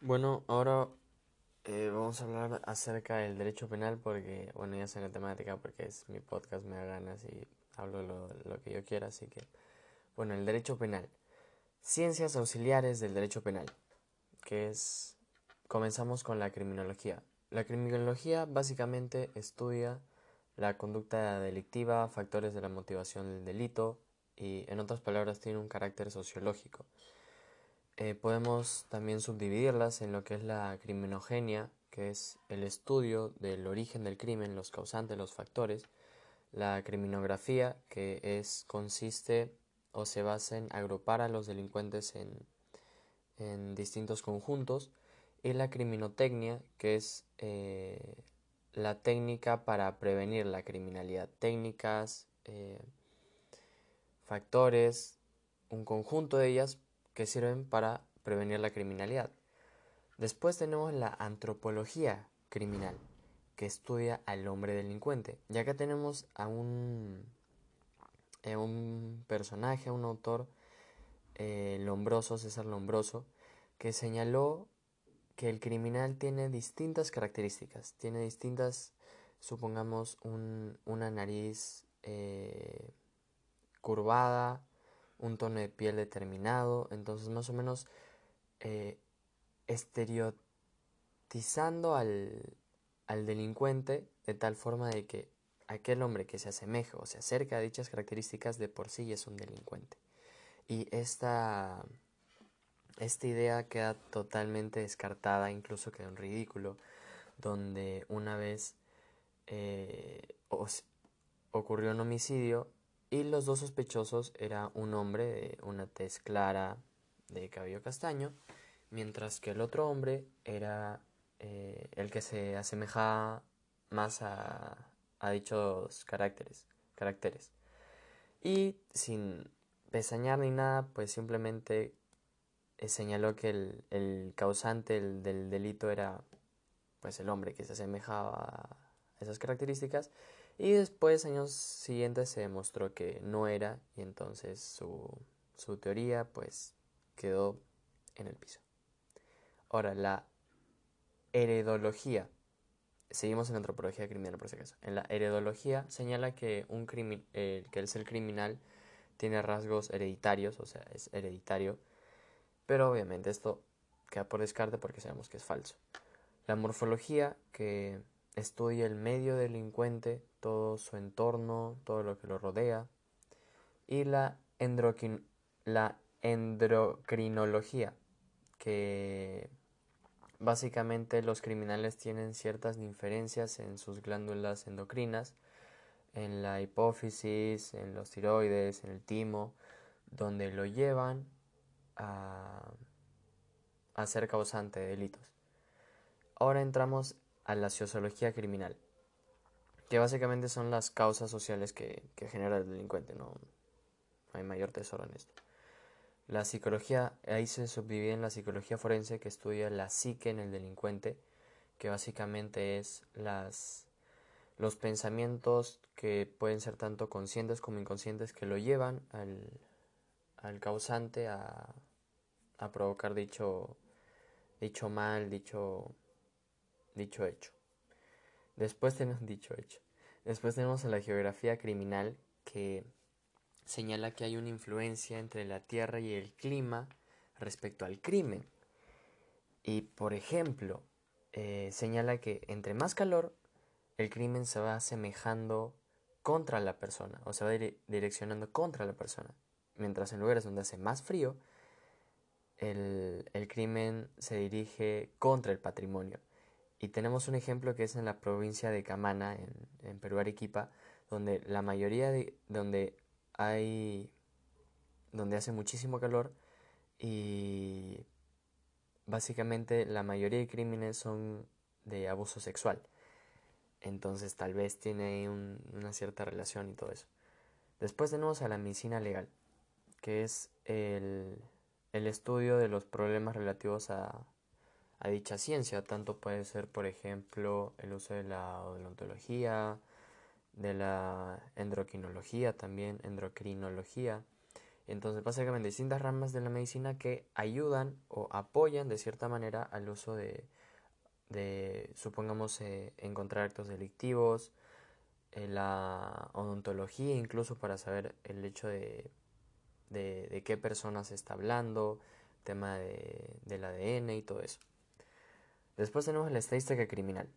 Bueno, ahora eh, vamos a hablar acerca del derecho penal porque, bueno, ya sé la temática porque es mi podcast, me da ganas y hablo lo, lo que yo quiera, así que, bueno, el derecho penal. Ciencias auxiliares del derecho penal, que es, comenzamos con la criminología. La criminología básicamente estudia la conducta delictiva, factores de la motivación del delito y, en otras palabras, tiene un carácter sociológico. Eh, podemos también subdividirlas en lo que es la criminogenia, que es el estudio del origen del crimen, los causantes, los factores, la criminografía, que es consiste o se basa en agrupar a los delincuentes en, distintos conjuntos, y la criminotecnia, que es eh, la técnica para prevenir la criminalidad, técnicas, eh, factores, un conjunto de ellas que sirven para prevenir la criminalidad. Después tenemos la antropología criminal, que estudia al hombre delincuente. Y acá tenemos a un, a un personaje, un autor, eh, Lombroso, César Lombroso, que señaló que el criminal tiene distintas características, tiene distintas, supongamos, un, una nariz eh, curvada, un tono de piel determinado, entonces más o menos eh, estereotizando al, al delincuente de tal forma de que aquel hombre que se asemeja o se acerca a dichas características de por sí es un delincuente. Y esta, esta idea queda totalmente descartada, incluso queda un ridículo, donde una vez eh, ocurrió un homicidio y los dos sospechosos era un hombre de una tez clara de cabello castaño, mientras que el otro hombre era eh, el que se asemejaba más a, dichos caracteres, caracteres. Y sin pesañar ni nada, pues simplemente eh, señaló que el, causante del delito era pues el hombre que se asemejaba a esas características y después, años siguientes, se demostró que no era y entonces su, su teoría pues quedó en el piso. Ahora, la heredología. Seguimos en antropología criminal por si acaso. En la heredología señala que, un crimin eh, que el ser criminal tiene rasgos hereditarios, o sea, es hereditario. Pero obviamente esto queda por descarte porque sabemos que es falso. La morfología, que estudia el medio delincuente, todo su entorno, todo lo que lo rodea. Y la, la endocrinología, que básicamente los criminales tienen ciertas diferencias en sus glándulas endocrinas, en la hipófisis, en los tiroides, en el timo, donde lo llevan a, ser causante de delitos. Ahora entramos a la sociología criminal, que básicamente son las causas sociales que, genera el delincuente, no, hay mayor tesoro en esto. La psicología, ahí se subdivide en la psicología forense que estudia la psique en el delincuente, que básicamente es las, los pensamientos que pueden ser tanto conscientes como inconscientes que lo llevan al, al causante a, a provocar dicho, dicho mal, dicho dicho hecho. Después tenemos dicho hecho. Después tenemos la geografía criminal que señala que hay una influencia entre la tierra y el clima respecto al crimen. Y por ejemplo, eh, señala que entre más calor, el crimen se va asemejando contra la persona, o se va direccionando contra la persona. Mientras en lugares donde hace más frío, el crimen se dirige contra el patrimonio. Y tenemos un ejemplo que es en la provincia de Camana, en, en Perú Arequipa, donde la mayoría de donde hay donde hace muchísimo calor y básicamente la mayoría de crímenes son de abuso sexual. Entonces tal vez tiene una cierta relación y todo eso. Después tenemos a la medicina legal, que es el, el estudio de los problemas relativos a, a dicha ciencia. Tanto puede ser, por ejemplo, el uso de la odontología, de la endocrinología también, endocrinología, Entonces, básicamente, distintas ramas de la medicina que ayudan o apoyan de cierta manera al uso de, de supongamos, eh, encontrar actos delictivos, eh, la odontología, incluso para saber el hecho de, de, qué persona se está hablando, tema de, del ADN y todo eso. Después tenemos la estadística criminal.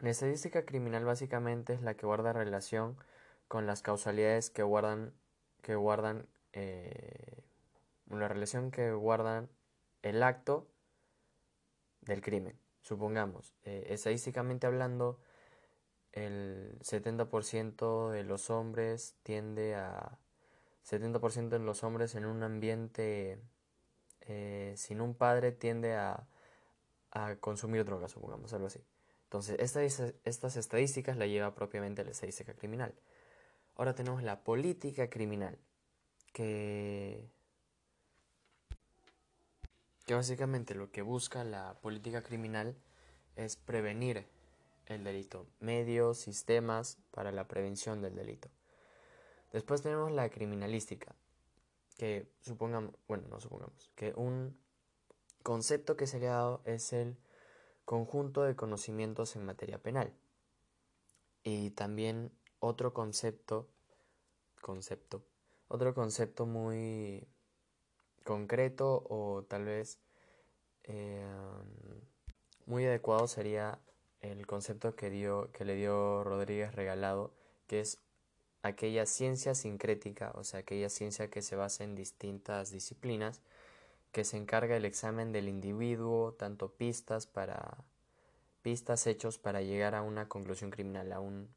La estadística criminal básicamente es la que guarda relación con las causalidades que guardan, que guardan eh, la relación que guardan el acto del crimen. Supongamos, eh, estadísticamente hablando, el 70% de los hombres tiende a 70% de los hombres en un ambiente eh, sin un padre tiende a, a consumir drogas, supongamos, algo así. Entonces, estas estadísticas la lleva propiamente la estadística criminal. Ahora tenemos la política criminal, que, que básicamente lo que busca la política criminal es prevenir el delito, medios, sistemas para la prevención del delito. Después tenemos la criminalística, que supongamos, bueno, no supongamos, que un concepto que se le ha dado es el conjunto de conocimientos en materia penal. Y también otro concepto, concepto, otro concepto muy concreto o tal vez eh, muy adecuado sería el concepto que, dio, que le dio Rodríguez Regalado, que es aquella ciencia sincrética, o sea, aquella ciencia que se basa en distintas disciplinas, que se encarga el examen del individuo, tanto pistas para pistas hechos para llegar a una conclusión criminal, a un,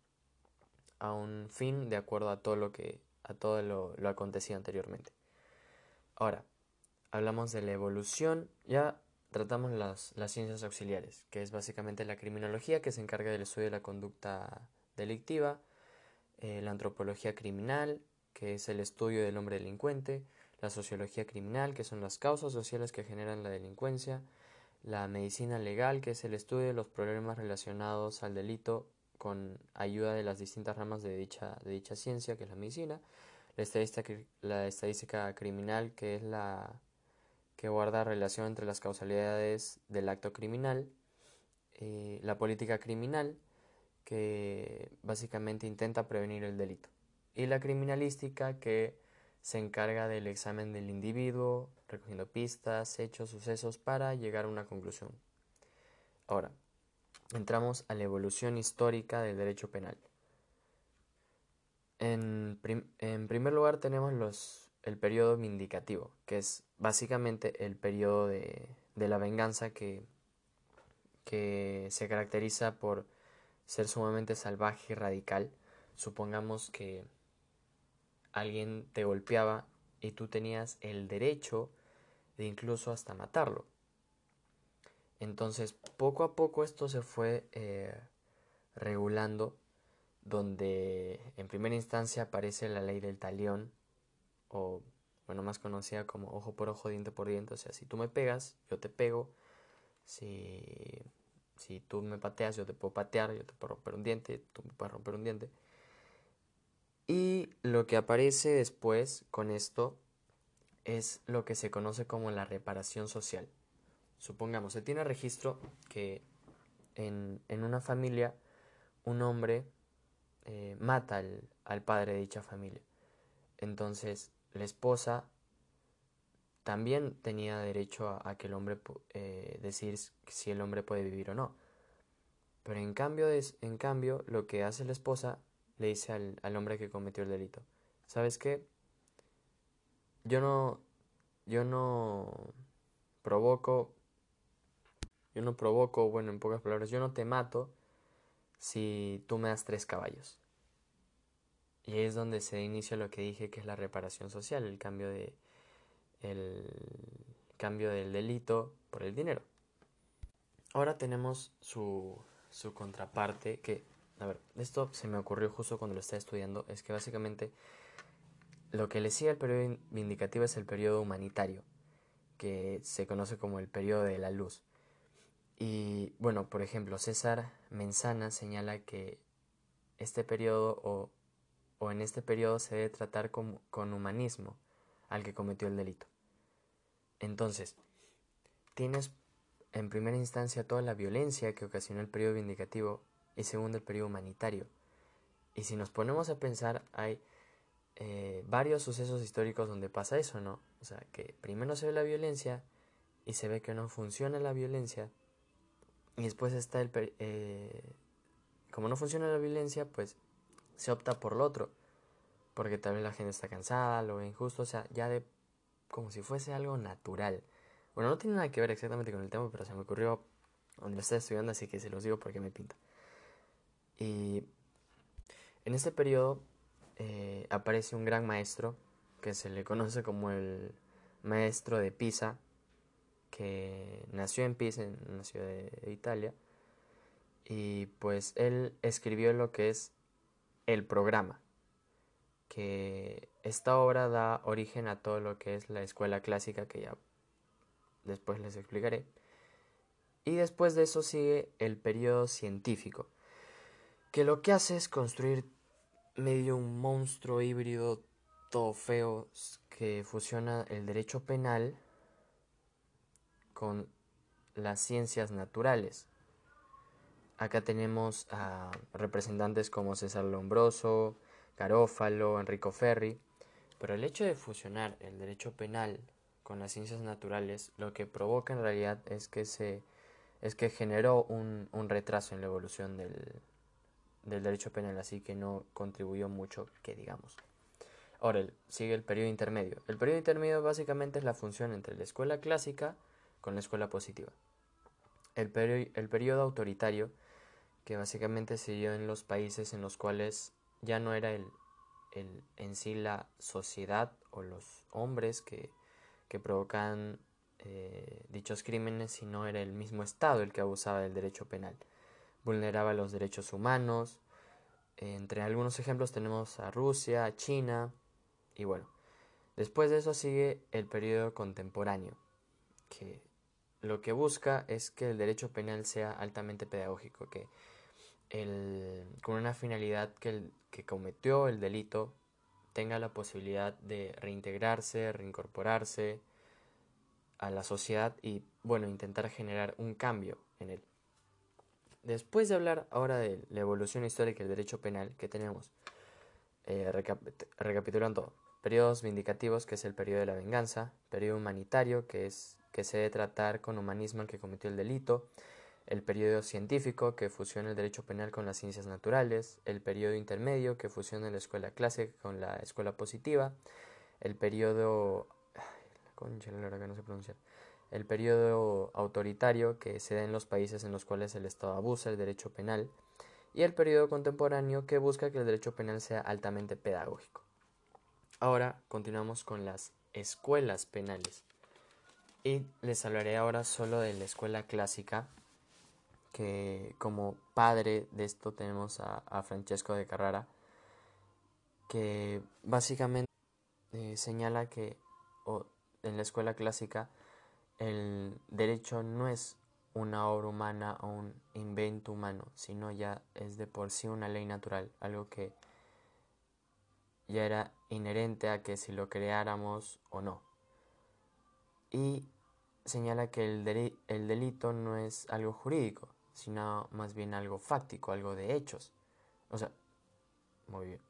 a un fin de acuerdo a todo lo que a todo lo, lo acontecido anteriormente. Ahora, hablamos de la evolución, ya tratamos las, las ciencias auxiliares, que es básicamente la criminología que se encarga del estudio de la conducta delictiva, eh, la antropología criminal, que es el estudio del hombre delincuente, la sociología criminal, que son las causas sociales que generan la delincuencia, la medicina legal, que es el estudio de los problemas relacionados al delito con ayuda de las distintas ramas de dicha, de dicha ciencia, que es la medicina, la estadística, criminal, que es la que guarda relación entre las causalidades del acto criminal, eh, la política criminal, que básicamente intenta prevenir el delito, y la criminalística, que se encarga del examen del individuo, recogiendo pistas, hechos, sucesos para llegar a una conclusión. Ahora, entramos a la evolución histórica del derecho penal. En, primer lugar tenemos los, el periodo vindicativo, que es básicamente el periodo de, de la venganza que, que se caracteriza por ser sumamente salvaje y radical. Supongamos que alguien te golpeaba y tú tenías el derecho de incluso hasta matarlo. Entonces, poco a poco esto se fue eh, regulando, donde en primera instancia aparece la ley del talión, o bueno, más conocida como ojo por ojo, diente por diente, o sea, si tú me pegas, yo te pego, si, si tú me pateas, yo te puedo patear, yo te puedo romper un diente, tú me puedes romper un diente. Y lo que aparece después con esto es lo que se conoce como la reparación social. Supongamos, se tiene registro que en, una familia un hombre eh, mata al, padre de dicha familia. Entonces, la esposa también tenía derecho a, que el hombre eh, decir si el hombre puede vivir o no. Pero en cambio, en cambio, lo que hace la esposa le dice al, al hombre que cometió el delito, ¿sabes qué? Yo no, yo no provoco, yo no provoco, bueno, en pocas palabras, yo no te mato si tú me das tres caballos. Y ahí es donde se inicia lo que dije que es la reparación social, el cambio de el cambio del delito por el dinero. Ahora tenemos su, su contraparte que a ver, esto se me ocurrió justo cuando lo estaba estudiando, es que básicamente lo que le sigue al periodo vindicativo es el periodo humanitario, que se conoce como el periodo de la luz. Y bueno, por ejemplo, César Menzana señala que este periodo o, o en este periodo se debe tratar con, con humanismo al que cometió el delito. Entonces, tienes en primera instancia toda la violencia que ocasionó el periodo vindicativo y segundo el periodo humanitario. Y si nos ponemos a pensar, hay eh, varios sucesos históricos donde pasa eso, ¿no? O sea, que primero se ve la violencia y se ve que no funciona la violencia y después está el... Eh, como no funciona la violencia, pues se opta por lo otro. Porque tal vez la gente está cansada, lo ve injusto, o sea, ya de como si fuese algo natural. Bueno, no tiene nada que ver exactamente con el tema, pero se me ocurrió donde lo estaba estudiando, así que se los digo porque me pinta. Y en este periodo eh, aparece un gran maestro que se le conoce como el maestro de Pisa, que nació en Pisa, en una ciudad de Italia, y pues él escribió lo que es el programa, que esta obra da origen a todo lo que es la escuela clásica, que ya después les explicaré. Y después de eso sigue el periodo científico, que lo que hace es construir medio un monstruo híbrido todo feo que fusiona el derecho penal con las ciencias naturales. Acá tenemos a representantes como César Lombroso, Garófalo, Enrico Ferri, pero el hecho de fusionar el derecho penal con las ciencias naturales lo que provoca en realidad es que se es que generó un, un retraso en la evolución del, del derecho penal, así que no contribuyó mucho que digamos. Ahora sigue el periodo intermedio. El periodo intermedio básicamente es la función entre la escuela clásica con la escuela positiva. El, el periodo autoritario, que básicamente se dio en los países en los cuales ya no era el, el en sí la sociedad o los hombres que, que provocan eh, dichos crímenes, sino era el mismo Estado el que abusaba del derecho penal. Vulneraba los derechos humanos. entre algunos ejemplos tenemos a Rusia, a China y bueno. Después de eso sigue el periodo contemporáneo, que lo que busca es que el derecho penal sea altamente pedagógico, que el, con una finalidad que el que cometió el delito tenga la posibilidad de reintegrarse, reincorporarse a la sociedad y, bueno, intentar generar un cambio en él. Después de hablar ahora de la evolución histórica del derecho penal que tenemos, eh, recapitulando, periodos vindicativos, que es el periodo de la venganza, periodo humanitario, que es que se debe tratar con humanismo al que cometió el delito, el periodo científico que fusiona el derecho penal con las ciencias naturales, el periodo intermedio que fusiona la escuela clásica con la escuela positiva, el periodo el periodo autoritario que se da en los países en los cuales el Estado abusa el derecho penal y el periodo contemporáneo que busca que el derecho penal sea altamente pedagógico. Ahora continuamos con las escuelas penales. Y les hablaré ahora solo de la escuela clásica, que como padre de esto tenemos a, Francesco de Carrara, que básicamente eh, señala que en la escuela clásica el derecho no es una obra humana o un invento humano, sino ya es de por sí una ley natural, algo que ya era inherente a que si lo creáramos o no. Y señala que el, el delito no es algo jurídico, sino más bien algo fáctico, algo de hechos. O sea, muy bien.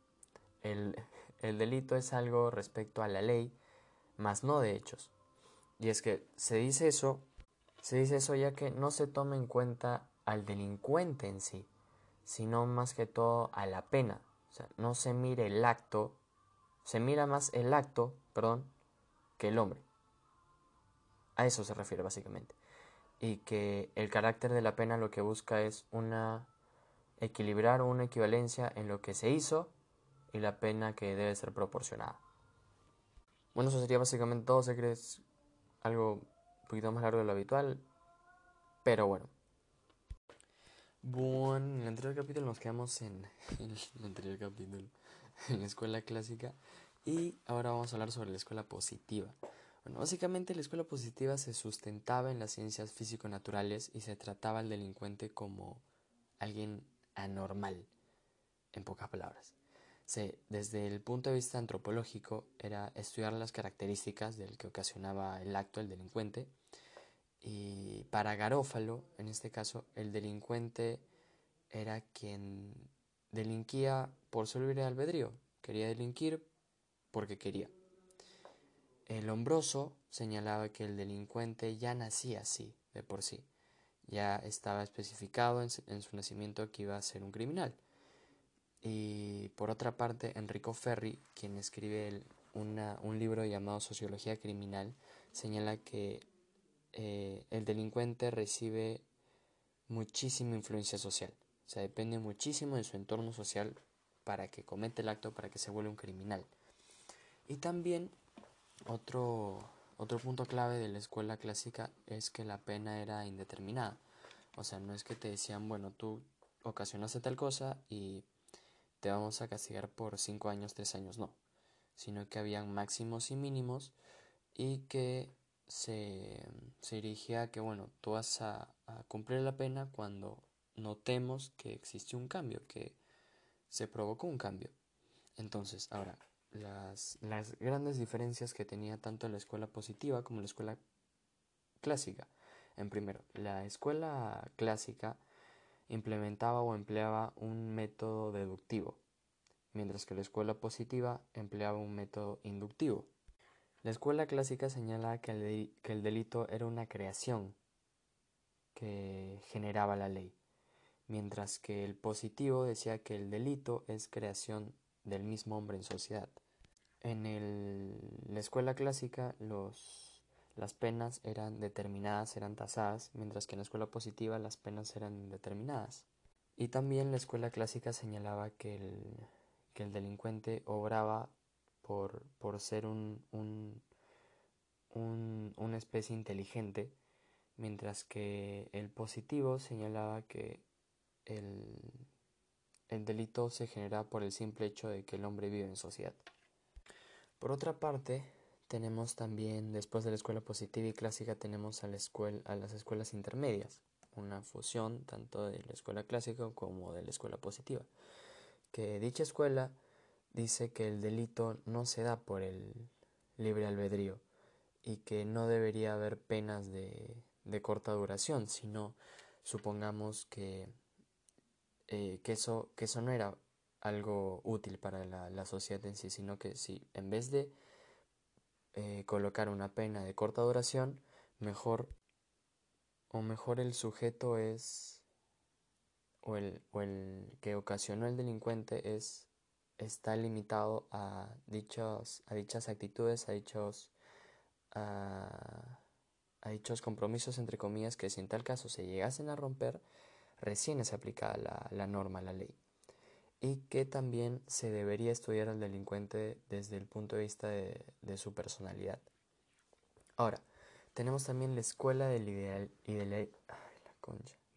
El, el delito es algo respecto a la ley, más no de hechos. Y es que se dice eso, se dice eso ya que no se toma en cuenta al delincuente en sí, sino más que todo a la pena. O sea, no se mire el acto, se mira más el acto, perdón, que el hombre. A eso se refiere básicamente. Y que el carácter de la pena lo que busca es una equilibrar o una equivalencia en lo que se hizo y la pena que debe ser proporcionada. Bueno, eso sería básicamente todo. Es algo un poquito más largo de lo habitual, pero bueno. Bueno, en el anterior capítulo nos quedamos en, en el anterior capítulo, en la escuela clásica, y ahora vamos a hablar sobre la escuela positiva. Bueno, básicamente la escuela positiva se sustentaba en las ciencias físico-naturales y se trataba al delincuente como alguien anormal, en pocas palabras. Se, desde el punto de vista antropológico era estudiar las características del que ocasionaba el acto, el delincuente, y para Garófalo, en este caso, el delincuente era quien delinquía por su libre albedrío, quería delinquir porque quería. El hombroso señalaba que el delincuente ya nacía así, de por sí, ya estaba especificado en, su nacimiento que iba a ser un criminal. Y por otra parte, Enrico Ferri, quien escribe un libro llamado Sociología Criminal, señala que eh, el delincuente recibe muchísima influencia social. O sea, depende muchísimo de su entorno social para que cometa el acto, para que se vuelva un criminal. Y también otro, otro punto clave de la escuela clásica es que la pena era indeterminada. O sea, no es que te decían, bueno, tú ocasionaste tal cosa y te vamos a castigar por 5 años, 3 años, no. Sino que habían máximos y mínimos y que se, dirigía a que, bueno, tú vas a, a cumplir la pena cuando notemos que existe un cambio, que se provocó un cambio. Entonces, ahora, las, las grandes diferencias que tenía tanto la escuela positiva como la escuela clásica. En primero, la escuela clásica implementaba o empleaba un método deductivo, mientras que la escuela positiva empleaba un método inductivo. La escuela clásica señala que el, delito era una creación que generaba la ley, mientras que el positivo decía que el delito es creación del mismo hombre en sociedad. En la escuela clásica los, las penas eran determinadas, eran tasadas, mientras que en la escuela positiva las penas eran indeterminadas. Y también la escuela clásica señalaba que el, que el delincuente obraba por, por ser un, un, una especie inteligente, mientras que el positivo señalaba que el, el delito se genera por el simple hecho de que el hombre vive en sociedad. Por otra parte, tenemos también, después de la escuela positiva y clásica, tenemos a, la escuela, a las escuelas intermedias, una fusión tanto de la escuela clásica como de la escuela positiva, que dicha escuela dice que el delito no se da por el libre albedrío y que no debería haber penas de, de corta duración, sino supongamos que, eh, que, eso, que eso no era algo útil para la, sociedad en sí, sino que si en vez de eh, colocar una pena de corta duración, mejor o mejor el sujeto es o el, o el que ocasionó el delincuente es está limitado a dichos a dichas actitudes a dichos a, dichos compromisos entre comillas que si en tal caso se llegasen a romper recién es aplicada la, la norma la ley y que también se debería estudiar al delincuente desde el punto de vista de, su personalidad. Ahora, tenemos también la escuela del, ideal,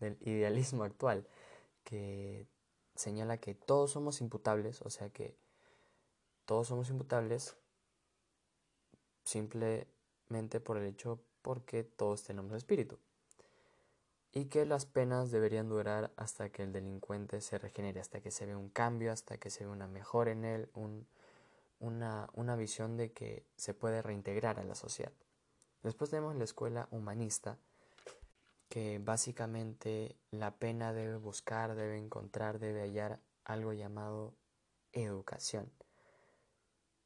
del idealismo actual, que señala que todos somos imputables, o sea que todos somos imputables simplemente por el hecho porque todos tenemos espíritu y que las penas deberían durar hasta que el delincuente se regenere, hasta que se vea un cambio, hasta que se vea una mejora en él, una, una visión de que se puede reintegrar a la sociedad. Después tenemos la escuela humanista, que básicamente la pena debe buscar, debe encontrar, debe hallar algo llamado educación.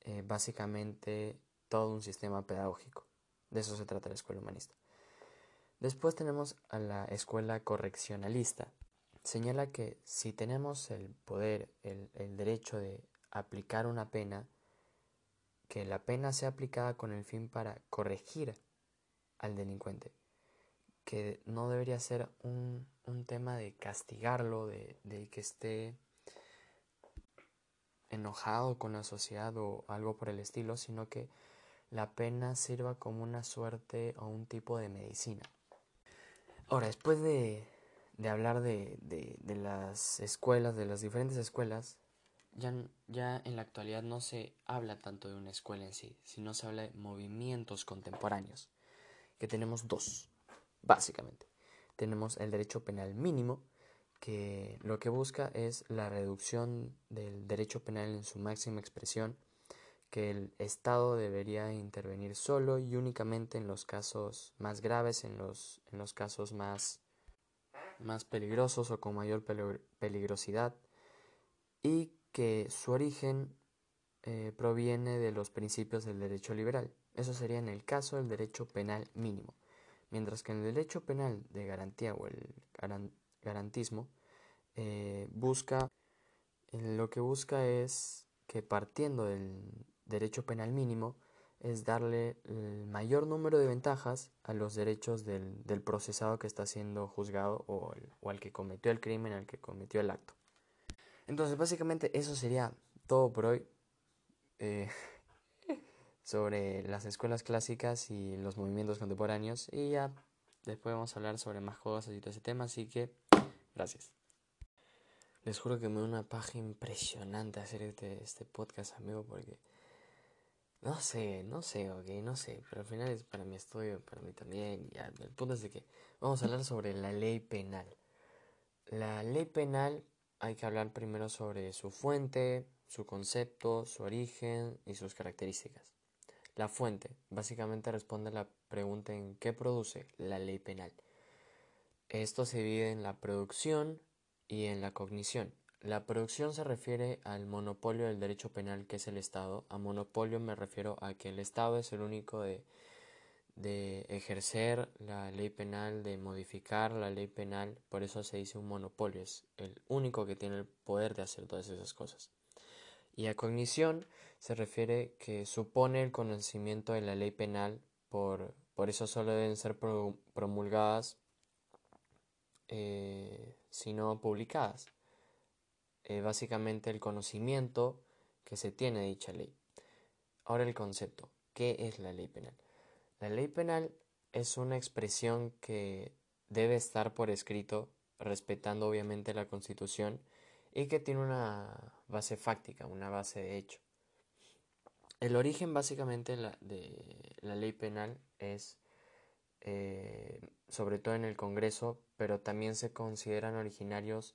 Eh, básicamente todo un sistema pedagógico. De eso se trata la escuela humanista. Después tenemos a la escuela correccionalista. Señala que si tenemos el poder, el, derecho de aplicar una pena, que la pena sea aplicada con el fin para corregir al delincuente, que no debería ser un, tema de castigarlo, de, de, que esté enojado con la sociedad o algo por el estilo, sino que la pena sirva como una suerte o un tipo de medicina. Ahora, después de, hablar de, las escuelas, de las diferentes escuelas, ya, ya en la actualidad no se habla tanto de una escuela en sí, sino se habla de movimientos contemporáneos, que tenemos dos, básicamente. Tenemos el derecho penal mínimo, que lo que busca es la reducción del derecho penal en su máxima expresión, que el Estado debería intervenir solo y únicamente en los casos más graves, en los, en los casos más, más peligrosos o con mayor peligrosidad, y que su origen eh, proviene de los principios del derecho liberal. Eso sería en el caso del derecho penal mínimo. Mientras que en el derecho penal de garantía o el garantismo eh, busca, lo que busca es que partiendo del derecho penal mínimo es darle el mayor número de ventajas a los derechos del, procesado que está siendo juzgado o, o, al que cometió el crimen, al que cometió el acto. Entonces, básicamente eso sería todo por hoy eh, sobre las escuelas clásicas y los movimientos contemporáneos. Y ya después vamos a hablar sobre más cosas y todo ese tema. Así que, gracias. Les juro que me da una paja impresionante hacer este, este podcast, amigo, porque no sé, no sé, ok, no sé, pero al final es para mi estudio, para mí también. Ya, el punto es de que vamos a hablar sobre la ley penal. La ley penal hay que hablar primero sobre su fuente, su concepto, su origen y sus características. La fuente básicamente responde a la pregunta en qué produce la ley penal. Esto se divide en la producción, y en la cognición. La producción se refiere al monopolio del derecho penal que es el Estado. A monopolio me refiero a que el Estado es el único de, de ejercer la ley penal, de modificar la ley penal, por eso se dice un monopolio, es el único que tiene el poder de hacer todas esas cosas. Y a cognición se refiere que supone el conocimiento de la ley penal, por, por eso solo deben ser promulgadas eh, sino publicadas. Eh, básicamente el conocimiento que se tiene de dicha ley. Ahora el concepto. ¿Qué es la ley penal? La ley penal es una expresión que debe estar por escrito, respetando obviamente la Constitución, y que tiene una base fáctica, una base de hecho. El origen básicamente de la ley penal es eh, sobre todo en el Congreso, pero también se consideran originarios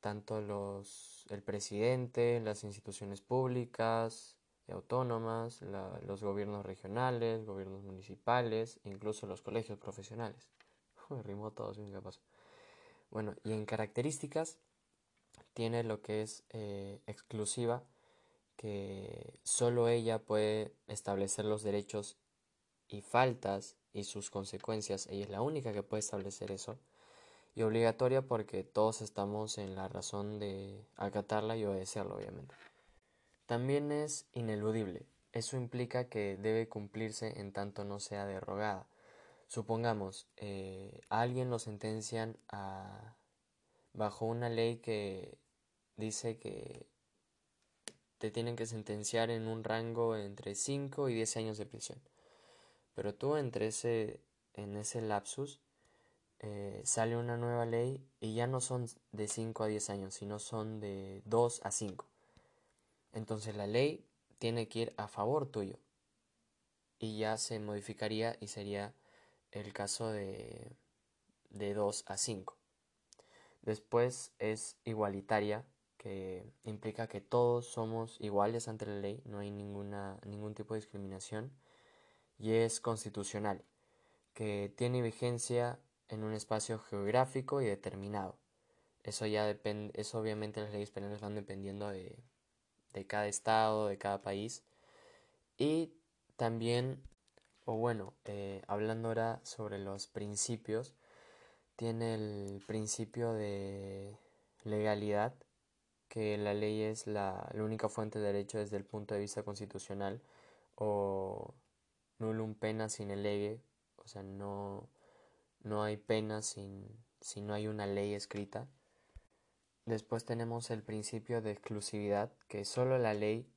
tanto los, el presidente, las instituciones públicas autónomas, los gobiernos regionales, gobiernos municipales, incluso los colegios profesionales. Rimó todo, sin capaz. Bueno, y en características tiene lo que es eh, exclusiva, que solo ella puede establecer los derechos y faltas y sus consecuencias. Ella es la única que puede establecer eso. Y obligatoria porque todos estamos en la razón de acatarla y obedecerla, obviamente. También es ineludible. Eso implica que debe cumplirse en tanto no sea derogada. Supongamos, eh, a alguien lo sentencian a, bajo una ley que dice que te tienen que sentenciar en un rango entre 5 y 10 años de prisión. Pero tú entre ese, en ese lapsus eh, sale una nueva ley y ya no son de 5 a 10 años, sino son de 2 a 5. Entonces la ley tiene que ir a favor tuyo y ya se modificaría y sería el caso de, de 2 a 5. Después es igualitaria, que implica que todos somos iguales ante la ley, no hay ninguna, ningún tipo de discriminación y es constitucional, que tiene vigencia en un espacio geográfico y determinado. Eso ya depende, eso obviamente las leyes penales van dependiendo de, de cada estado, de cada país. Y también, o bueno, eh, hablando ahora sobre los principios, tiene el principio de legalidad, que la ley es la, la única fuente de derecho desde el punto de vista constitucional o nullum pena sin lege, o sea, no, no hay pena sin, si no hay una ley escrita. Después tenemos el principio de exclusividad, que solo la ley,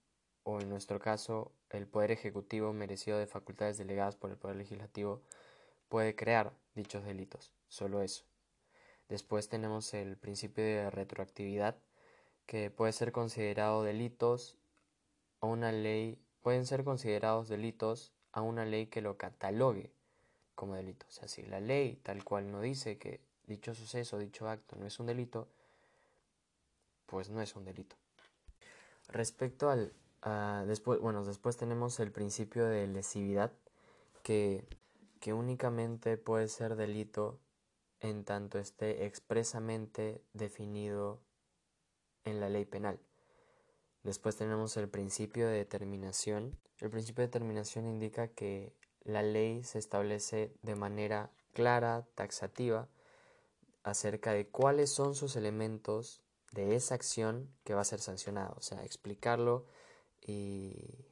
o en nuestro caso el Poder Ejecutivo merecido de facultades delegadas por el Poder Legislativo, puede crear dichos delitos, solo eso. Después tenemos el principio de retroactividad, que puede ser considerado delitos o una ley, pueden ser considerados delitos a una ley que lo catalogue como delito. O sea, si la ley tal cual no dice que dicho suceso, dicho acto no es un delito, pues no es un delito. Respecto al... después, bueno, después tenemos el principio de lesividad, que, que únicamente puede ser delito en tanto esté expresamente definido en la ley penal. Después tenemos el principio de determinación. El principio de determinación indica que la ley se establece de manera clara, taxativa, acerca de cuáles son sus elementos de esa acción que va a ser sancionada, o sea, explicarlo y,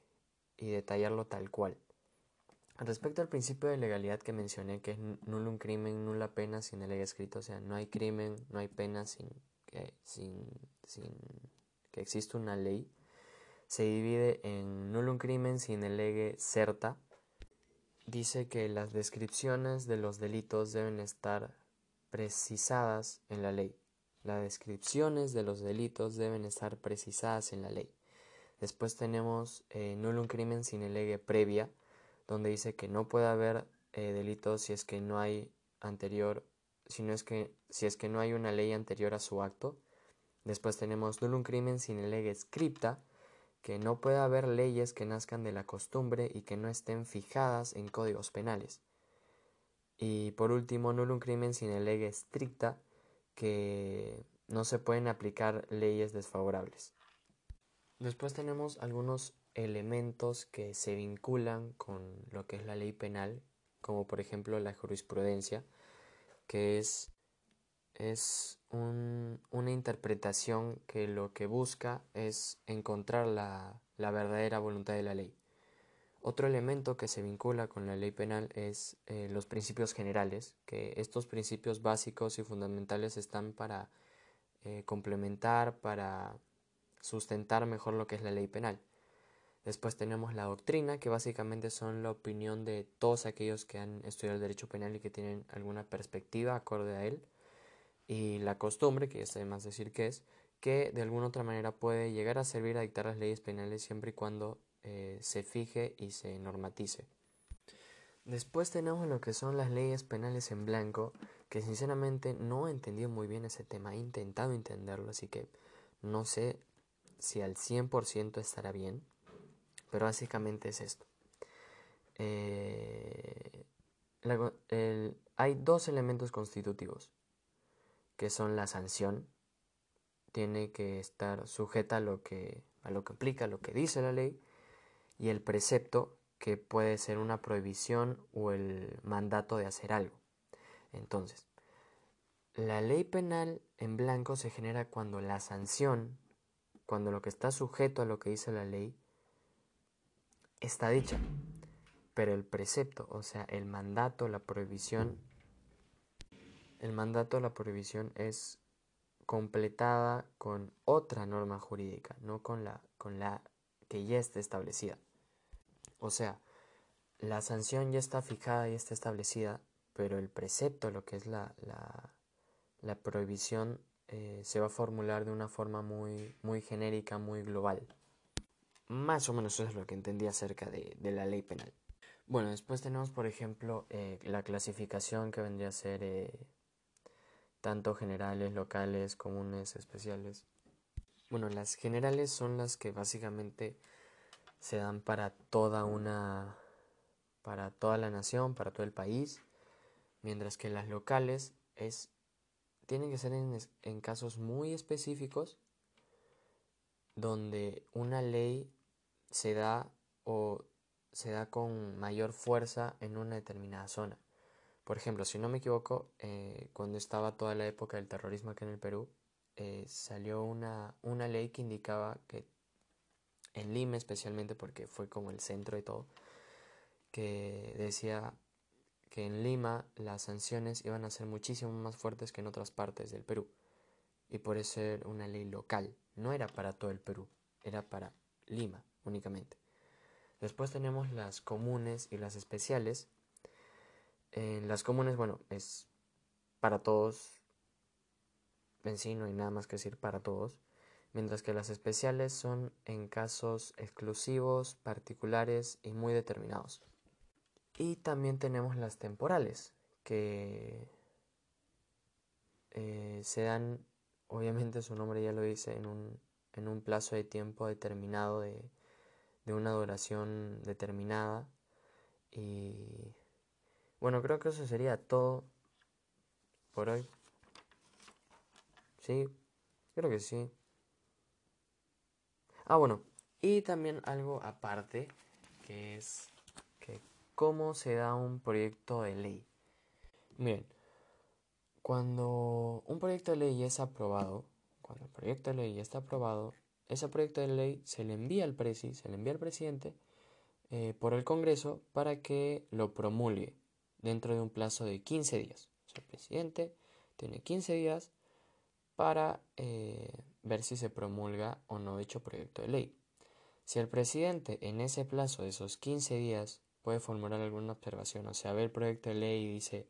y detallarlo tal cual. Respecto al principio de legalidad que mencioné, que es nulo un crimen, nula pena sin el ley escrito, o sea, no hay crimen, no hay pena sin que, sin, sin que exista una ley, se divide en nulo un crimen sin el lege certa. Dice que las descripciones de los delitos deben estar precisadas en la ley. Las descripciones de los delitos deben estar precisadas en la ley. Después tenemos eh, nulo un crimen sin el lege previa, donde dice que no puede haber eh, delitos si es que no hay anterior, si, no es que, si es que no hay una ley anterior a su acto. Después tenemos nulo un crimen sin el lege scripta, que no puede haber leyes que nazcan de la costumbre y que no estén fijadas en códigos penales. Y por último, nulo un crimen sin el lege estricta, que no se pueden aplicar leyes desfavorables. Después tenemos algunos elementos que se vinculan con lo que es la ley penal, como por ejemplo la jurisprudencia, que es, es una interpretación que lo que busca es encontrar la, la verdadera voluntad de la ley. Otro elemento que se vincula con la ley penal es eh, los principios generales, que estos principios básicos y fundamentales están para eh, complementar, para sustentar mejor lo que es la ley penal. Después tenemos la doctrina, que básicamente son la opinión de todos aquellos que han estudiado el derecho penal y que tienen alguna perspectiva acorde a él. Y la costumbre, que es además decir que es, que de alguna otra manera puede llegar a servir a dictar las leyes penales siempre y cuando eh, se fije y se normatice. Después tenemos lo que son las leyes penales en blanco, que sinceramente no he entendido muy bien ese tema, he intentado entenderlo, así que no sé si al 100% estará bien, pero básicamente es esto. Eh, hay dos elementos constitutivos, que son la sanción, tiene que estar sujeta a lo que, a lo que aplica, lo que dice la ley, y el precepto, que puede ser una prohibición o el mandato de hacer algo. Entonces, la ley penal en blanco se genera cuando la sanción, cuando lo que está sujeto a lo que dice la ley, está dicha. Pero el precepto, o sea, el mandato, la prohibición, el mandato, la prohibición es completada con otra norma jurídica, no con la, con la que ya está establecida. O sea, la sanción ya está fijada y está establecida, pero el precepto, lo que es la, la, prohibición, eh, se va a formular de una forma muy, muy genérica, muy global. Más o menos eso es lo que entendí acerca de, la ley penal. Bueno, después tenemos, por ejemplo, eh, la clasificación que vendría a ser eh, tanto generales, locales, comunes, especiales. Bueno, las generales son las que básicamente se dan para toda una para toda la nación, para todo el país, mientras que las locales es tienen que ser en, en casos muy específicos donde una ley se da o se da con mayor fuerza en una determinada zona. Por ejemplo, si no me equivoco, eh, cuando estaba toda la época del terrorismo aquí en el Perú, eh, salió una, una ley que indicaba que en Lima especialmente porque fue como el centro de todo, que decía que en Lima las sanciones iban a ser muchísimo más fuertes que en otras partes del Perú. Y por eso era una ley local, no era para todo el Perú, era para Lima únicamente. Después tenemos las comunes y las especiales. En las comunes, bueno, es para todos. En sí no hay nada más que decir para todos mientras que las especiales son en casos exclusivos, particulares y muy determinados. Y también tenemos las temporales, que, eh, se dan, obviamente su nombre ya lo dice, en un, en un plazo de tiempo determinado de, de una duración determinada. Y bueno, creo que eso sería todo por hoy. Sí, creo que sí. Ah, bueno, y también algo aparte, que es que cómo se da un proyecto de ley. Miren, cuando un proyecto de ley es aprobado, cuando el proyecto de ley está aprobado, ese proyecto de ley se le envía al presi, se le envía al presidente eh, por el Congreso para que lo promulgue dentro de un plazo de 15 días. El presidente tiene 15 días para eh, ver si se promulga o no dicho proyecto de ley. Si el presidente en ese plazo de esos 15 días puede formular alguna observación, o sea, ve el proyecto de ley y dice,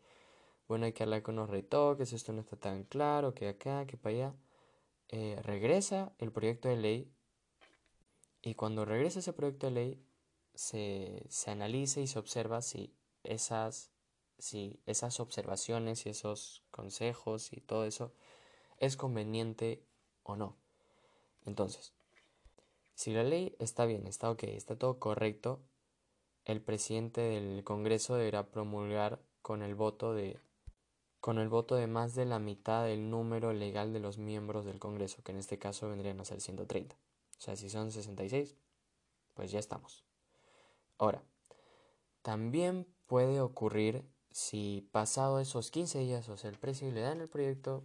bueno, hay que hablar con unos retoques, esto no está tan claro, que acá, que para allá, eh, regresa el proyecto de ley y cuando regresa ese proyecto de ley se, se analiza y se observa si esas, si esas observaciones y esos consejos y todo eso es conveniente o no. Entonces, si la ley está bien, está ok, está todo correcto, el presidente del Congreso deberá promulgar con el voto de con el voto de más de la mitad del número legal de los miembros del Congreso, que en este caso vendrían a ser 130. O sea, si son 66, pues ya estamos. Ahora, también puede ocurrir si pasado esos 15 días, o sea, el precio le dan el proyecto,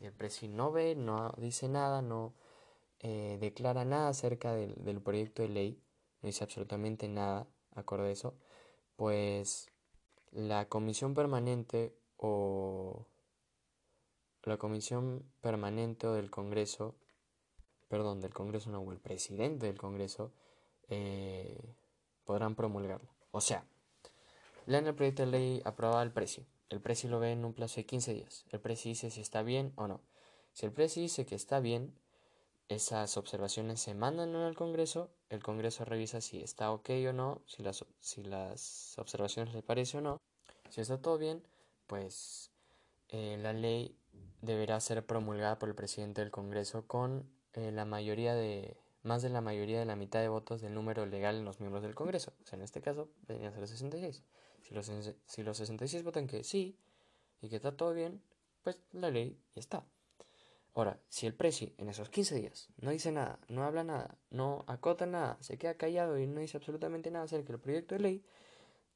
el precio no ve, no dice nada, no eh, declara nada acerca del, del proyecto de ley, no dice absolutamente nada acorde a eso, pues la comisión permanente o la comisión permanente o del Congreso, perdón, del Congreso no, o el presidente del Congreso, eh, podrán promulgarlo. O sea, lean el proyecto de ley aprobado al precio. El precio lo ve en un plazo de 15 días. El precio dice si está bien o no. Si el precio dice que está bien, esas observaciones se mandan al Congreso. El Congreso revisa si está ok o no, si las, si las observaciones le parece o no. Si está todo bien, pues eh, la ley deberá ser promulgada por el presidente del Congreso con eh, la mayoría de más de la mayoría de la mitad de votos del número legal en los miembros del Congreso. O sea, en este caso, deberían ser los 66. Si los, si los 66 votan que sí y que está todo bien, pues la ley ya está. Ahora, si el presi en esos 15 días no dice nada, no habla nada, no acota nada, se queda callado y no dice absolutamente nada acerca del proyecto de ley,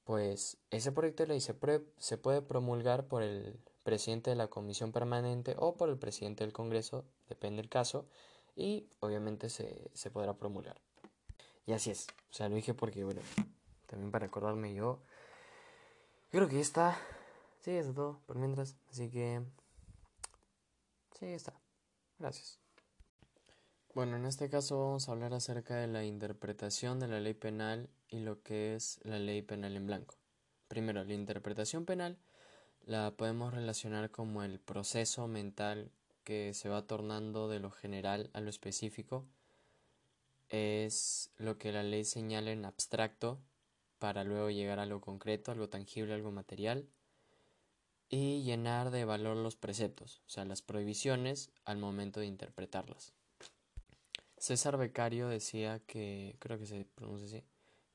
pues ese proyecto de ley se, puede promulgar por el presidente de la comisión permanente o por el presidente del Congreso, depende del caso, y obviamente se, se podrá promulgar. Y así es, o sea, lo dije porque, bueno, también para acordarme yo, creo que está, sí, está todo por mientras, así que, sí, está, gracias. Bueno, en este caso vamos a hablar acerca de la interpretación de la ley penal y lo que es la ley penal en blanco. Primero, la interpretación penal la podemos relacionar como el proceso mental que se va tornando de lo general a lo específico. Es lo que la ley señala en abstracto para luego llegar a lo concreto, algo tangible, algo material y llenar de valor los preceptos, o sea, las prohibiciones al momento de interpretarlas. César Becario decía que, creo que se pronuncia así,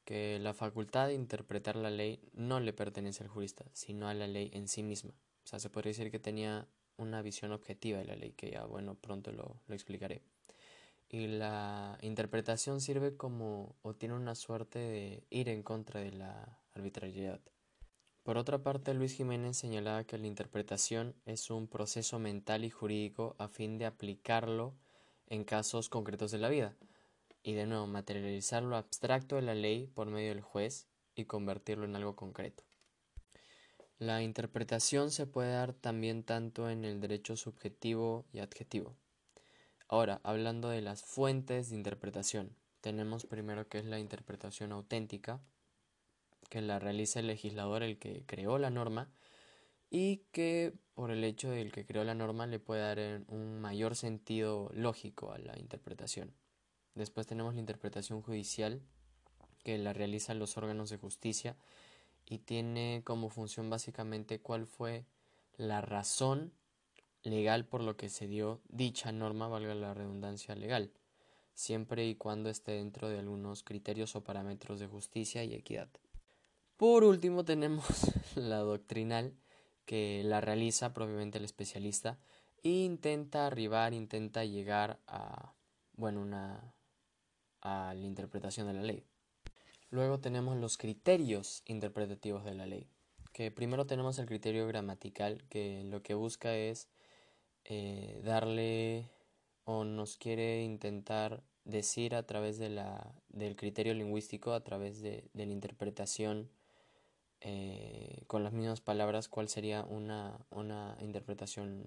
que la facultad de interpretar la ley no le pertenece al jurista, sino a la ley en sí misma. O sea, se podría decir que tenía una visión objetiva de la ley, que ya, bueno, pronto lo, lo explicaré. Y la interpretación sirve como, o tiene una suerte de ir en contra de la arbitrariedad. Por otra parte, Luis Jiménez señalaba que la interpretación es un proceso mental y jurídico a fin de aplicarlo en casos concretos de la vida, y de nuevo materializar lo abstracto de la ley por medio del juez y convertirlo en algo concreto. La interpretación se puede dar también tanto en el derecho subjetivo y adjetivo. Ahora, hablando de las fuentes de interpretación, tenemos primero que es la interpretación auténtica, que la realiza el legislador, el que creó la norma, y que por el hecho de que creó la norma le puede dar un mayor sentido lógico a la interpretación. Después tenemos la interpretación judicial que la realizan los órganos de justicia y tiene como función básicamente cuál fue la razón legal por lo que se dio dicha norma, valga la redundancia legal, siempre y cuando esté dentro de algunos criterios o parámetros de justicia y equidad. Por último tenemos la doctrinal, que la realiza propiamente el especialista e intenta arribar, intenta llegar a, bueno, una, a la interpretación de la ley. Luego tenemos los criterios interpretativos de la ley, que primero tenemos el criterio gramatical, que lo que busca es eh, darle o nos quiere intentar decir a través de la, del criterio lingüístico, a través de, la interpretación eh, con las mismas palabras, cuál sería una, una interpretación,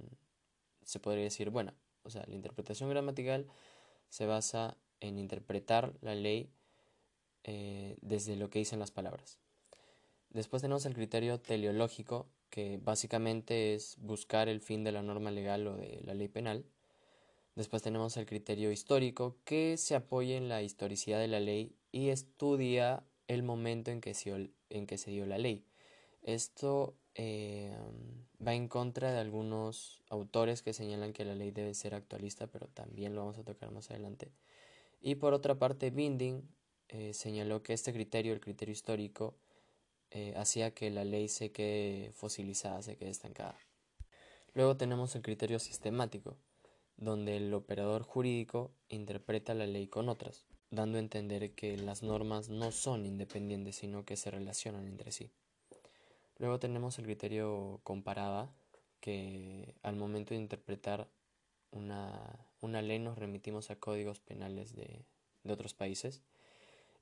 se podría decir, buena. O sea, la interpretación gramatical se basa en interpretar la ley eh, desde lo que dicen las palabras. Después tenemos el criterio teleológico, que básicamente es buscar el fin de la norma legal o de la ley penal. Después tenemos el criterio histórico, que se apoya en la historicidad de la ley y estudia el momento en que se, dio la ley. Esto eh, va en contra de algunos autores que señalan que la ley debe ser actualista, pero también lo vamos a tocar más adelante. Y por otra parte, Binding eh, señaló que este criterio, el criterio histórico, eh, hacía que la ley se quede fosilizada, se quede estancada. Luego tenemos el criterio sistemático, donde el operador jurídico interpreta la ley con otras dando a entender que las normas no son independientes, sino que se relacionan entre sí. Luego tenemos el criterio comparada, que al momento de interpretar una, una ley nos remitimos a códigos penales de, de otros países.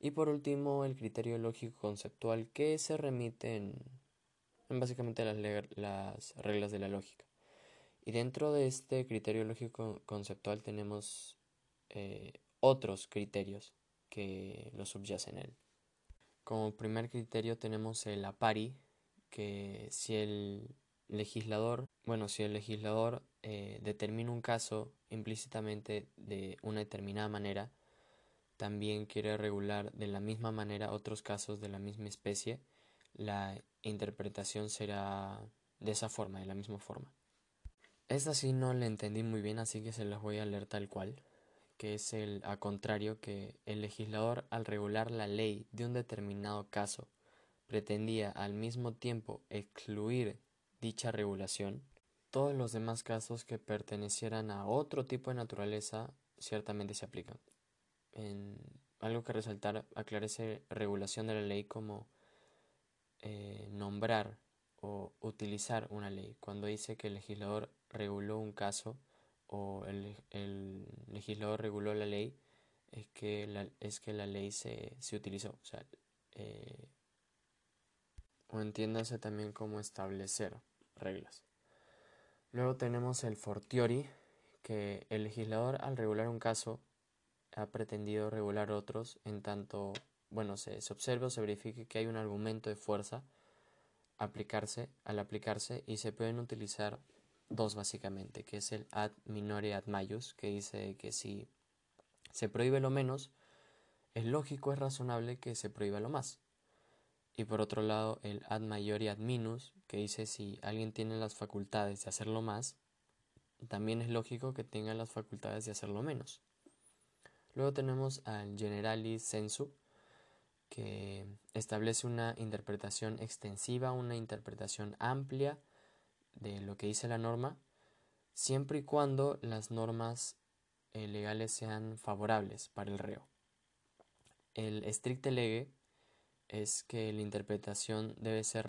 Y por último, el criterio lógico conceptual, que se remite en, en básicamente las, las reglas de la lógica. Y dentro de este criterio lógico conceptual tenemos eh, otros criterios que lo subyacen él. Como primer criterio tenemos el apari, que si el legislador, bueno, si el legislador eh, determina un caso implícitamente de una determinada manera, también quiere regular de la misma manera otros casos de la misma especie, la interpretación será de esa forma, de la misma forma. Esta sí no la entendí muy bien, así que se las voy a leer tal cual que es el a contrario que el legislador al regular la ley de un determinado caso pretendía al mismo tiempo excluir dicha regulación, todos los demás casos que pertenecieran a otro tipo de naturaleza ciertamente se aplican. Algo que resaltar, aclarece regulación de la ley como eh, nombrar o utilizar una ley. Cuando dice que el legislador reguló un caso, o el, el legislador reguló la ley es que la, es que la ley se, se utilizó. O eh, o entiéndase también como establecer reglas. Luego tenemos el fortiori, que el legislador al regular un caso ha pretendido regular otros en tanto, bueno, se, se o se verifique que hay un argumento de fuerza aplicarse, al aplicarse y se pueden utilizar dos básicamente, que es el ad minore ad maius, que dice que si se prohíbe lo menos, es lógico, es razonable que se prohíba lo más. Y por otro lado, el ad maiore ad minus, que dice si alguien tiene las facultades de hacerlo más, también es lógico que tenga las facultades de hacerlo menos. Luego tenemos al generalis sensu, que establece una interpretación extensiva, una interpretación amplia, de lo que dice la norma, siempre y cuando las normas eh, legales sean favorables para el reo. El stricte lege es que la interpretación debe ser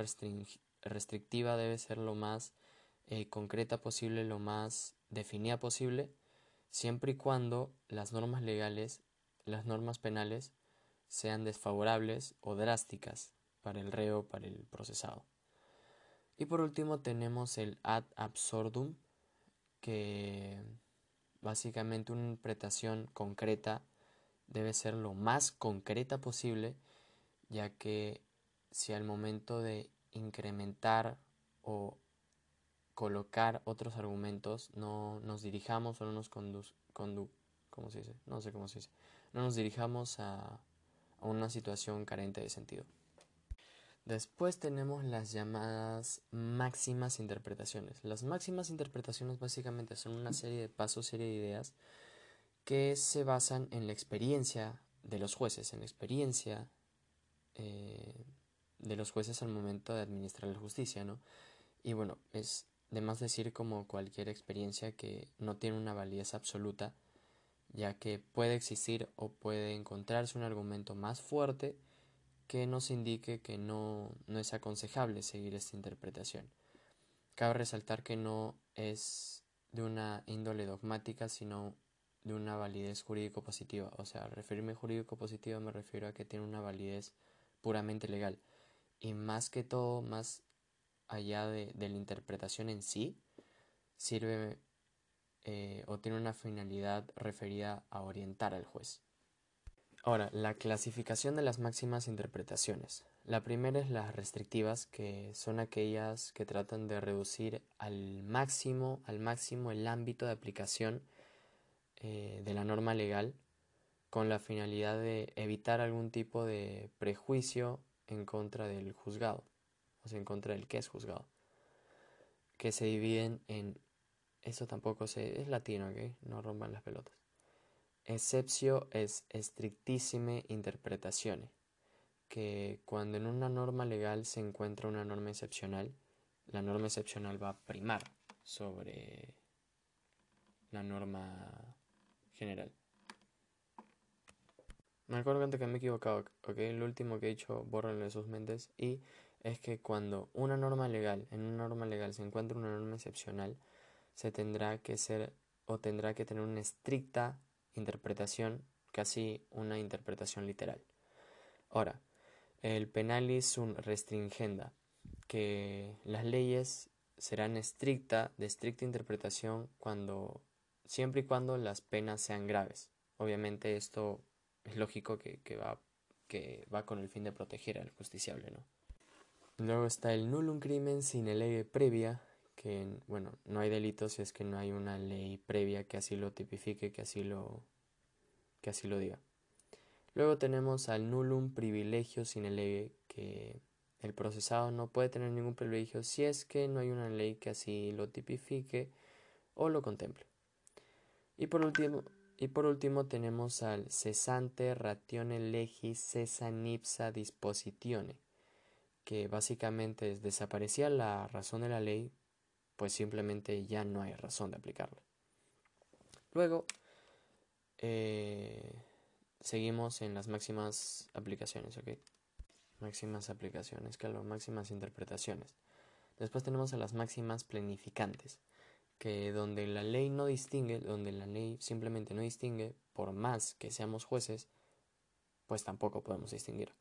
restrictiva, debe ser lo más eh, concreta posible, lo más definida posible, siempre y cuando las normas legales, las normas penales, sean desfavorables o drásticas para el reo, para el procesado. Y por último tenemos el ad absurdum, que básicamente una interpretación concreta debe ser lo más concreta posible, ya que si al momento de incrementar o colocar otros argumentos no nos dirijamos o no nos condu, ¿cómo se dice? No sé cómo se dice. No nos dirijamos a, a una situación carente de sentido. Después tenemos las llamadas máximas interpretaciones. Las máximas interpretaciones básicamente son una serie de pasos, serie de ideas que se basan en la experiencia de los jueces, en la experiencia eh, de los jueces al momento de administrar la justicia, ¿no? Y bueno, es de más decir como cualquier experiencia que no tiene una validez absoluta, ya que puede existir o puede encontrarse un argumento más fuerte que nos indique que no, no es aconsejable seguir esta interpretación. Cabe resaltar que no es de una índole dogmática, sino de una validez jurídico positiva. O sea, al referirme jurídico positiva me refiero a que tiene una validez puramente legal. Y más que todo, más allá de, la interpretación en sí, sirve eh, o tiene una finalidad referida a orientar al juez. Ahora, la clasificación de las máximas interpretaciones. La primera es las restrictivas, que son aquellas que tratan de reducir al máximo, al máximo el ámbito de aplicación eh, de la norma legal con la finalidad de evitar algún tipo de prejuicio en contra del juzgado, o sea, en contra del que es juzgado, que se dividen en, eso tampoco se, es latino, ¿ok? No rompan las pelotas. Excepcio es estrictissime interpretación que cuando en una norma legal se encuentra una norma excepcional, la norma excepcional va a primar sobre la norma general. Me acuerdo que me he equivocado, ok, el último que he dicho, bórrenlo de sus mentes, y es que cuando una norma legal, en una norma legal se encuentra una norma excepcional, se tendrá que ser o tendrá que tener una estricta interpretación, casi una interpretación literal. Ahora, el penalis un restringenda, que las leyes serán estricta, de estricta interpretación cuando siempre y cuando las penas sean graves. Obviamente esto es lógico que, va, que va con el fin de proteger al justiciable, ¿no? Luego está el nullum crimen sin ley previa, que, bueno, no hay delito si es que no hay una ley previa que así lo tipifique, que así lo, que así lo diga. Luego tenemos al nullum privilegio sin ley, que el procesado no puede tener ningún privilegio si es que no hay una ley que así lo tipifique o lo contemple. Y por último, y por último tenemos al cesante ratione legis cesa nipsa dispositione, que básicamente es desaparecía la razón de la ley, pues simplemente ya no hay razón de aplicarla. Luego, eh, seguimos en las máximas aplicaciones, ¿ok? Máximas aplicaciones, las máximas interpretaciones. Después tenemos a las máximas planificantes que donde la ley no distingue, donde la ley simplemente no distingue, por más que seamos jueces, pues tampoco podemos distinguir.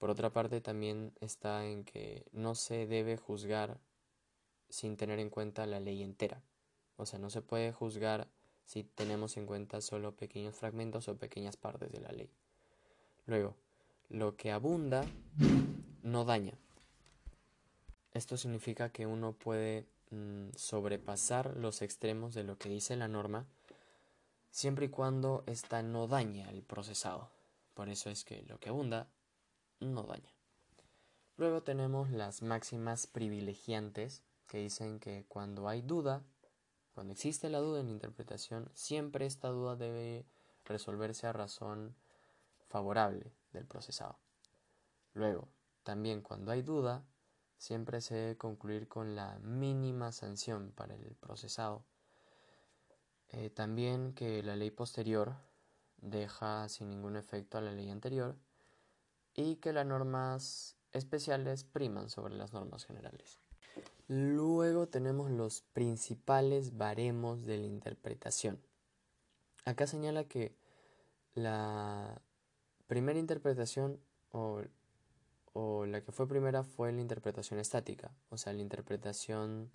Por otra parte, también está en que no se debe juzgar sin tener en cuenta la ley entera. O sea, no se puede juzgar si tenemos en cuenta solo pequeños fragmentos o pequeñas partes de la ley. Luego, lo que abunda no daña. Esto significa que uno puede Mm, sobrepasar los extremos de lo que dice la norma, siempre y cuando ésta no daña al procesado. Por eso es que lo que abunda no daña. Luego tenemos las máximas privilegiantes que dicen que cuando hay duda, cuando existe la duda en la interpretación, siempre esta duda debe resolverse a razón favorable del procesado. Luego, también cuando hay duda, siempre se debe concluir con la mínima sanción para el procesado. Eh, también que la ley posterior deja sin ningún efecto a la ley anterior y que las normas especiales priman sobre las normas generales. Luego tenemos los principales baremos de la interpretación. Acá señala que la primera interpretación o o la que fue primera fue la interpretación estática, o sea, la interpretación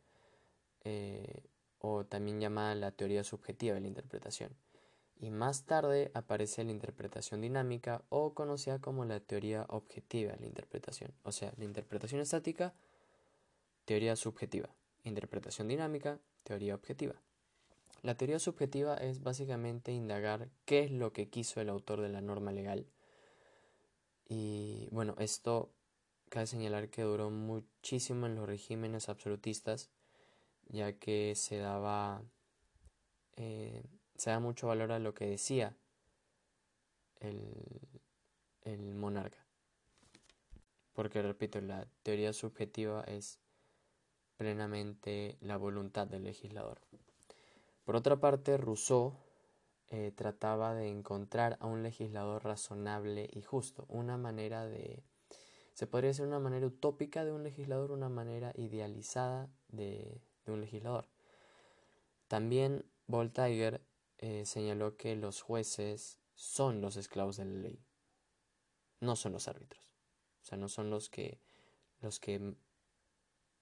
eh, o también llamada la teoría subjetiva de la interpretación. Y más tarde aparece la interpretación dinámica o conocida como la teoría objetiva la interpretación. O sea, la interpretación estática, teoría subjetiva. Interpretación dinámica, teoría objetiva. La teoría subjetiva es básicamente indagar qué es lo que quiso el autor de la norma legal y bueno, esto cabe señalar que duró muchísimo en los regímenes absolutistas, ya que se daba, eh, se da mucho valor a lo que decía el, monarca. Porque, repito, la teoría subjetiva es plenamente la voluntad del legislador. Por otra parte, Rousseau eh, trataba de encontrar a un legislador razonable y justo, una manera de... Se podría decir una manera utópica de un legislador, una manera idealizada de, un legislador. También Voltaire eh, señaló que los jueces son los esclavos de la ley, no son los árbitros. O sea, no son los que los que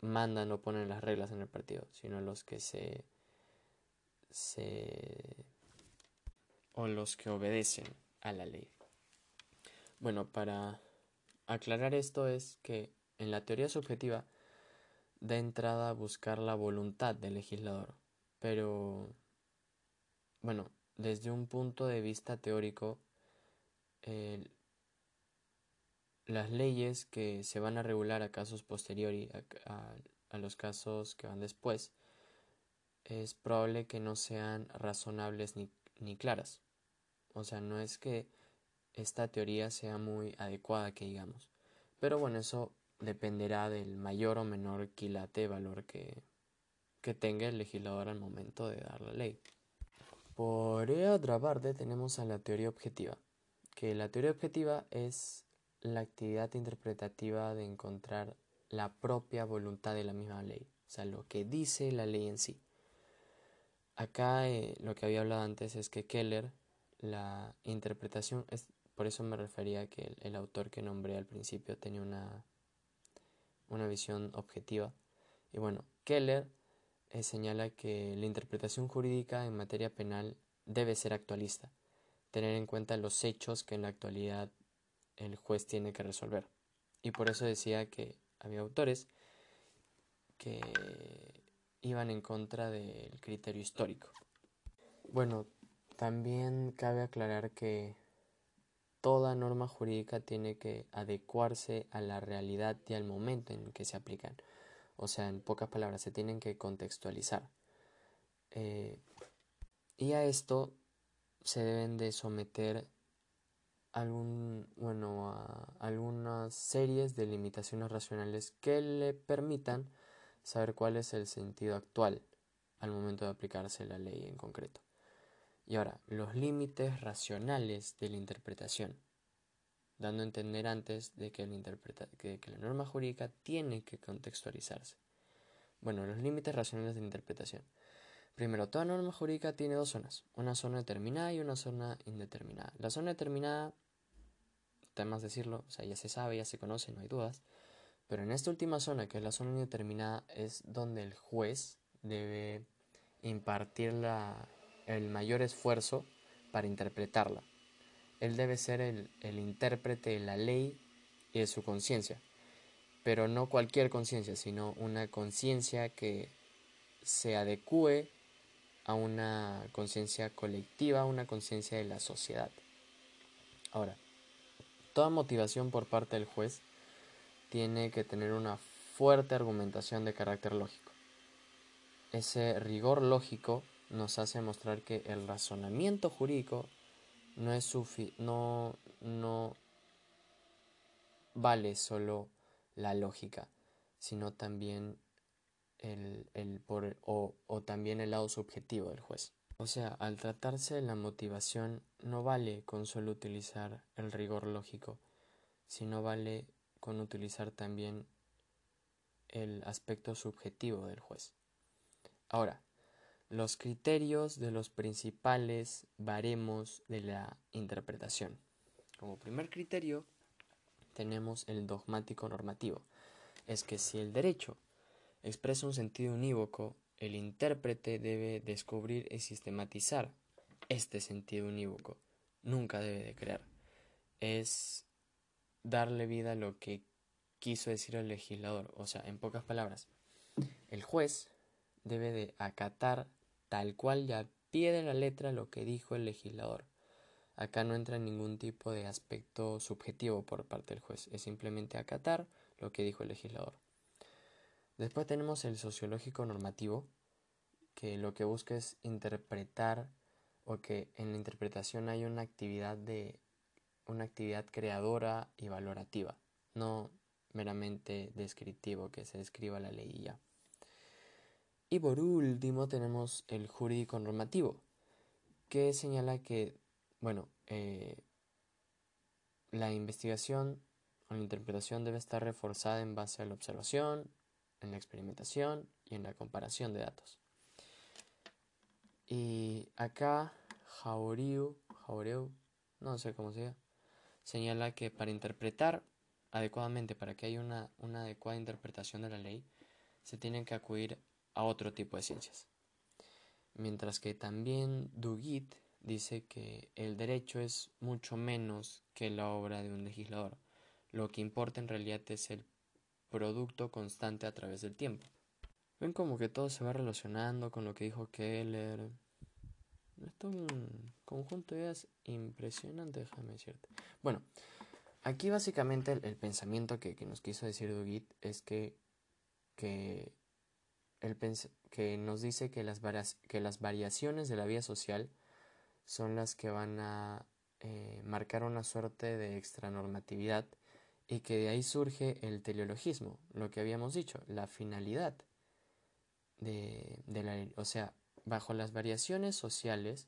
mandan o ponen las reglas en el partido, sino los que se se o los que obedecen a la ley. Bueno, para aclarar esto es que en la teoría subjetiva da entrada a buscar la voluntad del legislador, pero bueno, desde un punto de vista teórico, las leyes que se van a regular a casos posteriores a, los casos que van después, es probable que no sean razonables ni, ni claras. O sea, no es que esta teoría sea muy adecuada, que digamos. Pero bueno, eso dependerá del mayor o menor quilate valor que, que tenga el legislador al momento de dar la ley. Por otra parte, tenemos a la teoría objetiva, que la teoría objetiva es la actividad interpretativa de encontrar la propia voluntad de la misma ley, o sea, lo que dice la ley en sí. Acá eh, lo que había hablado antes es que Keller la interpretación, es, por eso me refería a que el, autor que nombré al principio tenía una, una visión objetiva. Y bueno, Keller señala que la interpretación jurídica en materia penal debe ser actualista, tener en cuenta los hechos que en la actualidad el juez tiene que resolver. Y por eso decía que había autores que iban en contra del criterio histórico. Bueno, también cabe aclarar que toda norma jurídica tiene que adecuarse a la realidad y al momento en que se aplican. O sea, en pocas palabras, se tienen que contextualizar. Eh, y a esto se deben de someter algún, bueno, a algunas series de limitaciones racionales que le permitan saber cuál es el sentido actual al momento de aplicarse la ley en concreto. Y ahora, los límites racionales de la interpretación, dando a entender antes de que, la norma jurídica tiene que contextualizarse. Bueno, los límites racionales de interpretación. Primero, toda norma jurídica tiene dos zonas, una zona determinada y una zona indeterminada. La zona determinada, temas decirlo, o sea, ya se sabe, ya se conoce, no hay dudas, pero en esta última zona, que es la zona indeterminada, es donde el juez debe impartir la, el mayor esfuerzo para interpretarla. Él debe ser el, intérprete de la ley y de su conciencia, pero no cualquier conciencia, sino una conciencia que se adecue a una conciencia colectiva, una conciencia de la sociedad. Ahora, toda motivación por parte del juez tiene que tener una fuerte argumentación de carácter lógico. Ese rigor lógico nos hace mostrar que el razonamiento jurídico no es sufi no, no vale solo la lógica, sino también el, el por, o, o también el lado subjetivo del juez. O sea, al tratarse de la motivación, no vale con solo utilizar el rigor lógico, sino vale con utilizar también el aspecto subjetivo del juez. Ahora, los criterios de los principales baremos de la interpretación. Como primer criterio tenemos el dogmático normativo. Es que si el derecho expresa un sentido unívoco, el intérprete debe descubrir y sistematizar este sentido unívoco. Nunca debe de creer. Es darle vida a lo que quiso decir el legislador. O sea, en pocas palabras, el juez debe de acatar tal cual ya pie de la letra lo que dijo el legislador. Acá no entra ningún tipo de aspecto subjetivo por parte del juez, es simplemente acatar lo que dijo el legislador. Después tenemos el sociológico normativo, que lo que busca es interpretar o que en la interpretación hay una actividad de una actividad creadora y valorativa, no meramente descriptivo que se describa la ley ya. Y por último tenemos el jurídico normativo, que señala que, bueno, eh, la investigación o la interpretación debe estar reforzada en base a la observación, en la experimentación y en la comparación de datos. Y acá Jauriu, Jaureu, no sé cómo se llama, señala que para interpretar adecuadamente, para que haya una, una adecuada interpretación de la ley, se tienen que acudir a otro tipo de ciencias. Mientras que también Duguit dice que el derecho es mucho menos que la obra de un legislador. Lo que importa en realidad es el producto constante a través del tiempo. Ven como que todo se va relacionando con lo que dijo Keller. Esto es un conjunto de ideas impresionante, déjame decirte. Bueno, aquí básicamente el, pensamiento que, nos quiso decir Dugit es que, que, que nos dice que las, que las variaciones de la vida social son las que van a eh, marcar una suerte de extranormatividad y que de ahí surge el teleologismo, lo que habíamos dicho, la finalidad de, la o sea, bajo las variaciones sociales,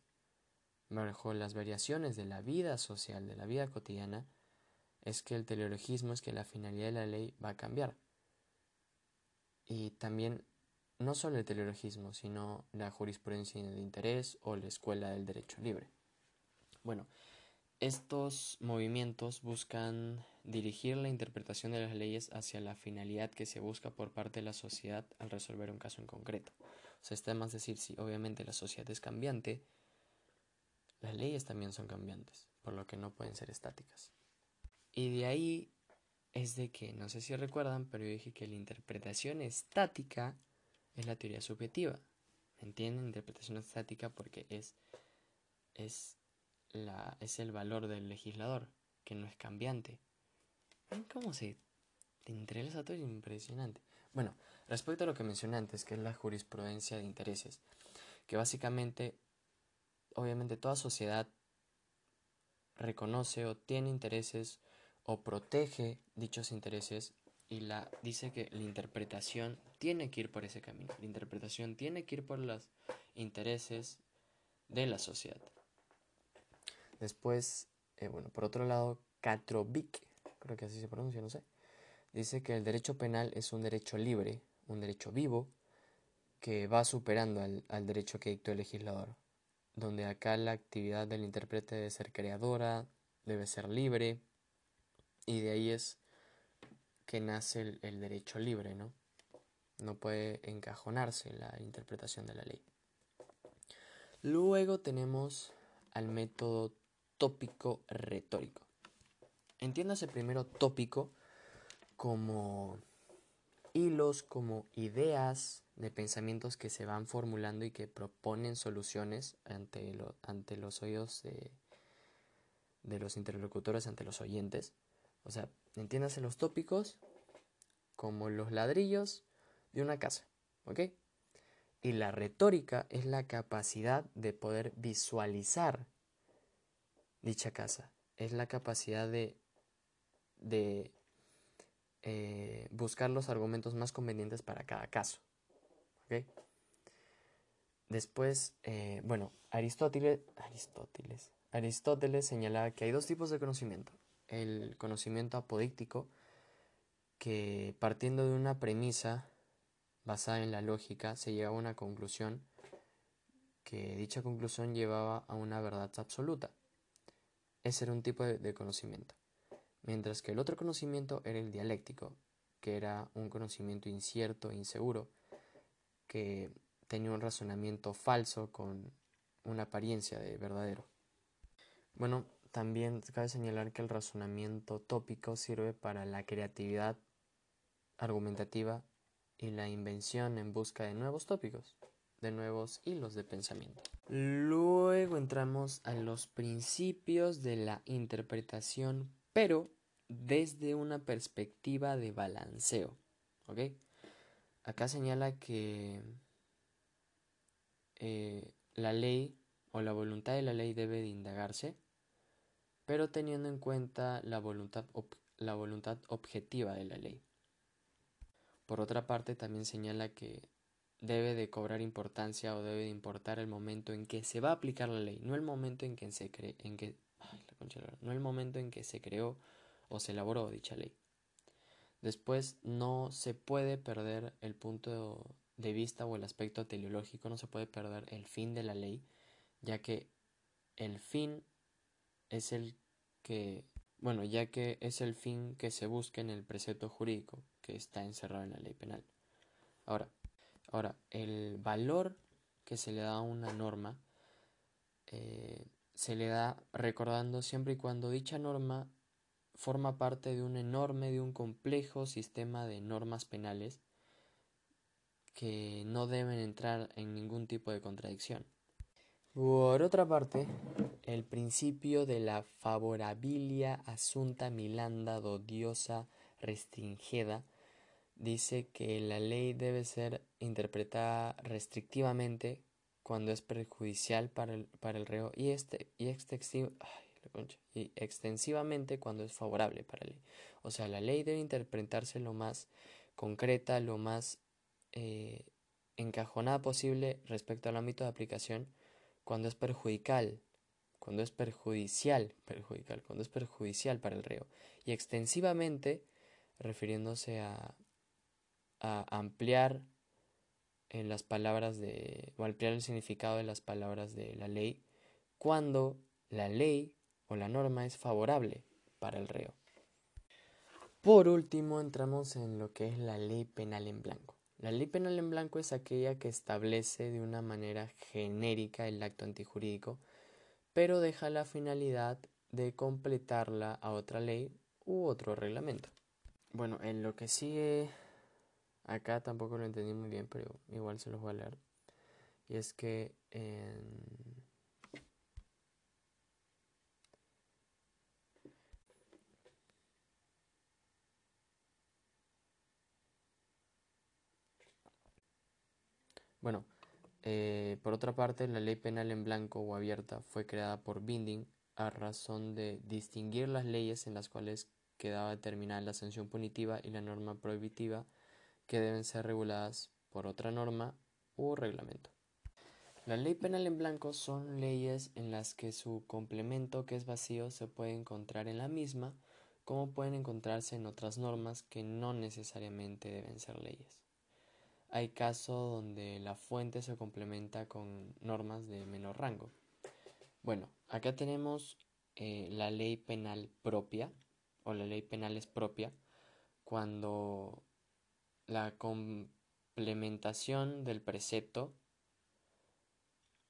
bajo las variaciones de la vida social, de la vida cotidiana, es que el teleologismo es que la finalidad de la ley va a cambiar. Y también no solo el teleologismo, sino la jurisprudencia de interés o la escuela del derecho libre. Bueno, estos movimientos buscan dirigir la interpretación de las leyes hacia la finalidad que se busca por parte de la sociedad al resolver un caso en concreto. O sea, está más decir, si obviamente la sociedad es cambiante, las leyes también son cambiantes, por lo que no pueden ser estáticas. Y de ahí es de que, no sé si recuerdan, pero yo dije que la interpretación estática es la teoría subjetiva. ¿Me entienden? Interpretación estática porque es, es la, es el valor del legislador, que no es cambiante. ¿Ven cómo se entrelaza todo? Es impresionante. Bueno, respecto a lo que mencioné antes, que es la jurisprudencia de intereses, que básicamente, obviamente toda sociedad reconoce o tiene intereses o protege dichos intereses y la dice que la interpretación tiene que ir por ese camino. La interpretación tiene que ir por los intereses de la sociedad. Después, eh, bueno, por otro lado, Katrovic, creo que así se pronuncia, no sé, dice que el derecho penal es un derecho libre, un derecho vivo, que va superando al, al derecho que dictó el legislador, donde acá la actividad del intérprete debe ser creadora, debe ser libre, y de ahí es que nace el, derecho libre, ¿no? No puede encajonarse la interpretación de la ley. Luego tenemos al método tópico retórico. Entiéndase primero tópico como hilos, como ideas de pensamientos que se van formulando y que proponen soluciones ante, ante los oídos de, de los interlocutores, ante los oyentes. O sea, entiéndase los tópicos como los ladrillos de una casa, ¿ok? Y la retórica es la capacidad de poder visualizar dicha casa. Es la capacidad de, de eh, buscar los argumentos más convenientes para cada caso. Después, eh, bueno, Aristóteles, Aristóteles, Aristóteles señalaba que hay dos tipos de conocimiento. El conocimiento apodíctico, que partiendo de una premisa basada en la lógica se llega a una conclusión que dicha conclusión llevaba a una verdad absoluta. Ese era un tipo de, conocimiento. Mientras que el otro conocimiento era el dialéctico, que era un conocimiento incierto e inseguro, que tenía un razonamiento falso con una apariencia de verdadero. Bueno, también cabe señalar que el razonamiento tópico sirve para la creatividad argumentativa y la invención en busca de nuevos tópicos de nuevos hilos de pensamiento. Luego entramos a los principios de la interpretación, pero desde una perspectiva de balanceo. ¿Ok? Acá señala que eh, la ley o la voluntad de la ley debe de indagarse, pero teniendo en cuenta la voluntad, la voluntad objetiva de la ley. Por otra parte, también señala que debe de cobrar importancia o debe de importar el momento en que se va a aplicar la ley, no el momento en que se cree, en que, no el momento en que se creó o se elaboró dicha ley. Después no se puede perder el punto de vista o el aspecto teleológico, no se puede perder el fin de la ley, ya que el fin es el que, bueno, ya que es el fin que se busca en el precepto jurídico que está encerrado en la ley penal. Ahora, ahora el valor que se le da a una norma eh, se le da recordando siempre y cuando dicha norma forma parte de un enorme, de un complejo sistema de normas penales que no deben entrar en ningún tipo de contradicción. Por otra parte, el principio de la favorabilia asunta milanda do diosa restringida dice que la ley debe ser interpretada restrictivamente cuando es perjudicial para el, para el reo y, este, y, y extensivamente cuando es favorable para ley. O sea, la ley debe interpretarse lo más concreta, lo más eh, encajonada posible respecto al ámbito de aplicación cuando es perjudicial, cuando es perjudicial, perjudicial, cuando es perjudicial para el reo, y extensivamente refiriéndose a, ampliar en las palabras de o ampliar el significado de las palabras de la ley cuando la ley o la norma es favorable para el reo. Por último, entramos en lo que es la ley penal en blanco. La ley penal en blanco es aquella que establece de una manera genérica el acto antijurídico, pero deja la finalidad de completarla a otra ley u otro reglamento. Bueno, en lo que sigue, acá tampoco lo entendí muy bien, pero igual se los voy a leer. Y es que en Bueno, eh, por otra parte, la ley penal en blanco o abierta fue creada por Binding a razón de distinguir las leyes en las cuales quedaba determinada la sanción punitiva y la norma prohibitiva que deben ser reguladas por otra norma u reglamento. La ley penal en blanco son leyes en las que su complemento que es vacío se puede encontrar en la misma, como pueden encontrarse en otras normas que no necesariamente deben ser leyes. Hay casos donde la fuente se complementa con normas de menor rango. Bueno, acá tenemos eh, la ley penal propia o la ley penal es propia cuando la complementación del precepto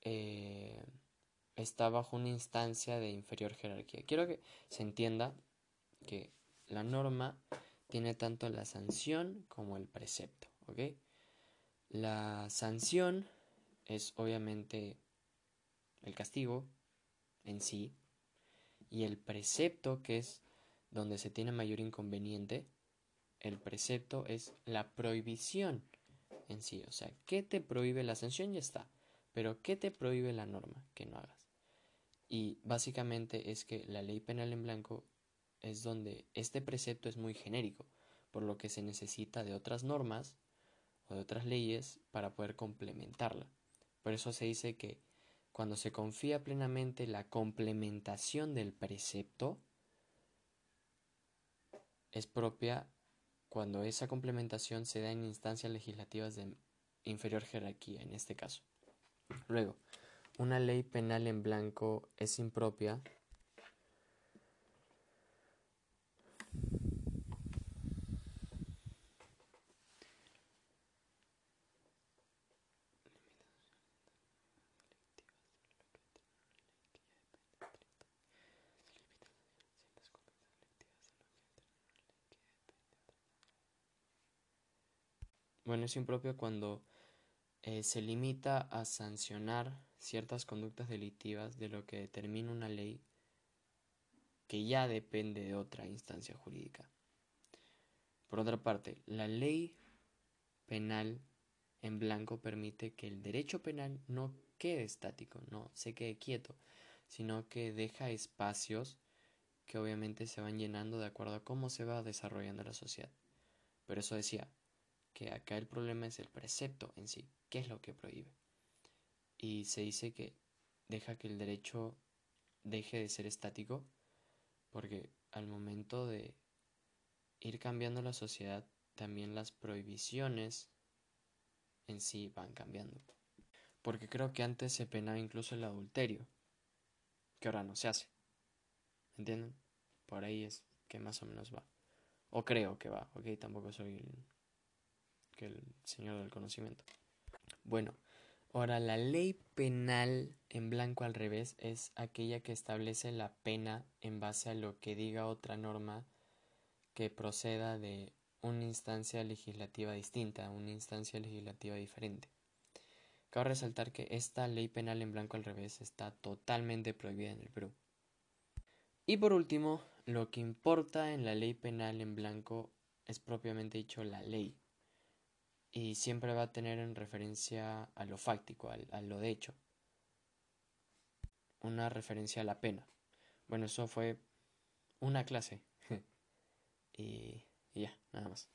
eh, está bajo una instancia de inferior jerarquía. Quiero que se entienda que la norma tiene tanto la sanción como el precepto, ¿ok? La sanción es obviamente el castigo en sí y el precepto que es donde se tiene mayor inconveniente, el precepto es la prohibición en sí, o sea, ¿qué te prohíbe la sanción? Ya está, pero ¿qué te prohíbe la norma que no hagas? Y básicamente es que la ley penal en blanco es donde este precepto es muy genérico, por lo que se necesita de otras normas o de otras leyes para poder complementarla. Por eso se dice que cuando se confía plenamente la complementación del precepto, es propia cuando esa complementación se da en instancias legislativas de inferior jerarquía, en este caso. Luego, una ley penal en blanco es impropia es impropio cuando eh, se limita a sancionar ciertas conductas delictivas de lo que determina una ley que ya depende de otra instancia jurídica. Por otra parte, la ley penal en blanco permite que el derecho penal no quede estático, no se quede quieto, sino que deja espacios que obviamente se van llenando de acuerdo a cómo se va desarrollando la sociedad. Pero eso decía que acá el problema es el precepto en sí, qué es lo que prohíbe. Y se dice que deja que el derecho deje de ser estático porque al momento de ir cambiando la sociedad, también las prohibiciones en sí van cambiando. Porque creo que antes se penaba incluso el adulterio, que ahora no se hace. ¿Entienden? Por ahí es que más o menos va. O creo que va, ok, tampoco soy el, el señor del conocimiento. Bueno, ahora la ley penal en blanco al revés es aquella que establece la pena en base a lo que diga otra norma que proceda de una instancia legislativa distinta, una instancia legislativa diferente. Cabe resaltar que esta ley penal en blanco al revés está totalmente prohibida en el Perú. Y por último, lo que importa en la ley penal en blanco es propiamente dicho la ley. Y siempre va a tener en referencia a lo fáctico, a, lo de hecho. Una referencia a la pena. Bueno, eso fue una clase. y ya, nada más.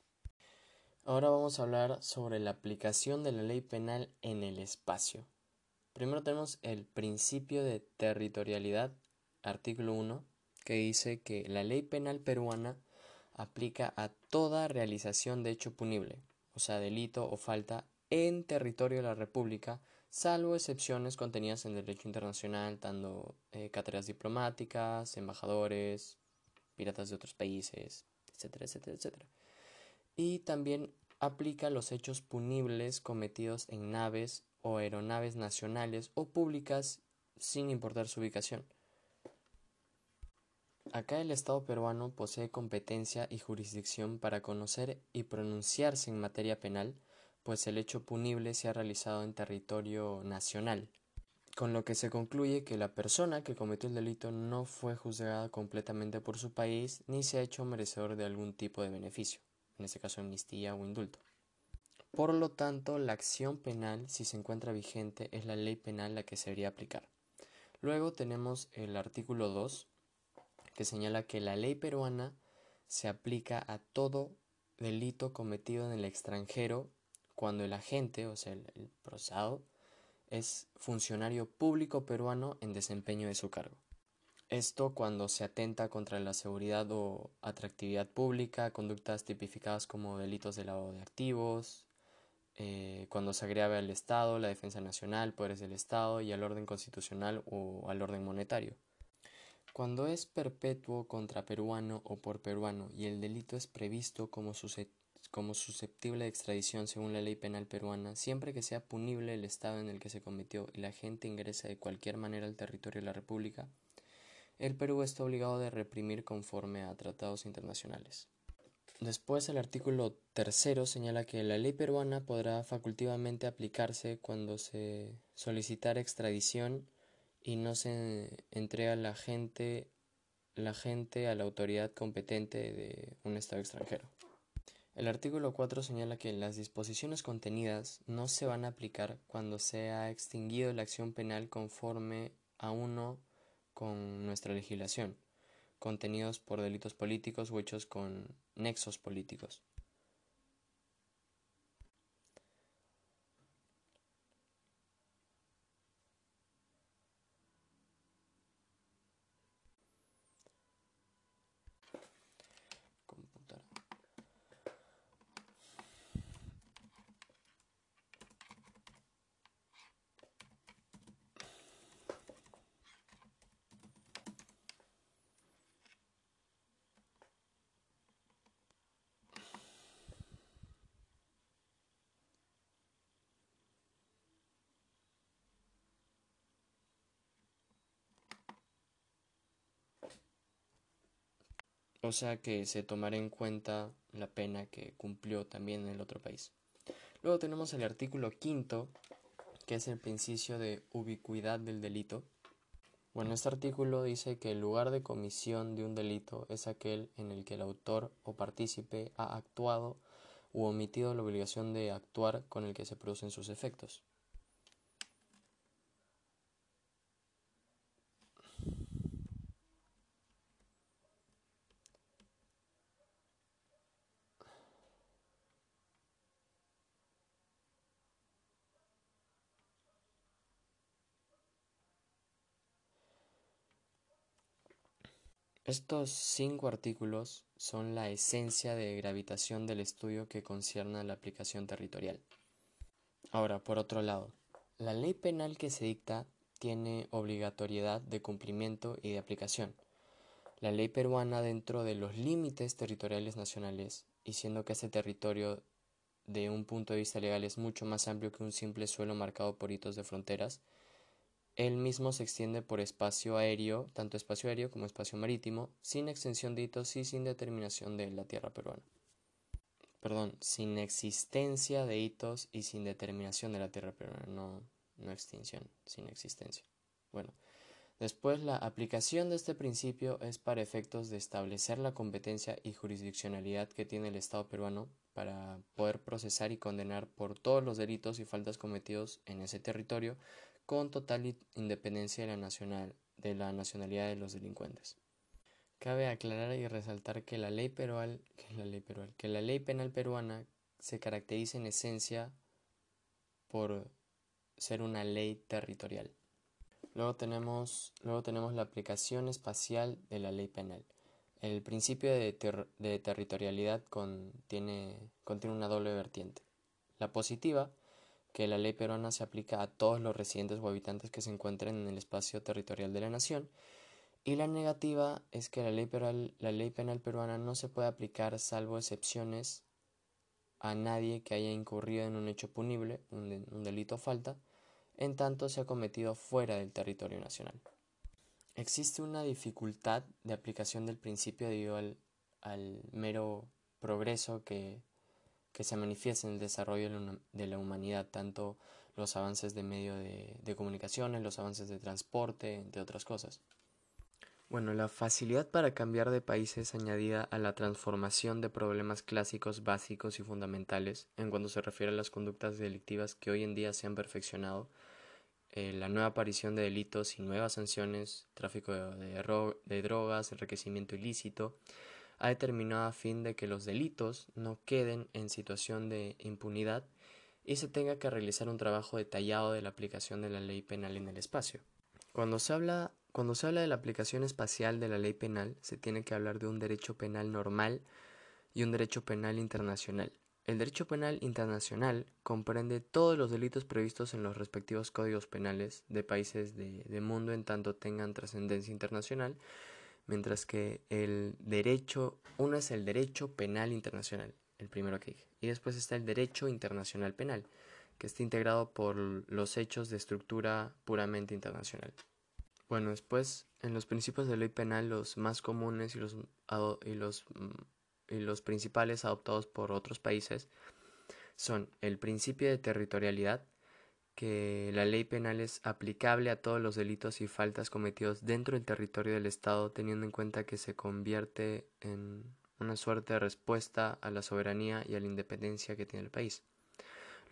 Ahora vamos a hablar sobre la aplicación de la ley penal en el espacio. Primero tenemos el principio de territorialidad, artículo 1, que dice que la ley penal peruana aplica a toda realización de hecho punible, o sea, delito o falta en territorio de la República, salvo excepciones contenidas en derecho internacional, dando eh, cátedras diplomáticas, embajadores, piratas de otros países, etcétera, etcétera, etcétera. Y también aplica los hechos punibles cometidos en naves o aeronaves nacionales o públicas sin importar su ubicación. Acá el Estado peruano posee competencia y jurisdicción para conocer y pronunciarse en materia penal, pues el hecho punible se ha realizado en territorio nacional, con lo que se concluye que la persona que cometió el delito no fue juzgada completamente por su país ni se ha hecho merecedor de algún tipo de beneficio, en este caso amnistía o indulto. Por lo tanto, la acción penal, si se encuentra vigente, es la ley penal la que se debería aplicar. Luego tenemos el artículo 2, que señala que la ley peruana se aplica a todo delito cometido en el extranjero cuando el agente, o sea, el, procesado, es funcionario público peruano en desempeño de su cargo. Esto cuando se atenta contra la seguridad o atractividad pública, conductas tipificadas como delitos de lavado de activos, eh, cuando se agrave al Estado, la defensa nacional, poderes del Estado y al orden constitucional o al orden monetario. Cuando es perpetuo contra peruano o por peruano y el delito es previsto como, susceptible de extradición según la ley penal peruana, siempre que sea punible el estado en el que se cometió y la gente ingresa de cualquier manera al territorio de la República, el Perú está obligado de reprimir conforme a tratados internacionales. Después, el artículo tercero señala que la ley peruana podrá facultativamente aplicarse cuando se solicitara extradición y no se entrega la gente, la gente a la autoridad competente de un Estado extranjero. El artículo 4 señala que las disposiciones contenidas no se van a aplicar cuando se ha extinguido la acción penal conforme a uno con nuestra legislación, contenidos por delitos políticos o hechos con nexos políticos. Que se tomará en cuenta la pena que cumplió también en el otro país. Luego tenemos el artículo quinto, que es el principio de ubicuidad del delito, Bueno, este artículo dice que el lugar de comisión de un delito es aquel en el que el autor o partícipe ha actuado u omitido la obligación de actuar con el que se producen sus efectos. Estos cinco artículos son la esencia de gravitación del estudio que concierne a la aplicación territorial. Ahora, por otro lado, la ley penal que se dicta tiene obligatoriedad de cumplimiento y de aplicación. La ley peruana dentro de los límites territoriales nacionales, y siendo que ese territorio de un punto de vista legal es mucho más amplio que un simple suelo marcado por hitos de fronteras, el mismo se extiende por espacio aéreo, tanto espacio aéreo como espacio marítimo, sin extensión de hitos y sin determinación de la tierra peruana. Perdón, sin existencia de hitos y sin determinación de la tierra peruana, no, no extinción, sin existencia. Bueno, después la aplicación de este principio es para efectos de establecer la competencia y jurisdiccionalidad que tiene el Estado peruano para poder procesar y condenar por todos los delitos y faltas cometidos en ese territorio con total independencia de la, nacionalidad de los delincuentes. Cabe aclarar y resaltar que la ley, penal peruana se caracteriza en esencia por ser una ley territorial. Luego tenemos, la aplicación espacial de la ley penal. El principio de, de territorialidad contiene, contiene una doble vertiente. La positiva que la ley peruana se aplica a todos los residentes o habitantes que se encuentren en el espacio territorial de la nación, y la negativa es que la ley, la ley penal peruana no se puede aplicar salvo excepciones a nadie que haya incurrido en un hecho punible, un, delito o falta, en tanto se ha cometido fuera del territorio nacional. Existe una dificultad de aplicación del principio debido al mero progreso que que se manifiesta en el desarrollo de la humanidad, tanto los avances de medio de, de comunicaciones, los avances de transporte, entre otras cosas. Bueno, la facilidad para cambiar de países añadida a la transformación de problemas clásicos básicos y fundamentales en cuanto se refiere a las conductas delictivas que hoy en día se han perfeccionado, eh, la nueva aparición de delitos y nuevas sanciones, tráfico de, de drogas, enriquecimiento ilícito, ha determinado a fin de que los delitos no queden en situación de impunidad y se tenga que realizar un trabajo detallado de la aplicación de la ley penal en el espacio. Cuando se habla, cuando se habla de la aplicación espacial de la ley penal, se tiene que hablar de un derecho penal normal y un derecho penal internacional. El derecho penal internacional comprende todos los delitos previstos en los respectivos códigos penales de países de, de mundo en tanto tengan trascendencia internacional mientras que el derecho, uno es el derecho penal internacional, el primero que dije, y después está el derecho internacional penal, que está integrado por los hechos de estructura puramente internacional. Bueno, después, en los principios de ley penal, los más comunes y los, y los, y los principales adoptados por otros países son el principio de territorialidad, que la ley penal es aplicable a todos los delitos y faltas cometidos dentro del territorio del Estado, teniendo en cuenta que se convierte en una suerte de respuesta a la soberanía y a la independencia que tiene el país.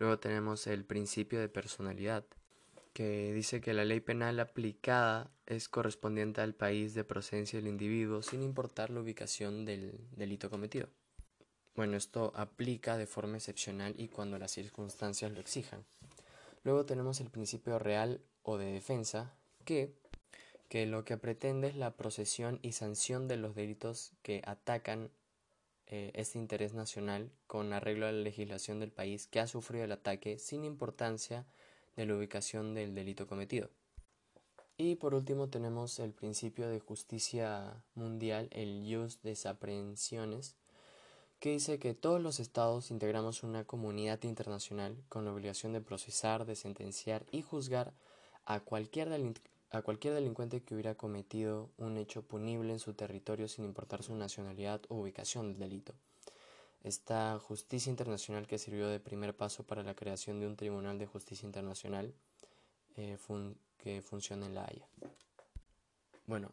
Luego tenemos el principio de personalidad, que dice que la ley penal aplicada es correspondiente al país de procedencia del individuo sin importar la ubicación del delito cometido. Bueno, esto aplica de forma excepcional y cuando las circunstancias lo exijan. Luego tenemos el principio real o de defensa, que, que lo que pretende es la procesión y sanción de los delitos que atacan eh, este interés nacional con arreglo a la legislación del país que ha sufrido el ataque sin importancia de la ubicación del delito cometido. Y por último tenemos el principio de justicia mundial, el jus desaprehensiones, que dice que todos los estados integramos una comunidad internacional con la obligación de procesar, de sentenciar y juzgar a cualquier, a cualquier delincuente que hubiera cometido un hecho punible en su territorio sin importar su nacionalidad o ubicación del delito. Esta justicia internacional que sirvió de primer paso para la creación de un Tribunal de Justicia Internacional eh, que funciona en La Haya. Bueno,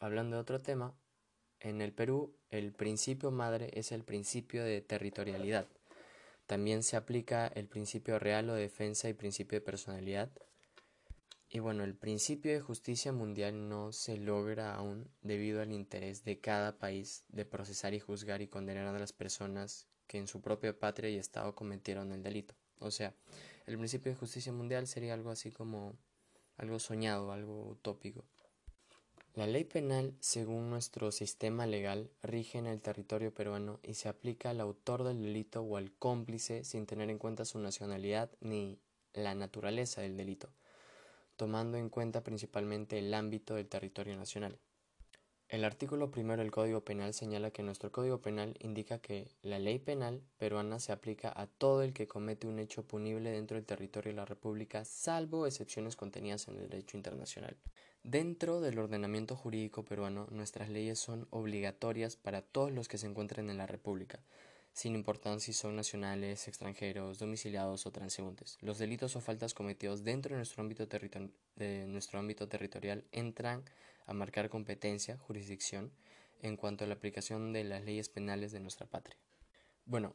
hablando de otro tema, en el Perú el principio madre es el principio de territorialidad. También se aplica el principio real o defensa y principio de personalidad. Y bueno, el principio de justicia mundial no se logra aún debido al interés de cada país de procesar y juzgar y condenar a las personas que en su propia patria y estado cometieron el delito. O sea, el principio de justicia mundial sería algo así como algo soñado, algo utópico. La ley penal, según nuestro sistema legal, rige en el territorio peruano y se aplica al autor del delito o al cómplice sin tener en cuenta su nacionalidad ni la naturaleza del delito, tomando en cuenta principalmente el ámbito del territorio nacional. El artículo primero del Código Penal señala que nuestro Código Penal indica que la ley penal peruana se aplica a todo el que comete un hecho punible dentro del territorio de la República, salvo excepciones contenidas en el derecho internacional. Dentro del ordenamiento jurídico peruano, nuestras leyes son obligatorias para todos los que se encuentren en la República, sin importar si son nacionales, extranjeros, domiciliados o transeúntes. Los delitos o faltas cometidos dentro de nuestro ámbito, de nuestro ámbito territorial entran a marcar competencia, jurisdicción, en cuanto a la aplicación de las leyes penales de nuestra patria. Bueno,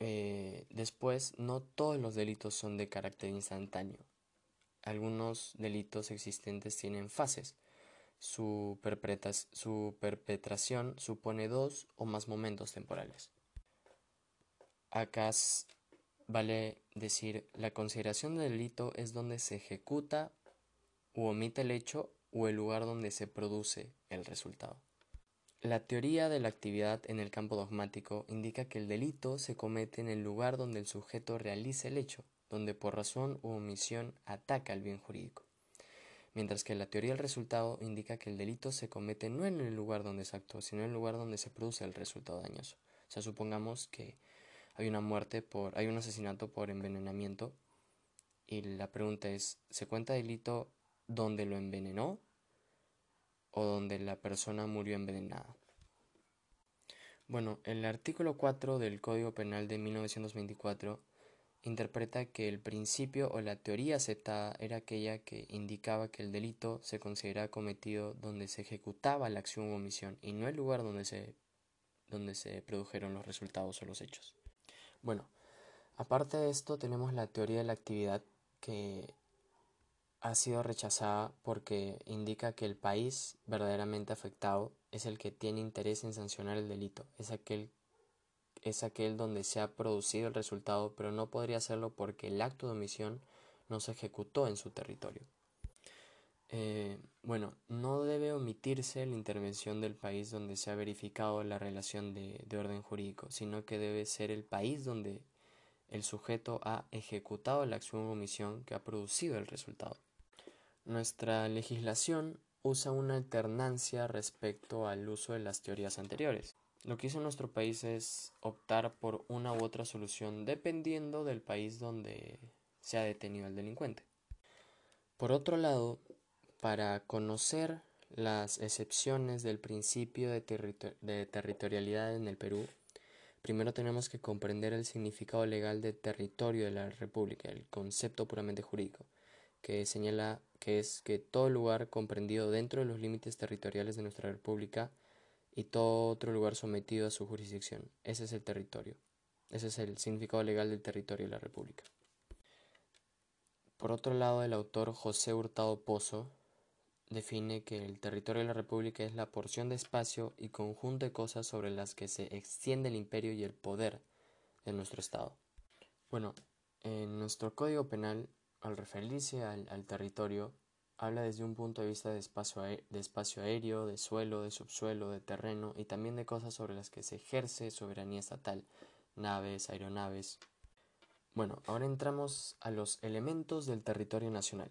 eh, después, no todos los delitos son de carácter instantáneo. Algunos delitos existentes tienen fases. Su, su perpetración supone dos o más momentos temporales. Acá vale decir, la consideración del delito es donde se ejecuta u omite el hecho o el lugar donde se produce el resultado. La teoría de la actividad en el campo dogmático indica que el delito se comete en el lugar donde el sujeto realiza el hecho, donde por razón u omisión ataca al bien jurídico. Mientras que la teoría del resultado indica que el delito se comete no en el lugar donde se actuó, sino en el lugar donde se produce el resultado dañoso. O sea, supongamos que hay una muerte por, hay un asesinato por envenenamiento y la pregunta es, ¿se cuenta delito donde lo envenenó o donde la persona murió envenenada. Bueno, el artículo 4 del Código Penal de 1924 interpreta que el principio o la teoría aceptada era aquella que indicaba que el delito se consideraba cometido donde se ejecutaba la acción o omisión y no el lugar donde se, donde se produjeron los resultados o los hechos. Bueno, aparte de esto tenemos la teoría de la actividad que ha sido rechazada porque indica que el país verdaderamente afectado es el que tiene interés en sancionar el delito, es aquel, es aquel donde se ha producido el resultado, pero no podría hacerlo porque el acto de omisión no se ejecutó en su territorio. Eh, bueno, no debe omitirse la intervención del país donde se ha verificado la relación de, de orden jurídico, sino que debe ser el país donde el sujeto ha ejecutado la acción o omisión que ha producido el resultado. Nuestra legislación usa una alternancia respecto al uso de las teorías anteriores. Lo que hizo nuestro país es optar por una u otra solución dependiendo del país donde se ha detenido el delincuente. Por otro lado, para conocer las excepciones del principio de, de, territorialidad en el Perú, primero tenemos que comprender el significado legal de territorio de la República, el concepto puramente jurídico que señala que es que todo lugar comprendido dentro de los límites territoriales de nuestra República y todo otro lugar sometido a su jurisdicción. Ese es el territorio. Ese es el significado legal del territorio de la República. Por otro lado, el autor José Hurtado Pozo define que el territorio de la República es la porción de espacio y conjunto de cosas sobre las que se extiende el imperio y el poder de nuestro Estado. Bueno, en nuestro Código Penal al referirse al, territorio, habla desde un punto de vista de espacio, de espacio aéreo, de suelo, de subsuelo, de terreno y también de cosas sobre las que se ejerce soberanía estatal, naves, aeronaves. Bueno, ahora entramos a los elementos del territorio nacional.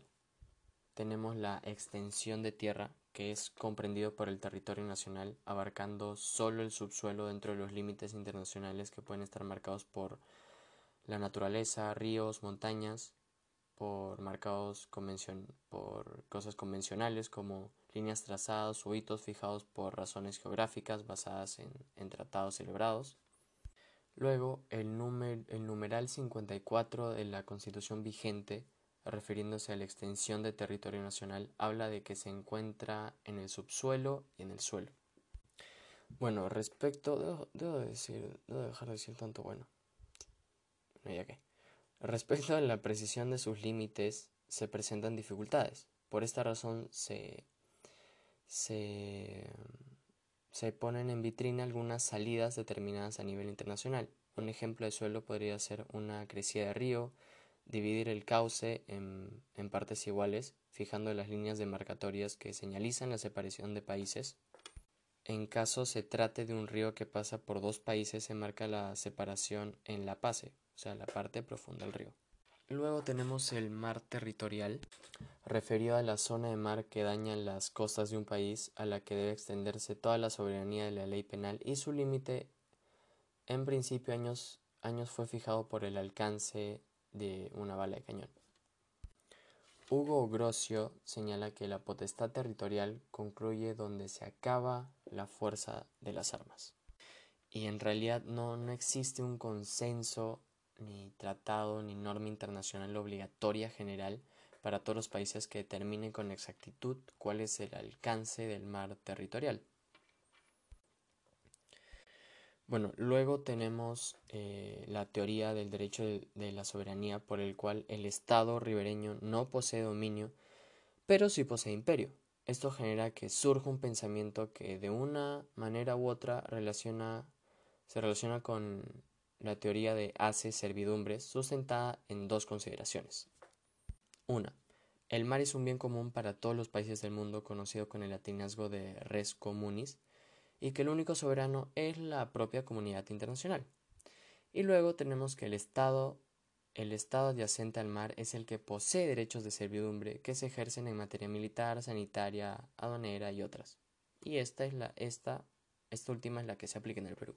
Tenemos la extensión de tierra, que es comprendido por el territorio nacional, abarcando solo el subsuelo dentro de los límites internacionales que pueden estar marcados por la naturaleza, ríos, montañas, por marcados por cosas convencionales como líneas trazadas o hitos fijados por razones geográficas basadas en, tratados celebrados. Luego, el, el numeral 54 de la Constitución vigente refiriéndose a la extensión de territorio nacional, habla de que se encuentra en el subsuelo y en el suelo. Bueno, respecto, debo, decir, debo dejar de decir tanto bueno. No, ya que. Respecto a la precisión de sus límites, se presentan dificultades. Por esta razón se, se, se ponen en vitrina algunas salidas determinadas a nivel internacional. Un ejemplo de suelo podría ser una crecida de río, dividir el cauce en, en partes iguales, fijando las líneas demarcatorias que señalizan la separación de países. En caso se trate de un río que pasa por dos países, se marca la separación en la pase, o sea, la parte profunda del río. Luego tenemos el mar territorial, referido a la zona de mar que daña las costas de un país, a la que debe extenderse toda la soberanía de la ley penal y su límite, en principio años, años fue fijado por el alcance de una bala de cañón. Hugo Grocio señala que la potestad territorial concluye donde se acaba la fuerza de las armas. Y en realidad no, no existe un consenso ni tratado ni norma internacional obligatoria general para todos los países que determinen con exactitud cuál es el alcance del mar territorial. Bueno, luego tenemos eh, la teoría del derecho de, de, la soberanía por el cual el Estado ribereño no posee dominio, pero sí posee imperio. Esto genera que surja un pensamiento que de una manera u otra se relaciona con la teoría de hace servidumbres sustentada en dos consideraciones. Una, el mar es un bien común para todos los países del mundo conocido con el latinazgo de res communis y que el único soberano es la propia comunidad internacional. Y luego tenemos que el Estado, el Estado adyacente al mar es el que posee derechos de servidumbre que se ejercen en materia militar, sanitaria, aduanera y otras. Y esta es la esta esta última es la que se aplica en el Perú.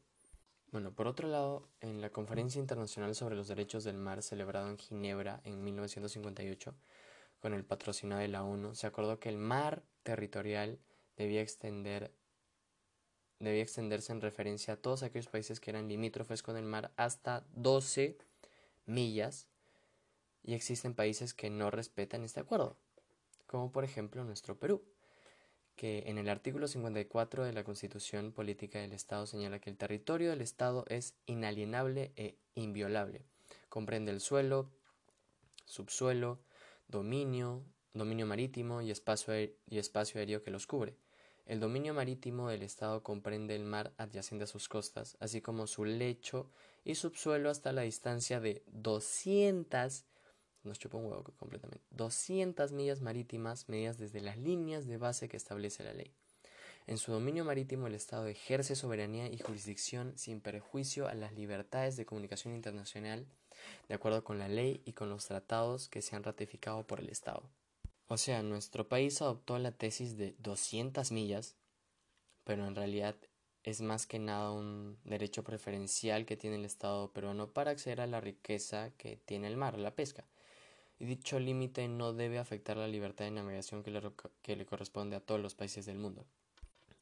Bueno, por otro lado, en la Conferencia Internacional sobre los Derechos del Mar celebrada en Ginebra en 1958, con el patrocinio de la ONU, se acordó que el mar territorial debía, extender, debía extenderse en referencia a todos aquellos países que eran limítrofes con el mar hasta 12 millas, y existen países que no respetan este acuerdo, como por ejemplo nuestro Perú que en el artículo 54 de la Constitución Política del Estado señala que el territorio del Estado es inalienable e inviolable. Comprende el suelo, subsuelo, dominio, dominio marítimo y espacio, y espacio aéreo que los cubre. El dominio marítimo del Estado comprende el mar adyacente a sus costas, así como su lecho y subsuelo hasta la distancia de 200 nos chupó un huevo completamente. 200 millas marítimas medidas desde las líneas de base que establece la ley. En su dominio marítimo el Estado ejerce soberanía y jurisdicción sin perjuicio a las libertades de comunicación internacional de acuerdo con la ley y con los tratados que se han ratificado por el Estado. O sea, nuestro país adoptó la tesis de 200 millas, pero en realidad es más que nada un derecho preferencial que tiene el Estado peruano para acceder a la riqueza que tiene el mar, la pesca y dicho límite no debe afectar la libertad de navegación que le, que le corresponde a todos los países del mundo.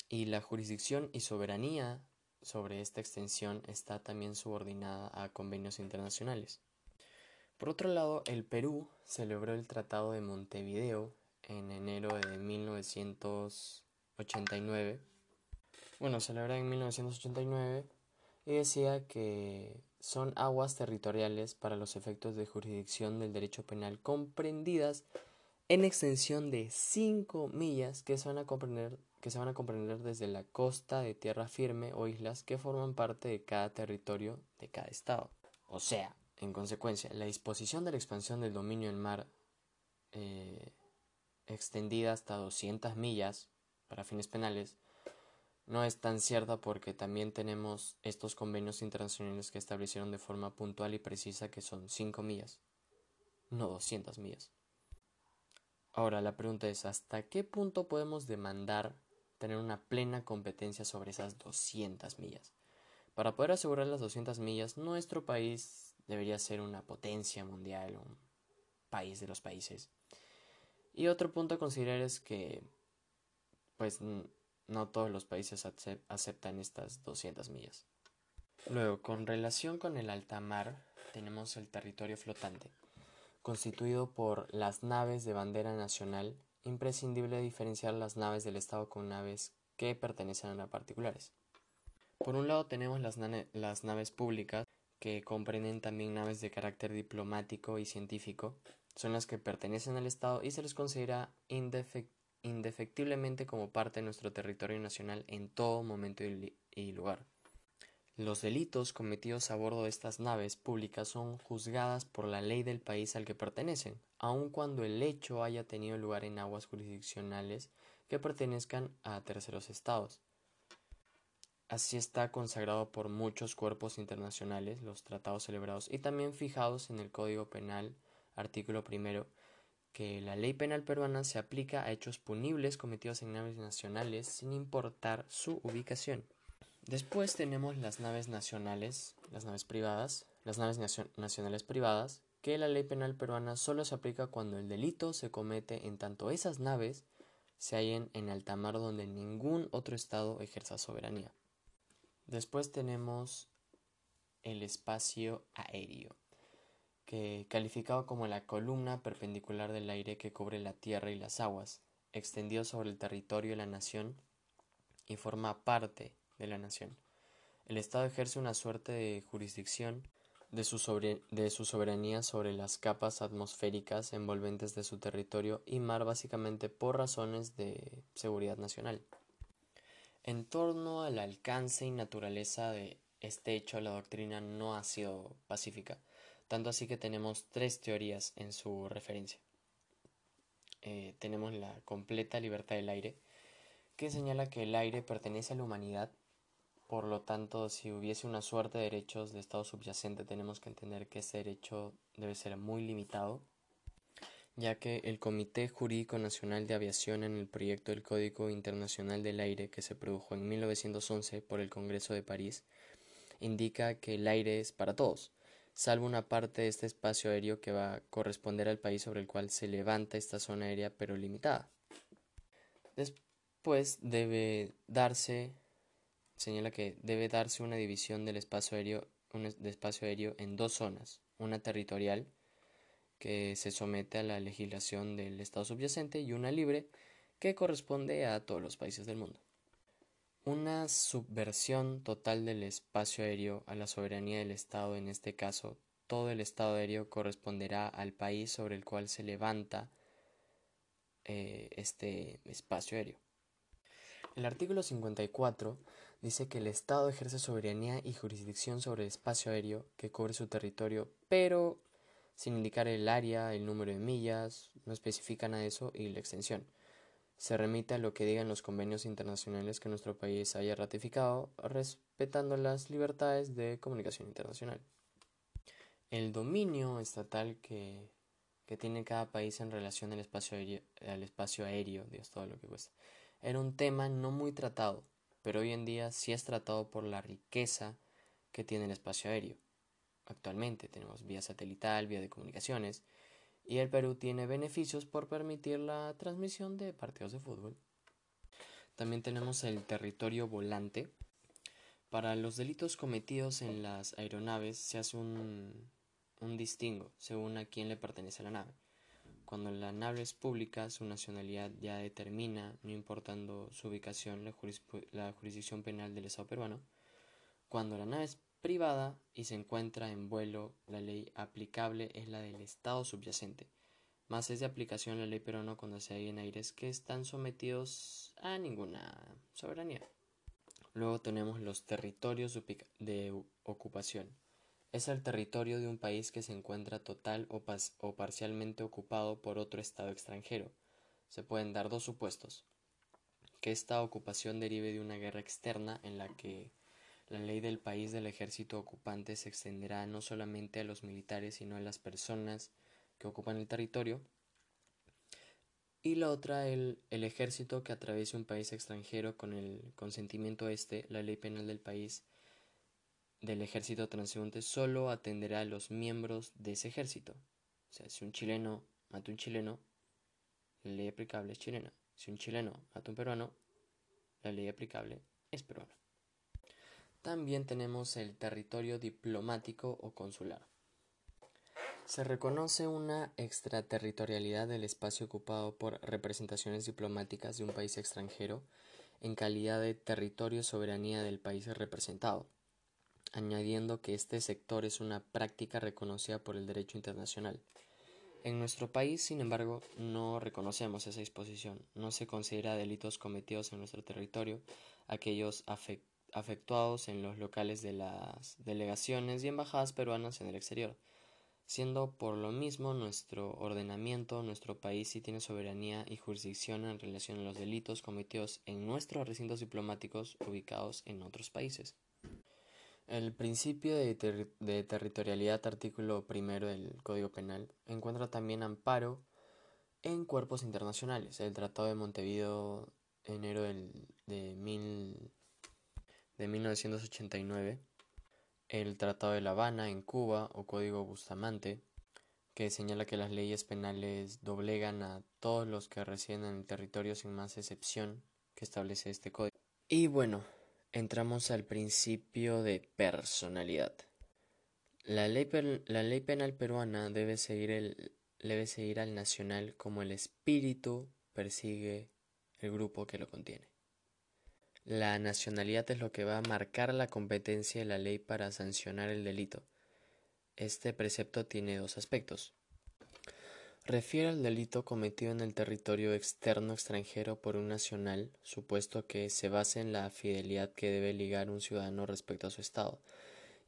Y la jurisdicción y soberanía sobre esta extensión está también subordinada a convenios internacionales. Por otro lado, el Perú celebró el Tratado de Montevideo en enero de 1989. Bueno, celebró en 1989 y decía que son aguas territoriales para los efectos de jurisdicción del derecho penal comprendidas en extensión de 5 millas que se, van a comprender, que se van a comprender desde la costa de tierra firme o islas que forman parte de cada territorio de cada estado. O sea, en consecuencia, la disposición de la expansión del dominio del mar eh, extendida hasta 200 millas para fines penales no es tan cierta porque también tenemos estos convenios internacionales que establecieron de forma puntual y precisa que son 5 millas, no 200 millas. Ahora la pregunta es, ¿hasta qué punto podemos demandar tener una plena competencia sobre esas 200 millas? Para poder asegurar las 200 millas, nuestro país debería ser una potencia mundial, un país de los países. Y otro punto a considerar es que, pues, no todos los países aceptan estas 200 millas. Luego, con relación con el alta mar, tenemos el territorio flotante. constituido por las naves de bandera nacional, imprescindible diferenciar las naves del Estado con naves que pertenecen a particulares. Por un lado tenemos las, naves públicas, que comprenden también naves de carácter diplomático y científico, son las que pertenecen al Estado y se les considera indefectiblemente como parte de nuestro territorio nacional en todo momento y lugar. Los delitos cometidos a bordo de estas naves públicas son juzgadas por la ley del país al que pertenecen, aun cuando el hecho haya tenido lugar en aguas jurisdiccionales que pertenezcan a terceros estados. Así está consagrado por muchos cuerpos internacionales, los tratados celebrados y también fijados en el Código Penal, artículo primero, que la ley penal peruana se aplica a hechos punibles cometidos en naves nacionales sin importar su ubicación. Después tenemos las naves nacionales, las naves privadas, las naves nacionales privadas, que la ley penal peruana solo se aplica cuando el delito se comete en tanto esas naves se hallen en alta mar donde ningún otro estado ejerza soberanía. Después tenemos el espacio aéreo, que calificado como la columna perpendicular del aire que cubre la tierra y las aguas, extendido sobre el territorio de la nación y forma parte de la nación. El Estado ejerce una suerte de jurisdicción de su, de su soberanía sobre las capas atmosféricas envolventes de su territorio y mar básicamente por razones de seguridad nacional. En torno al alcance y naturaleza de este hecho, la doctrina no ha sido pacífica, tanto así que tenemos tres teorías en su referencia. Eh, tenemos la completa libertad del aire, que señala que el aire pertenece a la humanidad por lo tanto, si hubiese una suerte de derechos de Estado subyacente, tenemos que entender que ese derecho debe ser muy limitado, ya que el Comité Jurídico Nacional de Aviación en el proyecto del Código Internacional del Aire que se produjo en 1911 por el Congreso de París, indica que el aire es para todos, salvo una parte de este espacio aéreo que va a corresponder al país sobre el cual se levanta esta zona aérea pero limitada. Después debe darse señala que debe darse una división del espacio aéreo, un espacio aéreo en dos zonas, una territorial que se somete a la legislación del Estado subyacente y una libre que corresponde a todos los países del mundo. Una subversión total del espacio aéreo a la soberanía del Estado, en este caso, todo el Estado aéreo corresponderá al país sobre el cual se levanta eh, este espacio aéreo. El artículo 54 dice que el Estado ejerce soberanía y jurisdicción sobre el espacio aéreo que cubre su territorio, pero sin indicar el área, el número de millas, no especifica nada de eso y la extensión. Se remite a lo que digan los convenios internacionales que nuestro país haya ratificado, respetando las libertades de comunicación internacional. El dominio estatal que, que tiene cada país en relación al espacio aéreo, al espacio aéreo, Dios todo lo que cuesta, era un tema no muy tratado pero hoy en día sí es tratado por la riqueza que tiene el espacio aéreo. Actualmente tenemos vía satelital, vía de comunicaciones, y el Perú tiene beneficios por permitir la transmisión de partidos de fútbol. También tenemos el territorio volante. Para los delitos cometidos en las aeronaves se hace un, un distingo según a quién le pertenece la nave. Cuando la nave es pública, su nacionalidad ya determina, no importando su ubicación, la, jurisdicción penal del Estado peruano. Cuando la nave es privada y se encuentra en vuelo, la ley aplicable es la del Estado subyacente. Más es de aplicación la ley peruana cuando se hay en aires que están sometidos a ninguna soberanía. Luego tenemos los territorios de ocupación es el territorio de un país que se encuentra total o, o, parcialmente ocupado por otro Estado extranjero. Se pueden dar dos supuestos. Que esta ocupación derive de una guerra externa en la que la ley del país del ejército ocupante se extenderá no solamente a los militares, sino a las personas que ocupan el territorio. Y la otra, el, ejército que atraviese un país extranjero con el consentimiento este, la ley penal del país del ejército transeúnte solo atenderá a los miembros de ese ejército. O sea, si un chileno mata a un chileno, la ley aplicable es chilena. Si un chileno mata a un peruano, la ley aplicable es peruana. También tenemos el territorio diplomático o consular. Se reconoce una extraterritorialidad del espacio ocupado por representaciones diplomáticas de un país extranjero en calidad de territorio soberanía del país representado, añadiendo que este sector es una práctica reconocida por el derecho internacional. En nuestro país, sin embargo, no reconocemos esa disposición. No se considera delitos cometidos en nuestro territorio aquellos afectuados en los locales de las delegaciones y embajadas peruanas en el exterior siendo por lo mismo nuestro ordenamiento, nuestro país sí tiene soberanía y jurisdicción en relación a los delitos cometidos en nuestros recintos diplomáticos ubicados en otros países. El principio de, territorialidad, artículo primero del Código Penal, encuentra también amparo en cuerpos internacionales. El Tratado de Montevideo, enero del, de, mil, de 1989, el Tratado de La Habana en Cuba o Código Bustamante, que señala que las leyes penales doblegan a todos los que residen en el territorio sin más excepción que establece este código. Y bueno, entramos al principio de personalidad. La ley, la ley penal peruana debe seguir, el, debe seguir al nacional como el espíritu persigue el grupo que lo contiene. La nacionalidad es lo que va a marcar la competencia de la ley para sancionar el delito. Este precepto tiene dos aspectos. Refiere al delito cometido en el territorio externo extranjero por un nacional, supuesto que se base en la fidelidad que debe ligar un ciudadano respecto a su Estado,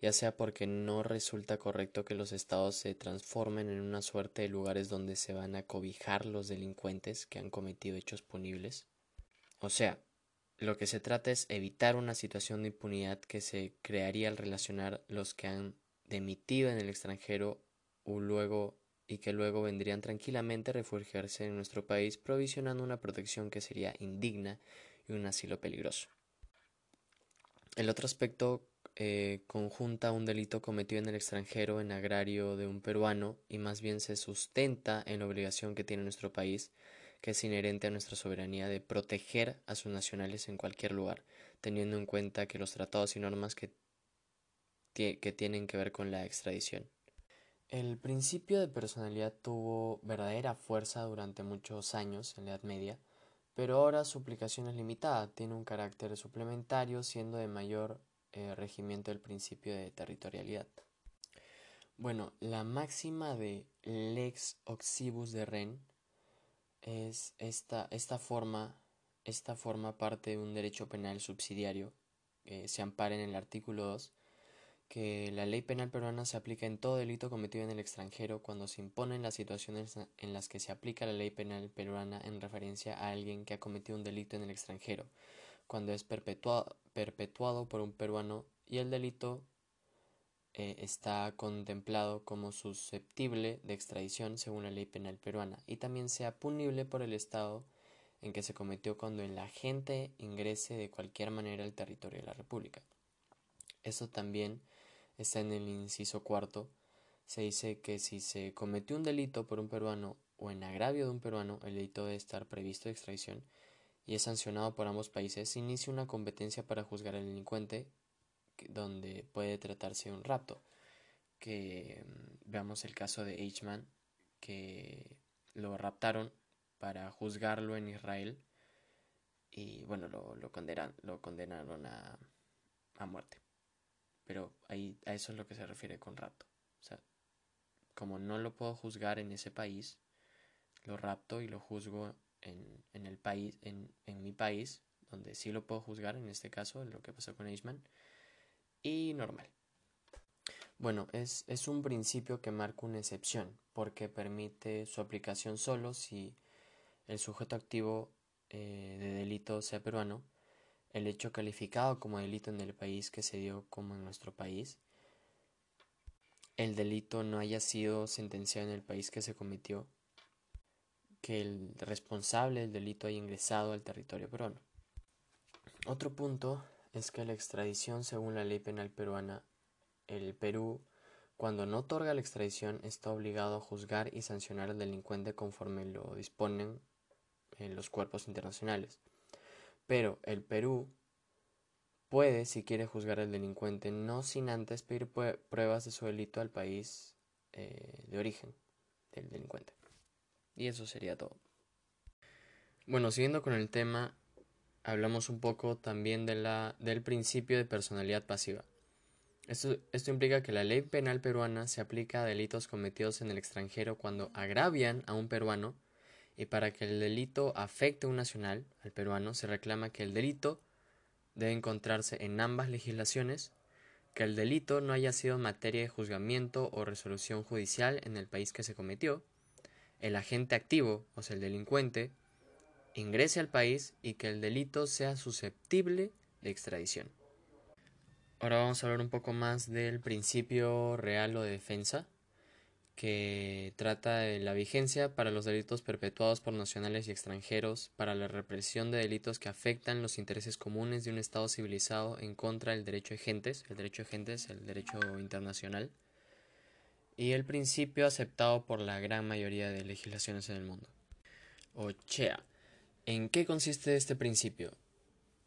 ya sea porque no resulta correcto que los Estados se transformen en una suerte de lugares donde se van a cobijar los delincuentes que han cometido hechos punibles, o sea, lo que se trata es evitar una situación de impunidad que se crearía al relacionar los que han demitido en el extranjero luego y que luego vendrían tranquilamente a refugiarse en nuestro país provisionando una protección que sería indigna y un asilo peligroso. El otro aspecto eh, conjunta un delito cometido en el extranjero en agrario de un peruano y más bien se sustenta en la obligación que tiene nuestro país que es inherente a nuestra soberanía de proteger a sus nacionales en cualquier lugar, teniendo en cuenta que los tratados y normas que, que tienen que ver con la extradición. El principio de personalidad tuvo verdadera fuerza durante muchos años en la Edad Media, pero ahora su aplicación es limitada, tiene un carácter suplementario, siendo de mayor eh, regimiento el principio de territorialidad. Bueno, la máxima de lex oxibus de Ren es esta, esta forma, esta forma parte de un derecho penal subsidiario. Que se ampara en el artículo 2 que la ley penal peruana se aplica en todo delito cometido en el extranjero cuando se imponen las situaciones en las que se aplica la ley penal peruana en referencia a alguien que ha cometido un delito en el extranjero, cuando es perpetuado, perpetuado por un peruano y el delito eh, está contemplado como susceptible de extradición según la ley penal peruana y también sea punible por el Estado en que se cometió cuando el agente ingrese de cualquier manera al territorio de la República. Eso también está en el inciso cuarto. Se dice que si se cometió un delito por un peruano o en agravio de un peruano, el delito debe estar previsto de extradición y es sancionado por ambos países, se inicia una competencia para juzgar al delincuente donde puede tratarse un rapto. Que mm, veamos el caso de Eichmann, que lo raptaron para juzgarlo en Israel y bueno, lo, lo, condenan, lo condenaron a, a muerte. Pero ahí a eso es lo que se refiere con rapto. O sea, como no lo puedo juzgar en ese país, lo rapto y lo juzgo en, en el país, en, en mi país, donde sí lo puedo juzgar, en este caso, lo que pasó con Eichmann, y normal. Bueno, es, es un principio que marca una excepción porque permite su aplicación solo si el sujeto activo eh, de delito sea peruano, el hecho calificado como delito en el país que se dio como en nuestro país, el delito no haya sido sentenciado en el país que se cometió, que el responsable del delito haya ingresado al territorio peruano. Otro punto es que la extradición según la ley penal peruana, el Perú, cuando no otorga la extradición, está obligado a juzgar y sancionar al delincuente conforme lo disponen en los cuerpos internacionales. Pero el Perú puede, si quiere juzgar al delincuente, no sin antes pedir pruebas de su delito al país eh, de origen del delincuente. Y eso sería todo. Bueno, siguiendo con el tema, hablamos un poco también de la, del principio de personalidad pasiva. Esto, esto, implica que la ley penal peruana se aplica a delitos cometidos en el extranjero cuando agravian a un peruano y para que el delito afecte a un nacional, al peruano, se reclama que el delito debe encontrarse en ambas legislaciones, que el delito no haya sido materia de juzgamiento o resolución judicial en el país que se cometió, el agente activo, o sea, el delincuente, ingrese al país y que el delito sea susceptible de extradición. Ahora vamos a hablar un poco más del principio real o de defensa, que trata de la vigencia para los delitos perpetuados por nacionales y extranjeros, para la represión de delitos que afectan los intereses comunes de un Estado civilizado en contra del derecho de gentes, el derecho de gentes, el derecho internacional, y el principio aceptado por la gran mayoría de legislaciones en el mundo. O CHEA. ¿En qué consiste este principio?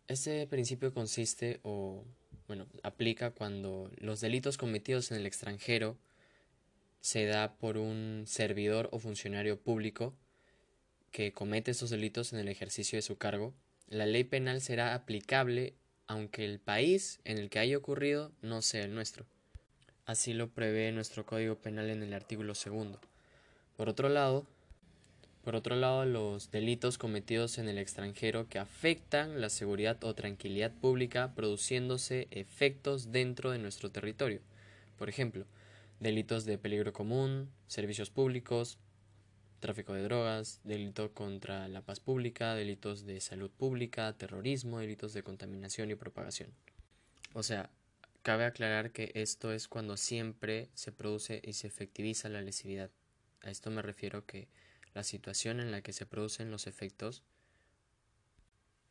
Este principio consiste o, bueno, aplica cuando los delitos cometidos en el extranjero se da por un servidor o funcionario público que comete esos delitos en el ejercicio de su cargo, la ley penal será aplicable aunque el país en el que haya ocurrido no sea el nuestro. Así lo prevé nuestro Código Penal en el artículo segundo. Por otro lado, por otro lado, los delitos cometidos en el extranjero que afectan la seguridad o tranquilidad pública produciéndose efectos dentro de nuestro territorio. Por ejemplo, delitos de peligro común, servicios públicos, tráfico de drogas, delito contra la paz pública, delitos de salud pública, terrorismo, delitos de contaminación y propagación. O sea, cabe aclarar que esto es cuando siempre se produce y se efectiviza la lesividad. A esto me refiero que la situación en la que se producen los efectos,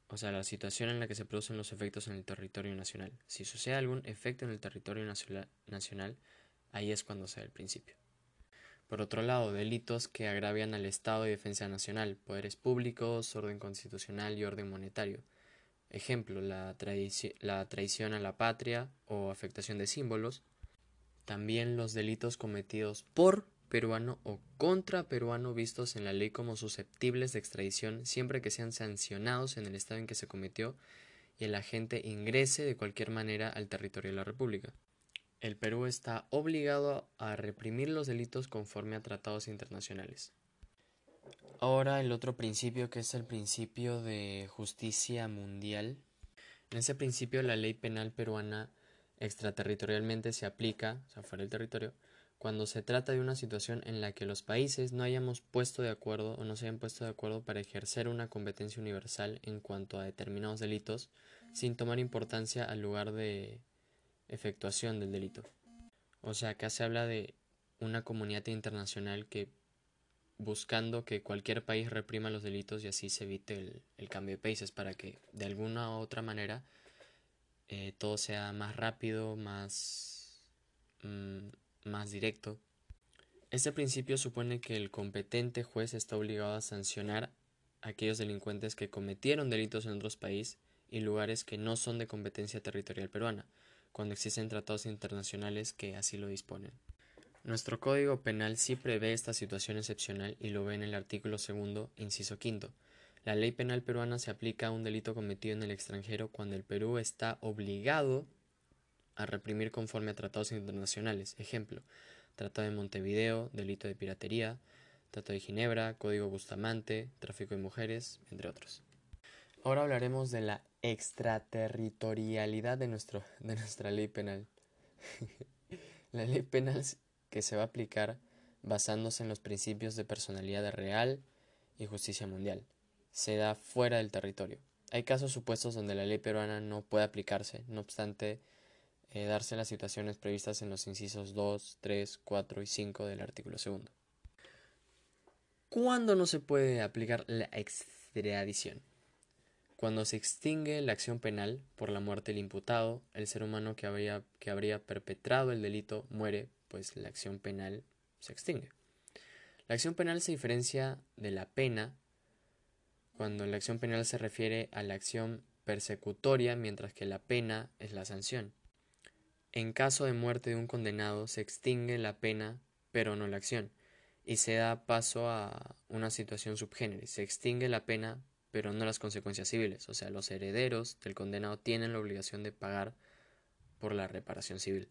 o sea, la situación en la que se producen los efectos en el territorio nacional. Si sucede algún efecto en el territorio nacional, ahí es cuando se el principio. Por otro lado, delitos que agravian al Estado y defensa nacional, poderes públicos, orden constitucional y orden monetario. Ejemplo, la traición a la patria o afectación de símbolos. También los delitos cometidos por peruano o contra peruano vistos en la ley como susceptibles de extradición siempre que sean sancionados en el estado en que se cometió y el agente ingrese de cualquier manera al territorio de la República. El Perú está obligado a reprimir los delitos conforme a tratados internacionales. Ahora el otro principio que es el principio de justicia mundial. En ese principio la ley penal peruana extraterritorialmente se aplica, o sea, fuera del territorio, cuando se trata de una situación en la que los países no hayamos puesto de acuerdo o no se hayan puesto de acuerdo para ejercer una competencia universal en cuanto a determinados delitos, sin tomar importancia al lugar de efectuación del delito. O sea, acá se habla de una comunidad internacional que buscando que cualquier país reprima los delitos y así se evite el, cambio de países para que de alguna u otra manera eh, todo sea más rápido, más, mm, más directo. Este principio supone que el competente juez está obligado a sancionar a aquellos delincuentes que cometieron delitos en otros países y lugares que no son de competencia territorial peruana, cuando existen tratados internacionales que así lo disponen. Nuestro Código Penal sí prevé esta situación excepcional y lo ve en el artículo segundo, inciso quinto. La ley penal peruana se aplica a un delito cometido en el extranjero cuando el Perú está obligado a reprimir conforme a tratados internacionales. Ejemplo, Tratado de Montevideo, delito de piratería, Tratado de Ginebra, Código Bustamante, tráfico de mujeres, entre otros. Ahora hablaremos de la extraterritorialidad de, nuestro, de nuestra ley penal. la ley penal que se va a aplicar basándose en los principios de personalidad real y justicia mundial. Se da fuera del territorio. Hay casos supuestos donde la ley peruana no puede aplicarse, no obstante, eh, darse las situaciones previstas en los incisos 2, 3, 4 y 5 del artículo 2. ¿Cuándo no se puede aplicar la extradición? Cuando se extingue la acción penal por la muerte del imputado, el ser humano que habría, que habría perpetrado el delito muere, pues la acción penal se extingue. La acción penal se diferencia de la pena cuando la acción penal se refiere a la acción persecutoria, mientras que la pena es la sanción. En caso de muerte de un condenado, se extingue la pena pero no la acción, y se da paso a una situación subgénero. Se extingue la pena, pero no las consecuencias civiles. O sea, los herederos del condenado tienen la obligación de pagar por la reparación civil.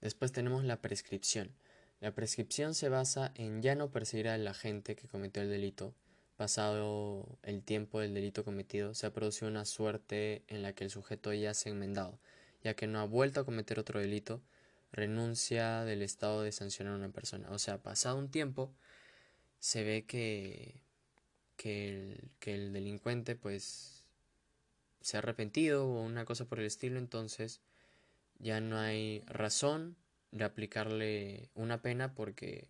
Después tenemos la prescripción. La prescripción se basa en ya no perseguir al agente que cometió el delito. Pasado el tiempo del delito cometido, se ha producido una suerte en la que el sujeto ya se ha enmendado, ya que no ha vuelto a cometer otro delito, renuncia del estado de sancionar a una persona. O sea, pasado un tiempo, se ve que, que, el, delincuente pues se ha arrepentido o una cosa por el estilo, entonces ya no hay razón de aplicarle una pena porque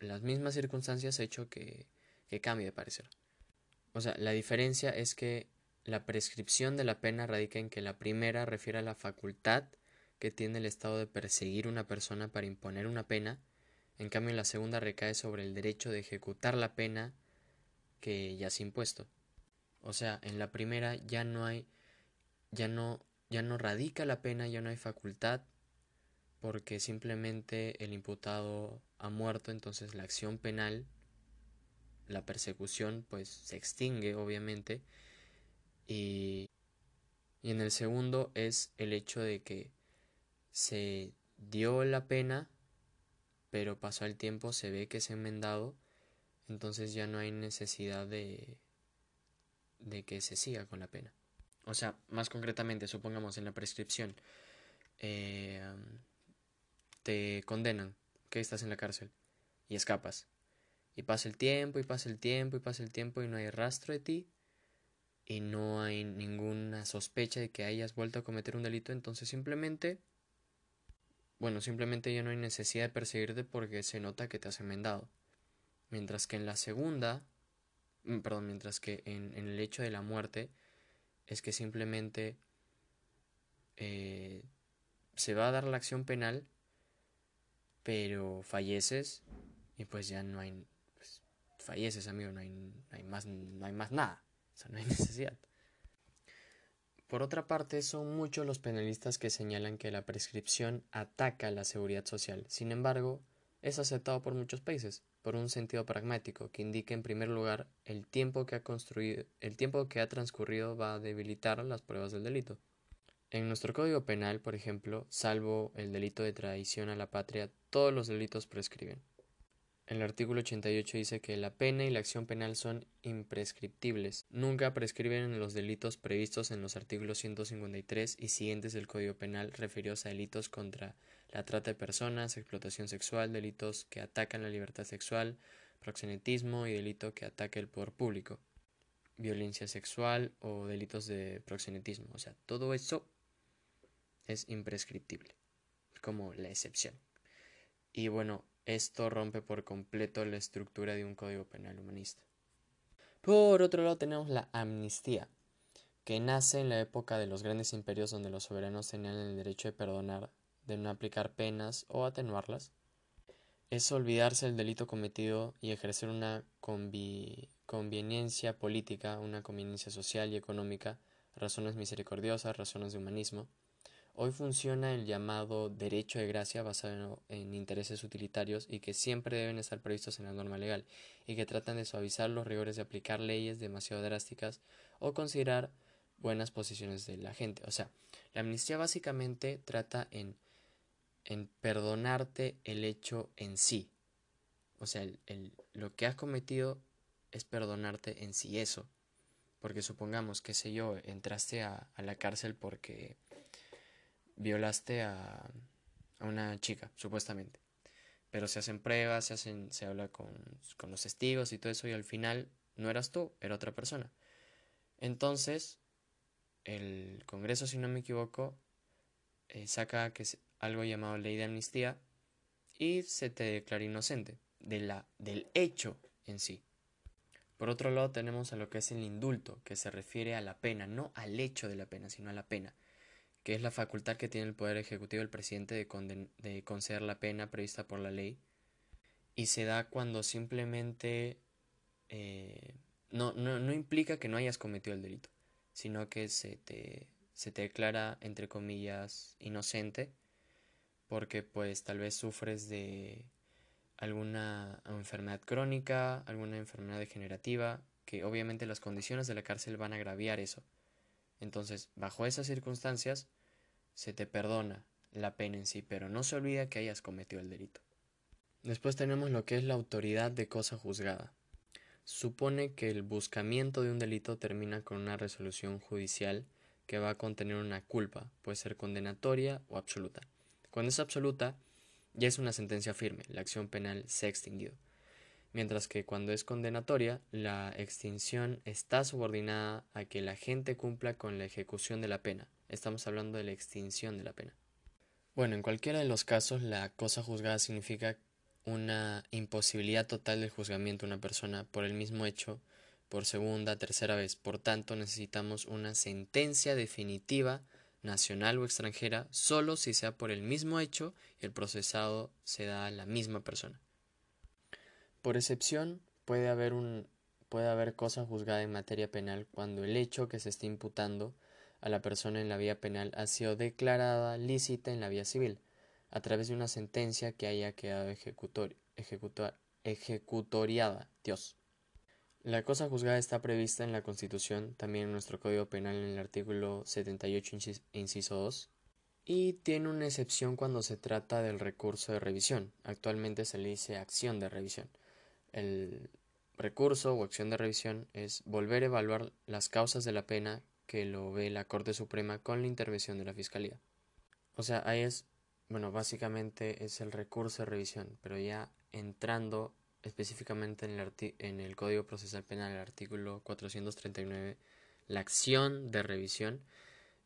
las mismas circunstancias ha hecho que, que cambie de parecer. O sea, la diferencia es que la prescripción de la pena radica en que la primera refiere a la facultad que tiene el Estado de perseguir una persona para imponer una pena, en cambio la segunda recae sobre el derecho de ejecutar la pena que ya se ha impuesto. O sea, en la primera ya no hay, ya no, ya no radica la pena, ya no hay facultad porque simplemente el imputado ha muerto, entonces la acción penal, la persecución, pues se extingue obviamente. Y, y en el segundo es el hecho de que se dio la pena, pero pasó el tiempo, se ve que se ha enmendado, entonces ya no hay necesidad de, de que se siga con la pena. O sea, más concretamente, supongamos en la prescripción, eh, te condenan, que estás en la cárcel y escapas. Y pasa el tiempo y pasa el tiempo y pasa el tiempo y no hay rastro de ti y no hay ninguna sospecha de que hayas vuelto a cometer un delito, entonces simplemente, bueno, simplemente ya no hay necesidad de perseguirte porque se nota que te has enmendado. Mientras que en la segunda, mm, perdón, mientras que en, el hecho de la muerte es que simplemente eh, se va a dar la acción penal pero falleces y pues ya no hay, pues, falleces amigo, no hay, hay, más, no hay más nada, o sea, no hay necesidad. Por otra parte, son muchos los penalistas que señalan que la prescripción ataca la seguridad social. Sin embargo, es aceptado por muchos países, por un sentido pragmático, que indica en primer lugar el tiempo que ha construido, el tiempo que ha transcurrido va a debilitar las pruebas del delito. En nuestro Código Penal, por ejemplo, salvo el delito de traición a la patria, todos los delitos prescriben. El artículo 88 dice que la pena y la acción penal son imprescriptibles. Nunca prescriben los delitos previstos en los artículos 153 y siguientes del Código Penal referidos a delitos contra la trata de personas, explotación sexual, delitos que atacan la libertad sexual, proxenetismo y delito que ataque el poder público, violencia sexual o delitos de proxenetismo. O sea, todo eso es imprescriptible, como la excepción. Y bueno, esto rompe por completo la estructura de un código penal humanista. Por otro lado tenemos la amnistía, que nace en la época de los grandes imperios donde los soberanos tenían el derecho de perdonar, de no aplicar penas o atenuarlas. Es olvidarse del delito cometido y ejercer una conveniencia política, una conveniencia social y económica, razones misericordiosas, razones de humanismo. Hoy funciona el llamado derecho de gracia basado en intereses utilitarios y que siempre deben estar previstos en la norma legal y que tratan de suavizar los rigores de aplicar leyes demasiado drásticas o considerar buenas posiciones de la gente. O sea, la amnistía básicamente trata en, en perdonarte el hecho en sí. O sea, el, lo que has cometido es perdonarte en sí eso. Porque supongamos, que sé yo, entraste a la cárcel porque violaste a, a una chica, supuestamente. Pero se hacen pruebas, se, hacen, se habla con, con los testigos y todo eso, y al final no eras tú, era otra persona. Entonces, el Congreso, si no me equivoco, eh, saca que es algo llamado ley de amnistía y se te declara inocente de la, del hecho en sí. Por otro lado tenemos a lo que es el indulto, que se refiere a la pena, no al hecho de la pena, sino a la pena que es la facultad que tiene el Poder Ejecutivo del presidente de, de conceder la pena prevista por la ley, y se da cuando simplemente eh, no, no, no, implica que no hayas cometido el delito, sino que se te, se te declara, entre comillas, inocente, porque pues tal vez sufres de, alguna enfermedad crónica, alguna enfermedad degenerativa, que obviamente las condiciones de la cárcel van a agraviar eso. Entonces, bajo esas circunstancias, se te perdona la pena en sí, pero no se olvida que hayas cometido el delito. Después tenemos lo que es la autoridad de cosa juzgada. Supone que el buscamiento de un delito termina con una resolución judicial que va a contener una culpa, puede ser condenatoria o absoluta. Cuando es absoluta, ya es una sentencia firme, la acción penal se ha extinguido. Mientras que cuando es condenatoria, la extinción está subordinada a que la gente cumpla con la ejecución de la pena. Estamos hablando de la extinción de la pena. Bueno, en cualquiera de los casos, la cosa juzgada significa una imposibilidad total del juzgamiento de una persona por el mismo hecho por segunda, tercera vez. Por tanto, necesitamos una sentencia definitiva nacional o extranjera solo si sea por el mismo hecho y el procesado se da a la misma persona. Por excepción, puede haber, un, puede haber cosa juzgada en materia penal cuando el hecho que se está imputando a la persona en la vía penal ha sido declarada lícita en la vía civil, a través de una sentencia que haya quedado ejecutor, ejecutoriada. Dios. La cosa juzgada está prevista en la Constitución, también en nuestro Código Penal en el artículo 78, inciso 2, y tiene una excepción cuando se trata del recurso de revisión. Actualmente se le dice acción de revisión. El recurso o acción de revisión es volver a evaluar las causas de la pena que lo ve la Corte Suprema con la intervención de la Fiscalía. O sea, ahí es, bueno, básicamente es el recurso de revisión, pero ya entrando específicamente en el, Código Procesal Penal, el artículo 439, la acción de revisión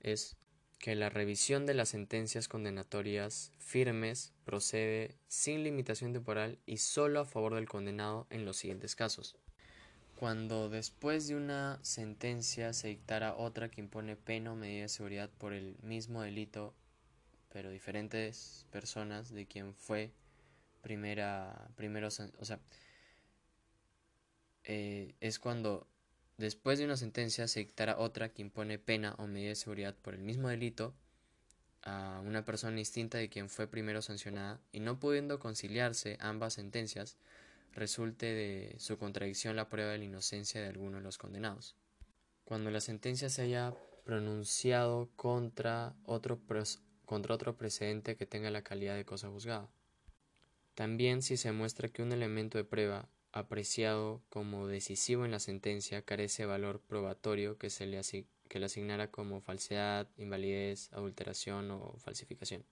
es que la revisión de las sentencias condenatorias firmes procede sin limitación temporal y solo a favor del condenado en los siguientes casos. Cuando después de una sentencia se dictara otra que impone pena o medida de seguridad por el mismo delito, pero diferentes personas de quien fue primera, primero, o sea, eh, es cuando después de una sentencia se dictara otra que impone pena o medida de seguridad por el mismo delito a una persona distinta de quien fue primero sancionada y no pudiendo conciliarse ambas sentencias, resulte de su contradicción la prueba de la inocencia de alguno de los condenados. Cuando la sentencia se haya pronunciado contra otro, contra otro precedente que tenga la calidad de cosa juzgada. También si se muestra que un elemento de prueba apreciado como decisivo en la sentencia carece de valor probatorio que se le, que le asignara como falsedad, invalidez, adulteración o falsificación.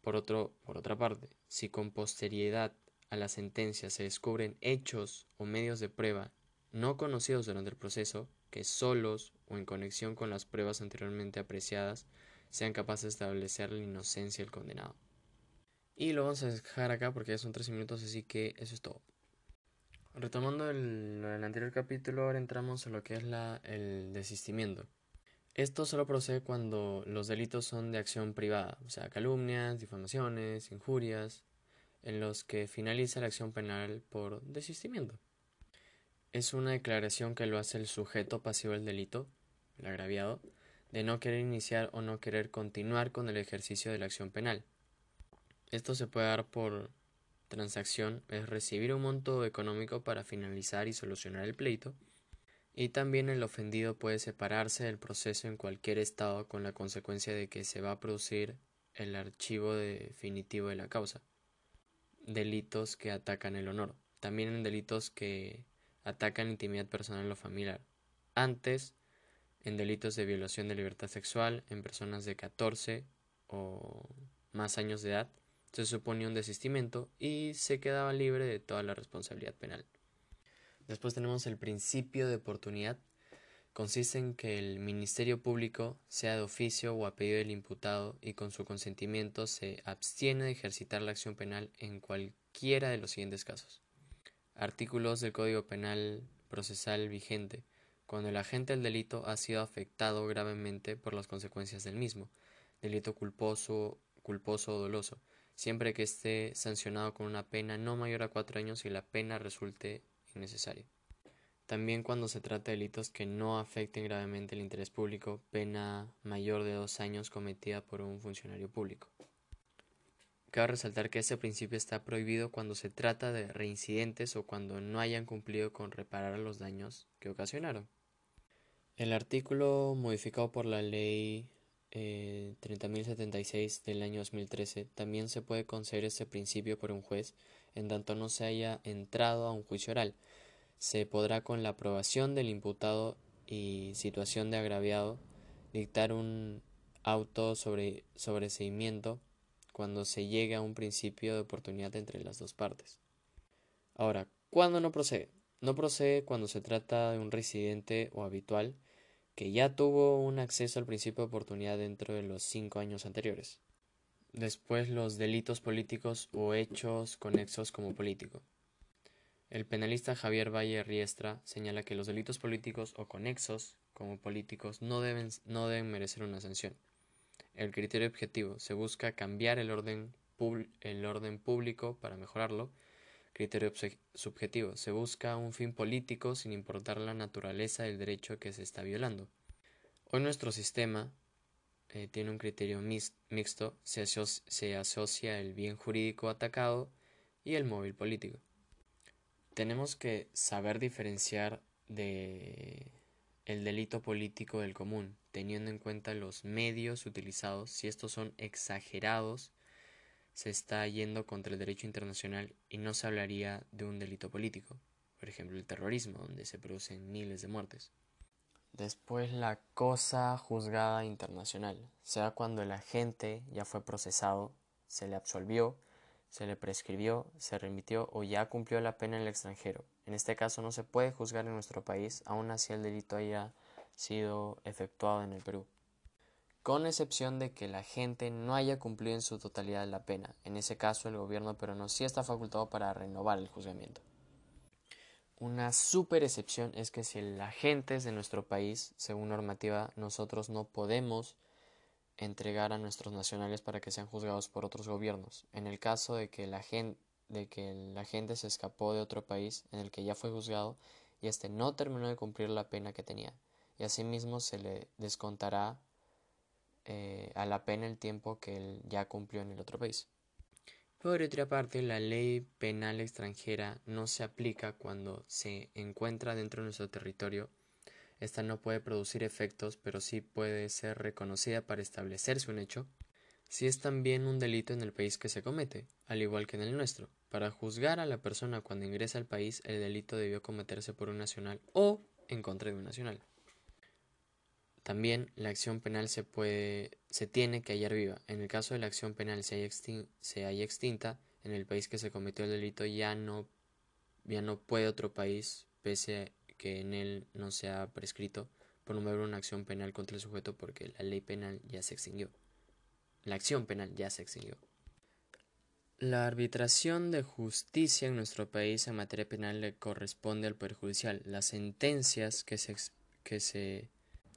Por, otro, por otra parte, si con posterioridad a la sentencia se descubren hechos o medios de prueba no conocidos durante el proceso, que solos o en conexión con las pruebas anteriormente apreciadas sean capaces de establecer la inocencia del condenado. Y lo vamos a dejar acá porque ya son 13 minutos, así que eso es todo. Retomando el, el anterior capítulo, ahora entramos en lo que es la, el desistimiento. Esto solo procede cuando los delitos son de acción privada, o sea, calumnias, difamaciones, injurias, en los que finaliza la acción penal por desistimiento. Es una declaración que lo hace el sujeto pasivo del delito, el agraviado, de no querer iniciar o no querer continuar con el ejercicio de la acción penal esto se puede dar por transacción, es recibir un monto económico para finalizar y solucionar el pleito, y también el ofendido puede separarse del proceso en cualquier estado con la consecuencia de que se va a producir el archivo definitivo de la causa. Delitos que atacan el honor. También en delitos que atacan intimidad personal o familiar. Antes, en delitos de violación de libertad sexual en personas de 14 o más años de edad se suponía un desistimiento y se quedaba libre de toda la responsabilidad penal. Después tenemos el principio de oportunidad. Consiste en que el Ministerio Público, sea de oficio o a pedido del imputado y con su consentimiento, se abstiene de ejercitar la acción penal en cualquiera de los siguientes casos. Artículos del Código Penal procesal vigente, cuando el agente del delito ha sido afectado gravemente por las consecuencias del mismo, delito culposo, culposo o doloso, siempre que esté sancionado con una pena no mayor a cuatro años y la pena resulte innecesaria. También cuando se trata de delitos que no afecten gravemente el interés público, pena mayor de dos años cometida por un funcionario público. Cabe resaltar que este principio está prohibido cuando se trata de reincidentes o cuando no hayan cumplido con reparar los daños que ocasionaron. El artículo modificado por la ley 30.076 eh, del año 2013 también se puede conceder este principio por un juez en tanto no se haya entrado a un juicio oral. Se podrá con la aprobación del imputado y situación de agraviado dictar un auto sobre sobreseimiento cuando se llegue a un principio de oportunidad entre las dos partes. Ahora, ¿cuándo no procede? No procede cuando se trata de un residente o habitual que ya tuvo un acceso al principio de oportunidad dentro de los cinco años anteriores. Después los delitos políticos o hechos conexos como político. El penalista Javier Valle Riestra señala que los delitos políticos o conexos como políticos no deben, no deben merecer una sanción. El criterio objetivo se busca cambiar el orden, el orden público para mejorarlo. Criterio subjetivo se busca un fin político sin importar la naturaleza del derecho que se está violando. Hoy nuestro sistema eh, tiene un criterio mixto, se, se asocia el bien jurídico atacado y el móvil político. Tenemos que saber diferenciar de el delito político del común, teniendo en cuenta los medios utilizados, si estos son exagerados, se está yendo contra el derecho internacional y no se hablaría de un delito político, por ejemplo el terrorismo, donde se producen miles de muertes. Después la cosa juzgada internacional, sea cuando el agente ya fue procesado, se le absolvió, se le prescribió, se remitió o ya cumplió la pena en el extranjero. En este caso no se puede juzgar en nuestro país, aun así el delito haya sido efectuado en el Perú. Con excepción de que la gente no haya cumplido en su totalidad la pena. En ese caso el gobierno peruano sí está facultado para renovar el juzgamiento. Una super excepción es que si el agente es de nuestro país, según normativa, nosotros no podemos entregar a nuestros nacionales para que sean juzgados por otros gobiernos. En el caso de que la gente de que la gente se escapó de otro país en el que ya fue juzgado y este no terminó de cumplir la pena que tenía y asimismo se le descontará eh, a la pena el tiempo que él ya cumplió en el otro país. Por otra parte, la ley penal extranjera no se aplica cuando se encuentra dentro de nuestro territorio esta no puede producir efectos, pero sí puede ser reconocida para establecerse un hecho, si es también un delito en el país que se comete, al igual que en el nuestro. Para juzgar a la persona cuando ingresa al país, el delito debió cometerse por un nacional o en contra de un nacional. También la acción penal se puede se tiene que hallar viva. En el caso de la acción penal se haya, se extinta, en el país que se cometió el delito ya no ya no puede otro país, pese que en él no se ha prescrito promover una acción penal contra el sujeto porque la ley penal ya se extinguió. La acción penal ya se extinguió. La arbitración de justicia en nuestro país en materia penal le corresponde al Poder Judicial. Las sentencias que se, que se,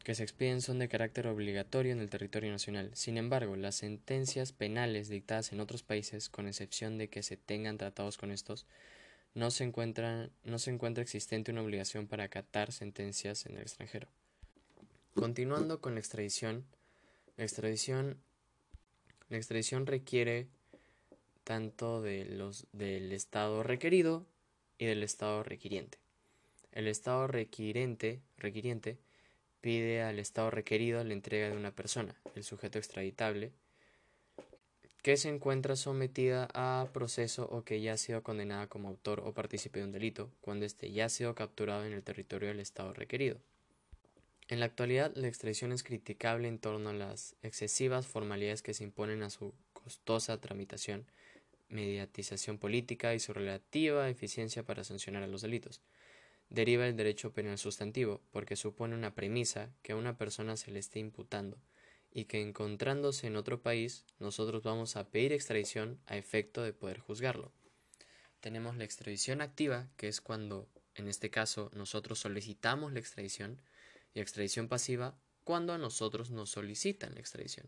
que se expiden son de carácter obligatorio en el territorio nacional. Sin embargo, las sentencias penales dictadas en otros países, con excepción de que se tengan tratados con estos, no se, encuentra, no se encuentra existente una obligación para acatar sentencias en el extranjero. Continuando con la extradición, la extradición, la extradición requiere tanto de los, del Estado requerido y del Estado requiriente. El Estado requiriente, requiriente pide al Estado requerido la entrega de una persona, el sujeto extraditable, que se encuentra sometida a proceso o que ya ha sido condenada como autor o partícipe de un delito, cuando éste ya ha sido capturado en el territorio del Estado requerido. En la actualidad, la extradición es criticable en torno a las excesivas formalidades que se imponen a su costosa tramitación, mediatización política y su relativa eficiencia para sancionar a los delitos. Deriva el derecho penal sustantivo, porque supone una premisa que a una persona se le esté imputando, y que encontrándose en otro país nosotros vamos a pedir extradición a efecto de poder juzgarlo. Tenemos la extradición activa, que es cuando, en este caso, nosotros solicitamos la extradición, y extradición pasiva, cuando a nosotros nos solicitan la extradición.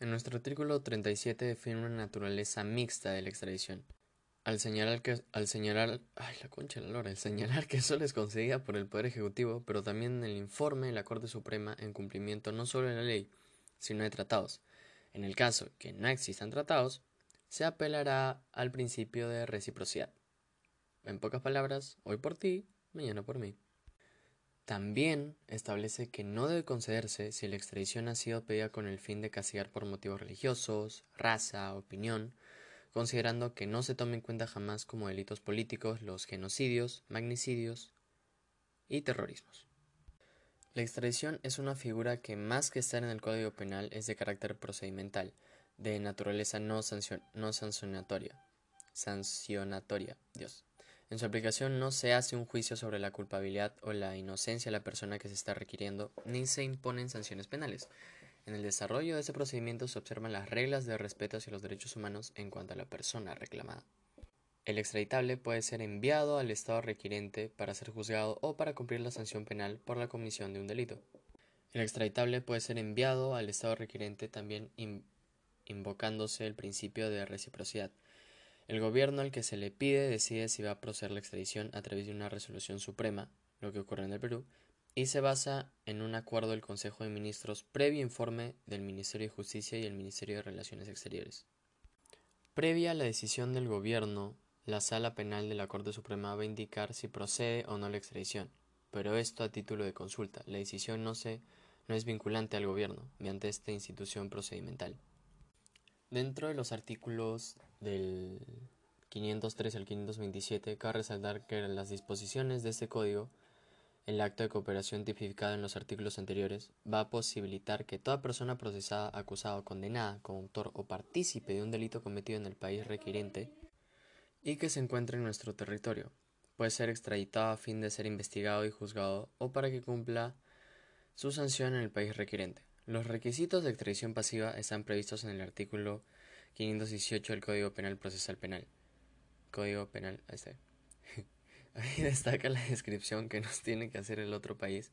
En nuestro artículo 37 define una naturaleza mixta de la extradición. Al señalar que, al señalar, ay, la concha la lora, al señalar que solo es concedida por el Poder Ejecutivo, pero también en el informe de la Corte Suprema en cumplimiento no solo de la ley, sino de tratados. En el caso que no existan tratados, se apelará al principio de reciprocidad. En pocas palabras, hoy por ti, mañana por mí. También establece que no debe concederse si la extradición ha sido pedida con el fin de castigar por motivos religiosos, raza, opinión, considerando que no se tomen en cuenta jamás como delitos políticos los genocidios, magnicidios y terrorismos. La extradición es una figura que más que estar en el Código Penal es de carácter procedimental, de naturaleza no, sancionatoria. Sancionatoria, Dios. En su aplicación no se hace un juicio sobre la culpabilidad o la inocencia de la persona que se está requiriendo, ni se imponen sanciones penales. En el desarrollo de ese procedimiento se observan las reglas de respeto hacia los derechos humanos en cuanto a la persona reclamada. El extraditable puede ser enviado al Estado requiriente para ser juzgado o para cumplir la sanción penal por la comisión de un delito. El extraditable puede ser enviado al Estado requiriente también invocándose el principio de reciprocidad. El gobierno al que se le pide decide si va a proceder la extradición a través de una resolución suprema, lo que ocurre en el Perú, y se basa en un acuerdo del Consejo de Ministros previo informe del Ministerio de Justicia y el Ministerio de Relaciones Exteriores. Previa a la decisión del gobierno, la Sala Penal de la Corte Suprema va a indicar si procede o no la extradición, pero esto a título de consulta. La decisión no, se, no es vinculante al gobierno mediante esta institución procedimental. Dentro de los artículos del 503 al 527, cabe resaltar que las disposiciones de este código, el acto de cooperación tipificado en los artículos anteriores, va a posibilitar que toda persona procesada, acusada o condenada como autor o partícipe de un delito cometido en el país requiriente y que se encuentre en nuestro territorio, puede ser extraditado a fin de ser investigado y juzgado o para que cumpla su sanción en el país requiriente. Los requisitos de extradición pasiva están previstos en el artículo 518 del Código Penal Procesal Penal. Código Penal, ahí destaca la descripción que nos tiene que hacer el otro país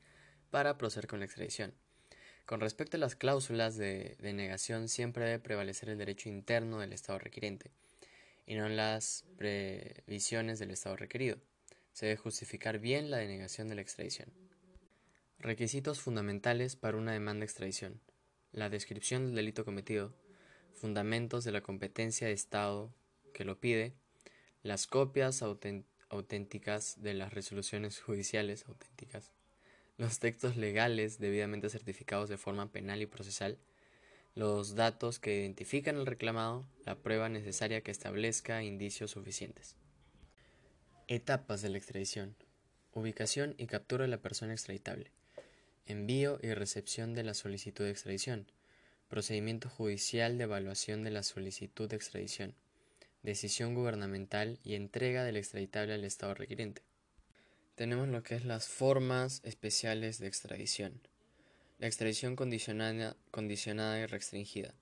para proceder con la extradición. Con respecto a las cláusulas de, de negación, siempre debe prevalecer el derecho interno del Estado requiriente y no las previsiones del Estado requerido. Se debe justificar bien la denegación de la extradición. Requisitos fundamentales para una demanda de extradición. La descripción del delito cometido, fundamentos de la competencia de Estado que lo pide, las copias auténticas de las resoluciones judiciales auténticas, los textos legales debidamente certificados de forma penal y procesal, los datos que identifican al reclamado, la prueba necesaria que establezca indicios suficientes. Etapas de la extradición. Ubicación y captura de la persona extraditable envío y recepción de la solicitud de extradición, procedimiento judicial de evaluación de la solicitud de extradición, decisión gubernamental y entrega del extraditable al Estado requiriente. Tenemos lo que es las formas especiales de extradición. La extradición condicionada, condicionada y restringida.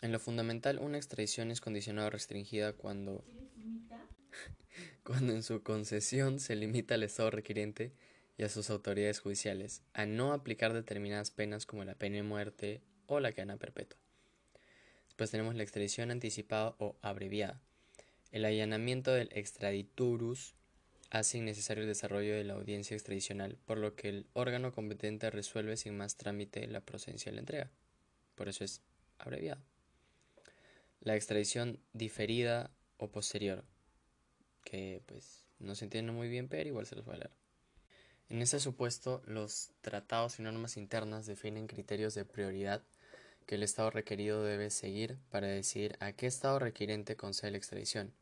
En lo fundamental, una extradición es condicionada o restringida cuando, cuando en su concesión se limita al Estado requiriente y a sus autoridades judiciales a no aplicar determinadas penas como la pena de muerte o la cadena perpetua. Después tenemos la extradición anticipada o abreviada. El allanamiento del extraditurus hace innecesario el desarrollo de la audiencia extradicional, por lo que el órgano competente resuelve sin más trámite la procedencia de la entrega. Por eso es abreviado. La extradición diferida o posterior, que pues no se entiende muy bien, pero igual se los voy a leer. En ese supuesto, los tratados y normas internas definen criterios de prioridad que el Estado requerido debe seguir para decidir a qué Estado requiriente concede la extradición.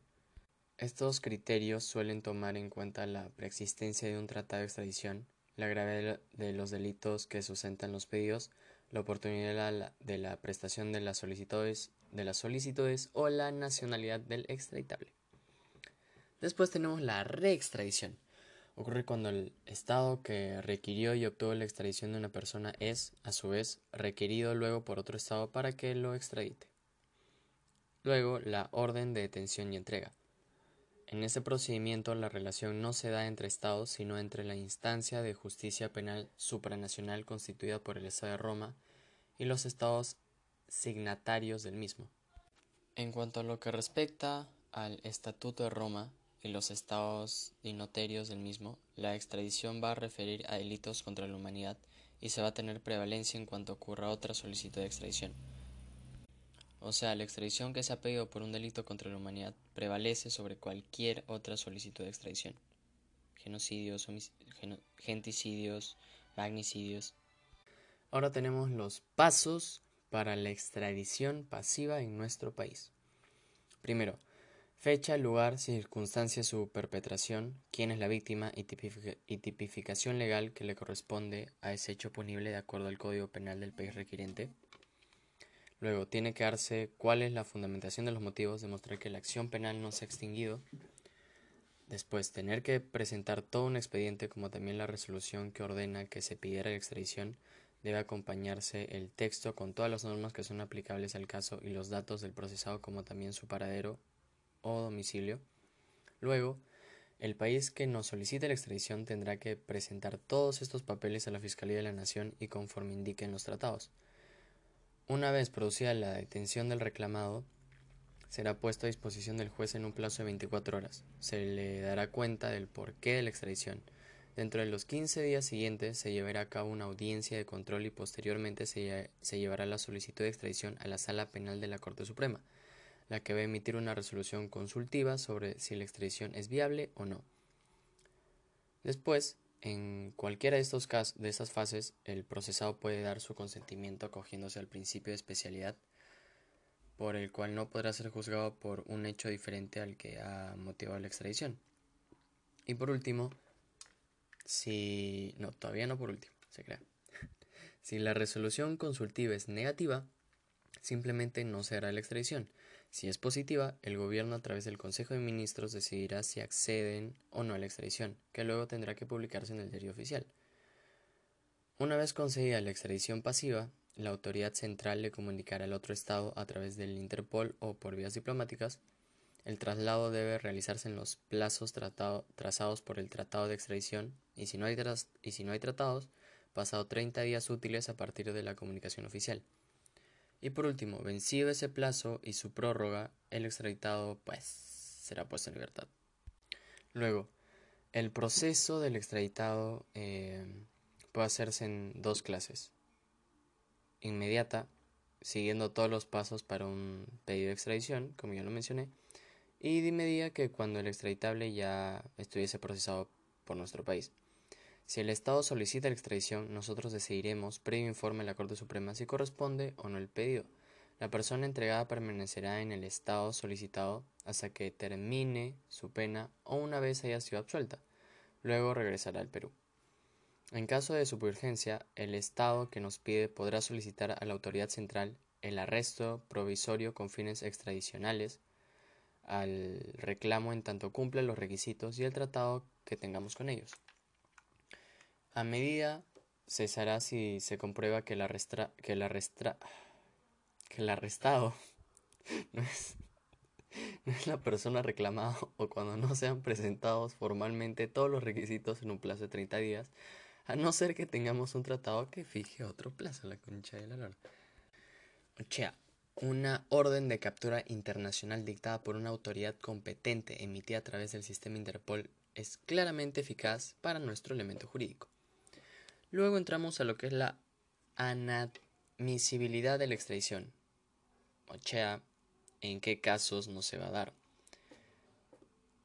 Estos criterios suelen tomar en cuenta la preexistencia de un tratado de extradición, la gravedad de los delitos que sustentan los pedidos, la oportunidad de la, prestación de las solicitudes, o la nacionalidad del extraditable. Después tenemos la reextradición ocurre cuando el Estado que requirió y obtuvo la extradición de una persona es, a su vez, requerido luego por otro Estado para que lo extradite. Luego, la orden de detención y entrega. En este procedimiento la relación no se da entre Estados, sino entre la instancia de justicia penal supranacional constituida por el Estado de Roma y los Estados signatarios del mismo. En cuanto a lo que respecta al Estatuto de Roma, y los estados dinoterios del mismo, la extradición va a referir a delitos contra la humanidad y se va a tener prevalencia en cuanto ocurra otra solicitud de extradición. O sea, la extradición que se ha pedido por un delito contra la humanidad prevalece sobre cualquier otra solicitud de extradición. Genocidios, genticidios, magnicidios. Ahora tenemos los pasos para la extradición pasiva en nuestro país. Primero, fecha, lugar, circunstancia de su perpetración, quién es la víctima y, tipificación legal que le corresponde a ese hecho punible de acuerdo al Código Penal del país requiriente. Luego, tiene que darse cuál es la fundamentación de los motivos, demostrar que la acción penal no se ha extinguido. Después, tener que presentar todo un expediente como también la resolución que ordena que se pidiera la extradición. Debe acompañarse el texto con todas las normas que son aplicables al caso y los datos del procesado como también su paradero o domicilio. Luego, el país que nos solicite la extradición tendrá que presentar todos estos papeles a la Fiscalía de la Nación y conforme indiquen los tratados. Una vez producida la detención del reclamado, será puesto a disposición del juez en un plazo de 24 horas. Se le dará cuenta del porqué de la extradición. Dentro de los 15 días siguientes se llevará a cabo una audiencia de control y posteriormente se, se llevará la solicitud de extradición a la Sala Penal de la Corte Suprema la que va a emitir una resolución consultiva sobre si la extradición es viable o no. Después, en cualquiera de estos casos, de estas fases, el procesado puede dar su consentimiento acogiéndose al principio de especialidad, por el cual no podrá ser juzgado por un hecho diferente al que ha motivado la extradición. Y por último, si no, todavía no por último, se crea. si la resolución consultiva es negativa, simplemente no se hará la extradición si es positiva, el gobierno a través del Consejo de Ministros decidirá si acceden o no a la extradición, que luego tendrá que publicarse en el diario oficial. Una vez concedida la extradición pasiva, la autoridad central le comunicará al otro Estado a través del Interpol o por vías diplomáticas. El traslado debe realizarse en los plazos trazados por el Tratado de Extradición y si, no hay y si no hay tratados, pasado 30 días útiles a partir de la comunicación oficial. Y por último, vencido ese plazo y su prórroga, el extraditado pues será puesto en libertad. Luego, el proceso del extraditado eh, puede hacerse en dos clases. Inmediata, siguiendo todos los pasos para un pedido de extradición, como ya lo mencioné, y de medida que cuando el extraditable ya estuviese procesado por nuestro país. Si el Estado solicita la extradición, nosotros decidiremos, previo informe a la Corte Suprema, si corresponde o no el pedido. La persona entregada permanecerá en el Estado solicitado hasta que termine su pena o una vez haya sido absuelta. Luego regresará al Perú. En caso de urgencia, el Estado que nos pide podrá solicitar a la autoridad central el arresto provisorio con fines extradicionales al reclamo en tanto cumpla los requisitos y el tratado que tengamos con ellos. A medida cesará si se comprueba que el, que que arrestado no es, no es la persona reclamada o cuando no sean presentados formalmente todos los requisitos en un plazo de 30 días, a no ser que tengamos un tratado que fije otro plazo, la concha de la lora. O sea, una orden de captura internacional dictada por una autoridad competente emitida a través del sistema Interpol es claramente eficaz para nuestro elemento jurídico. Luego entramos a lo que es la anadmisibilidad de la extradición, o sea, en qué casos no se va a dar.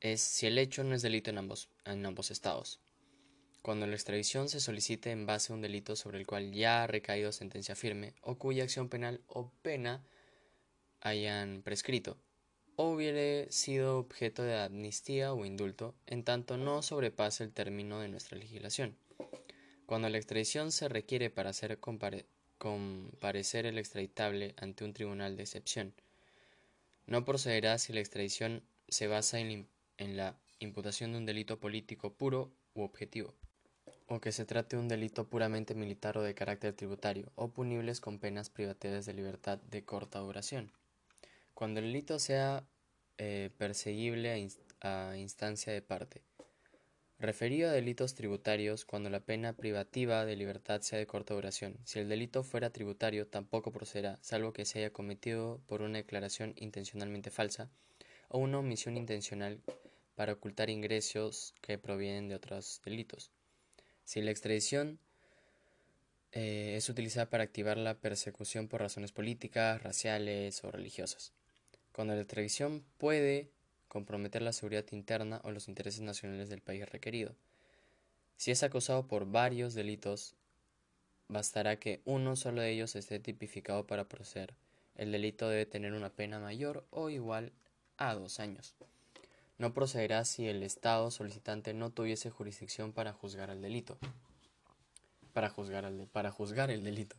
Es si el hecho no es delito en ambos, en ambos estados. Cuando la extradición se solicite en base a un delito sobre el cual ya ha recaído sentencia firme o cuya acción penal o pena hayan prescrito, o hubiere sido objeto de amnistía o indulto, en tanto no sobrepase el término de nuestra legislación. Cuando la extradición se requiere para hacer comparecer el extraditable ante un tribunal de excepción, no procederá si la extradición se basa en, la imputación de un delito político puro u objetivo, o que se trate de un delito puramente militar o de carácter tributario, o punibles con penas privativas de libertad de corta duración. Cuando el delito sea eh, perseguible a instancia de parte, Referido a delitos tributarios, cuando la pena privativa de libertad sea de corta duración. Si el delito fuera tributario, tampoco procederá, salvo que se haya cometido por una declaración intencionalmente falsa o una omisión intencional para ocultar ingresos que provienen de otros delitos. Si la extradición eh, es utilizada para activar la persecución por razones políticas, raciales o religiosas. Cuando la extradición puede comprometer la seguridad interna o los intereses nacionales del país requerido. Si es acusado por varios delitos, bastará que uno solo de ellos esté tipificado para proceder. El delito debe tener una pena mayor o igual a dos años. No procederá si el Estado solicitante no tuviese jurisdicción para juzgar el delito. Para juzgar, el, para juzgar el delito.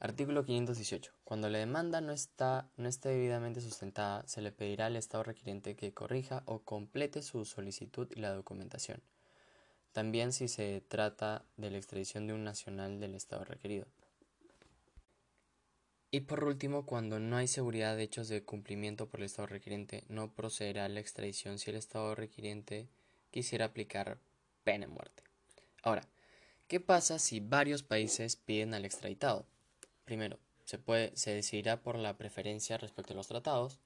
Artículo 518. Cuando la demanda no está no esté debidamente sustentada, se le pedirá al Estado requiriente que corrija o complete su solicitud y la documentación. También si se trata de la extradición de un nacional del Estado requerido. Y por último, cuando no hay seguridad de hechos de cumplimiento por el Estado requiriente, no procederá la extradición si el Estado requiriente quisiera aplicar pena de muerte. Ahora, ¿qué pasa si varios países piden al extraditado? Primero, se, puede, decidirá por la preferencia respecto a los tratados,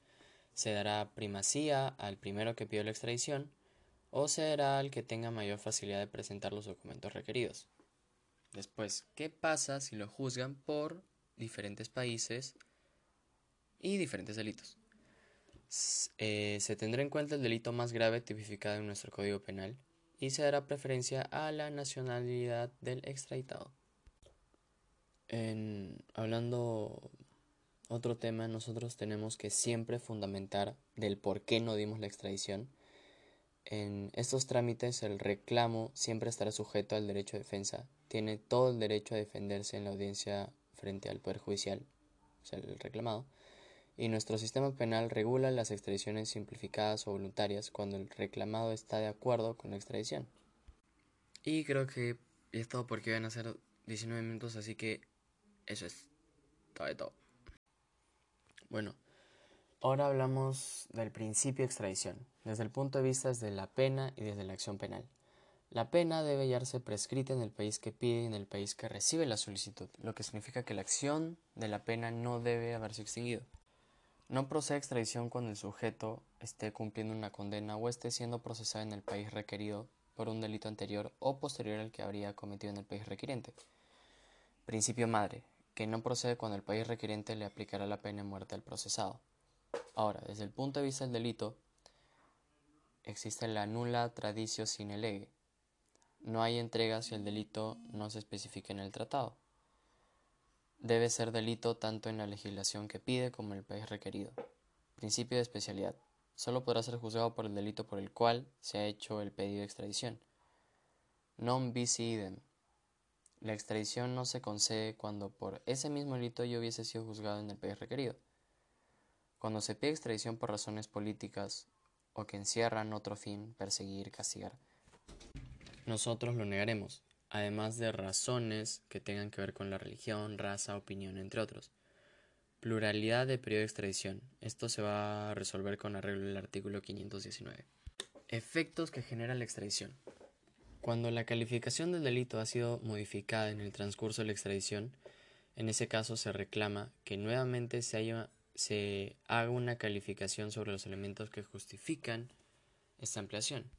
se dará primacía al primero que pidió la extradición, o se dará al que tenga mayor facilidad de presentar los documentos requeridos. Después, ¿qué pasa si lo juzgan por diferentes países y diferentes delitos. Eh, se tendrá en cuenta el delito más grave tipificado en nuestro Código Penal y se dará preferencia a la nacionalidad del extraditado. En, hablando otro tema, nosotros tenemos que siempre fundamentar del por qué no dimos la extradición. En estos trámites el reclamo siempre estará sujeto al derecho de defensa. Tiene todo el derecho a defenderse en la audiencia frente al Poder Judicial, o sea, el reclamado, y nuestro sistema penal regula las extradiciones simplificadas o voluntarias cuando el reclamado está de acuerdo con la extradición. Y creo que es todo porque van a ser 19 minutos, así que eso es todo de todo. Bueno, ahora hablamos del principio de extradición, desde el punto de vista de la pena y desde la acción penal. La pena debe hallarse prescrita en el país que pide y en el país que recibe la solicitud, lo que significa que la acción de la pena no debe haberse extinguido. No procede extradición cuando el sujeto esté cumpliendo una condena o esté siendo procesado en el país requerido por un delito anterior o posterior al que habría cometido en el país requiriente. Principio madre, que no procede cuando el país requiriente le aplicará la pena de muerte al procesado. Ahora, desde el punto de vista del delito, existe la nula tradicio sine lege, no hay entrega si el delito no se especifica en el tratado. Debe ser delito tanto en la legislación que pide como en el país requerido. Principio de especialidad. Solo podrá ser juzgado por el delito por el cual se ha hecho el pedido de extradición. Non bis idem. La extradición no se concede cuando por ese mismo delito yo hubiese sido juzgado en el país requerido. Cuando se pide extradición por razones políticas o que encierran otro fin, perseguir, castigar nosotros lo negaremos, además de razones que tengan que ver con la religión, raza, opinión, entre otros. Pluralidad de periodo de extradición. Esto se va a resolver con arreglo del artículo 519. Efectos que genera la extradición. Cuando la calificación del delito ha sido modificada en el transcurso de la extradición, en ese caso se reclama que nuevamente se, se haga una calificación sobre los elementos que justifican esta ampliación.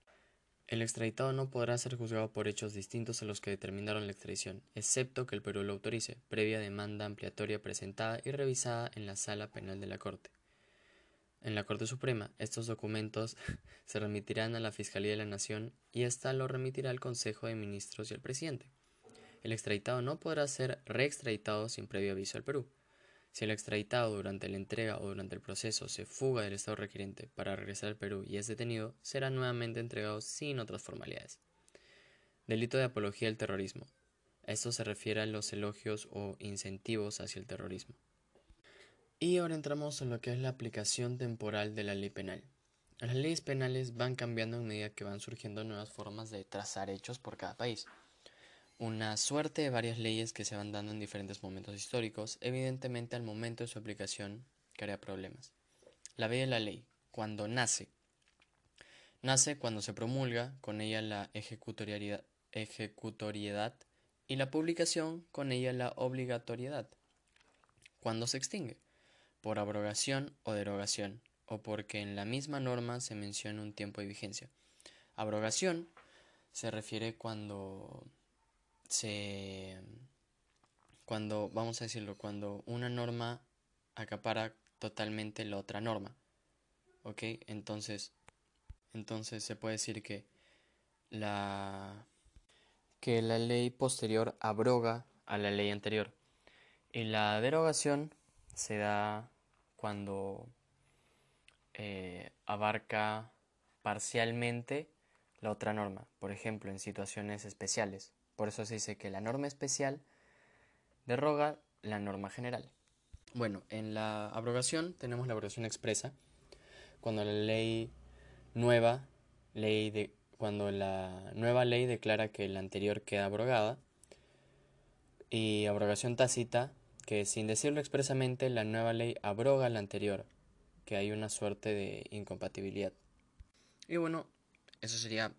El extraditado no podrá ser juzgado por hechos distintos a los que determinaron la extradición, excepto que el Perú lo autorice, previa demanda ampliatoria presentada y revisada en la Sala Penal de la Corte. En la Corte Suprema, estos documentos se remitirán a la Fiscalía de la Nación y ésta lo remitirá al Consejo de Ministros y al presidente. El extraditado no podrá ser reextraditado sin previo aviso al Perú. Si el extraditado durante la entrega o durante el proceso se fuga del Estado requiriente para regresar al Perú y es detenido, será nuevamente entregado sin otras formalidades. Delito de apología del terrorismo. Esto se refiere a los elogios o incentivos hacia el terrorismo. Y ahora entramos en lo que es la aplicación temporal de la ley penal. Las leyes penales van cambiando a medida que van surgiendo nuevas formas de trazar hechos por cada país una suerte de varias leyes que se van dando en diferentes momentos históricos, evidentemente al momento de su aplicación crea problemas. La ley de la ley, cuando nace, nace cuando se promulga, con ella la ejecutoriedad y la publicación, con ella la obligatoriedad. Cuando se extingue, por abrogación o derogación, o porque en la misma norma se menciona un tiempo de vigencia. Abrogación se refiere cuando se cuando, vamos a decirlo, cuando una norma acapara totalmente la otra norma. ¿Ok? Entonces, entonces se puede decir que la, que la ley posterior abroga a la ley anterior. Y la derogación se da cuando eh, abarca parcialmente la otra norma, por ejemplo, en situaciones especiales. Por eso se dice que la norma especial deroga la norma general. Bueno, en la abrogación tenemos la abrogación expresa, cuando la ley nueva, ley de, cuando la nueva ley declara que la anterior queda abrogada, y abrogación tácita, que sin decirlo expresamente, la nueva ley abroga la anterior, que hay una suerte de incompatibilidad. Y bueno, eso sería